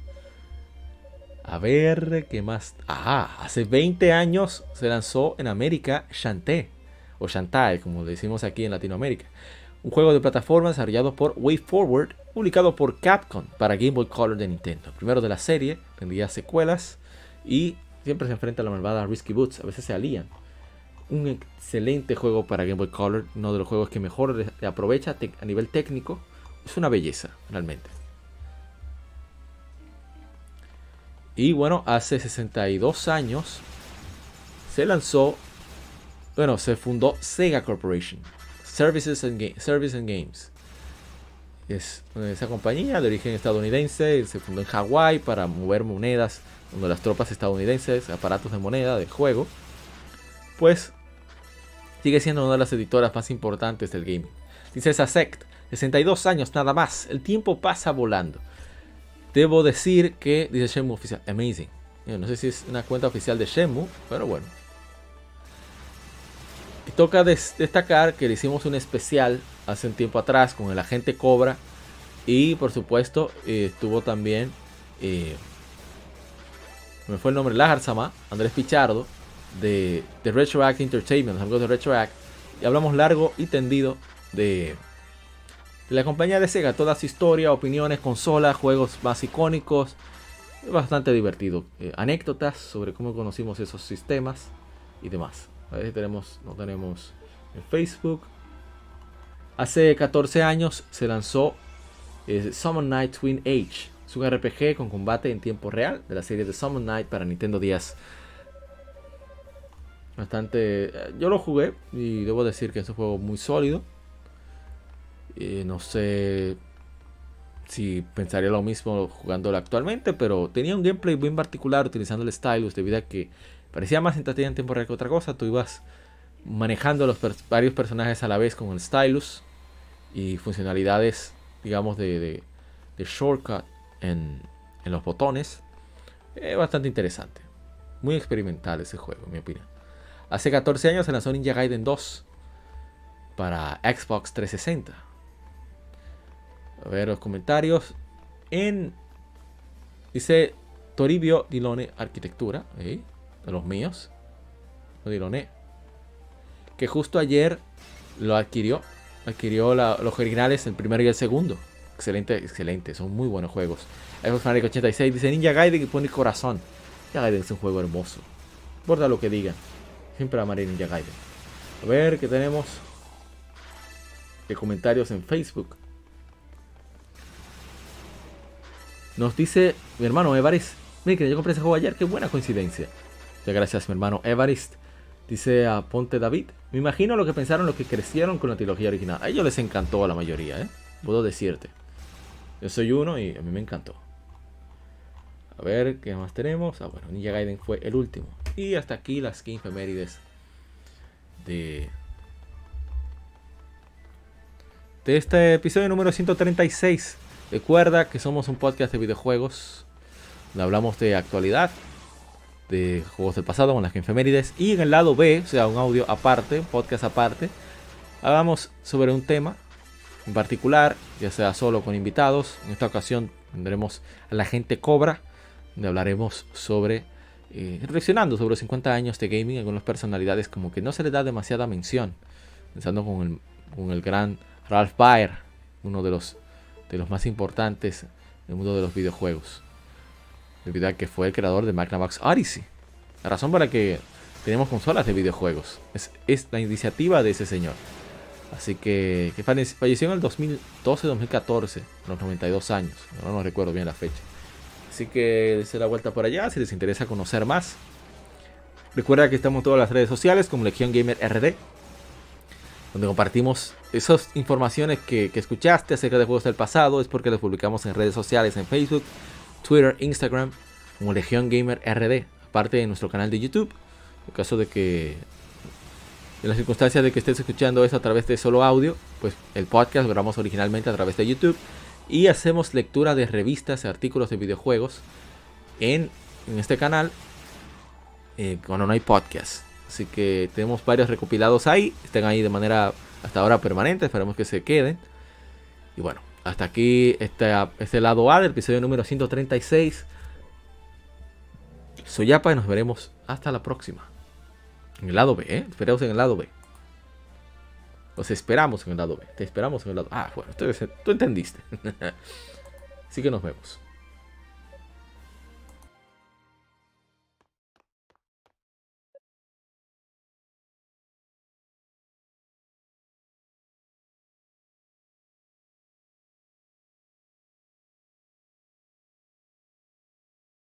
A ver, ¿qué más? Ah, hace 20 años se lanzó en América Shantae. O Shantae, como decimos aquí en Latinoamérica. Un juego de plataforma desarrollado por WayForward, publicado por Capcom para Game Boy Color de Nintendo. Primero de la serie, tendría secuelas y siempre se enfrenta a la malvada Risky Boots, a veces se alían. Un excelente juego para Game Boy Color, uno de los juegos que mejor aprovecha a nivel técnico. Es una belleza, realmente. Y bueno, hace 62 años se lanzó, bueno, se fundó Sega Corporation, Services and, Service and Games. Es esa compañía de origen estadounidense, se fundó en Hawái para mover monedas de las tropas estadounidenses, aparatos de moneda, de juego, pues sigue siendo una de las editoras más importantes del gaming. Dice esa sect, 62 años nada más, el tiempo pasa volando. Debo decir que, dice Shenmue oficial, amazing. no sé si es una cuenta oficial de Shenmue, pero bueno. Toca destacar que le hicimos un especial hace un tiempo atrás con el agente Cobra. Y por supuesto eh, estuvo también eh, me fue el nombre, Lajar Sama, Andrés Pichardo, de, Retroact Entertainment, los amigos de Retroact, y hablamos largo y tendido de, la compañía de Sega, toda su historia, opiniones, consolas, juegos más icónicos, bastante divertido. Eh, anécdotas sobre cómo conocimos esos sistemas y demás. A ver si tenemos, no tenemos en Facebook. Hace 14 años se lanzó eh, Summon Night Twin Age, es un RPG con combate en tiempo real de la serie de Summon Night para Nintendo 10. Bastante. Eh, yo lo jugué y debo decir que es un juego muy sólido. no sé si pensaría lo mismo jugándolo actualmente, pero tenía un gameplay muy particular utilizando el stylus debido a que parecía más entretenido en tiempo real que otra cosa. Tú ibas manejando los varios personajes a la vez con el stylus y funcionalidades, digamos, de, shortcut en, los botones. Es bastante interesante. Muy experimental ese juego, en mi opinión. Hace 14 años se lanzó Ninja Gaiden 2 para Xbox 360. A ver los comentarios. en. Dice Toribio Dilone Arquitectura, ¿eh? De los míos. Dilone. Que justo ayer lo adquirió. Adquirió los originales, el primero y el segundo. Excelente, excelente. Son muy buenos juegos. Xbox Fanatic 86 dice Ninja Gaiden y pone corazón. Ninja Gaiden es un juego hermoso. Importa lo que digan. Siempre amaré Ninja Gaiden. A ver qué tenemos. De comentarios en Facebook. Nos dice mi hermano Evarist. Mire que yo compré ese juego ayer. Qué buena coincidencia. Muchas gracias, mi hermano Evarist. Dice a Ponte David. Me imagino lo que pensaron los que crecieron con la trilogía original. A ellos les encantó a la mayoría, ¿eh? Puedo decirte. Yo soy uno y a mí me encantó. A ver, ¿qué más tenemos? Ah, bueno, Ninja Gaiden fue el último. Y hasta aquí las 15 efemérides de, de este episodio número 136. Recuerda que somos un podcast de videojuegos. Donde hablamos de actualidad, de juegos del pasado con las efemérides. Y en el lado B, o sea, un audio aparte, un podcast aparte, hablamos sobre un tema en particular, ya sea solo con invitados. En esta ocasión tendremos a la gente Cobra, donde hablaremos sobre, eh, reflexionando sobre los 50 años de gaming, algunas personalidades como que no se le da demasiada mención, pensando con el, con el gran Ralph Baer, uno de los, de los más importantes del mundo de los videojuegos, debido que fue el creador de Magnavox Odyssey. La razón por la que tenemos consolas de videojuegos es, es la iniciativa de ese señor. Así que, que falle- falleció en el 2012-2014, a los 92 años. No, no recuerdo bien la fecha. Así que dense la vuelta por allá si les interesa conocer más. Recuerda que estamos en todas las redes sociales como Legion Gamer RD, donde compartimos esas informaciones que, que escuchaste acerca de juegos del pasado. Es porque las publicamos en redes sociales, en Facebook, Twitter, Instagram, como Legion Gamer RD, aparte de nuestro canal de YouTube. En caso de que en las circunstancias de que estés escuchando esto a través de solo audio, pues el podcast lo grabamos originalmente a través de YouTube y hacemos lectura de revistas y artículos de videojuegos en, en este canal eh, cuando no hay podcast. Así que tenemos varios recopilados ahí, están ahí de manera hasta ahora permanente, esperamos que se queden. Y bueno, hasta aquí este, este lado A del episodio número 136. Soy Yapa y nos veremos hasta la próxima. En el lado B, ¿eh? Esperamos en el lado B. Los esperamos en el lado B. Te esperamos en el lado Ah, bueno, tú, tú entendiste. Así que nos vemos.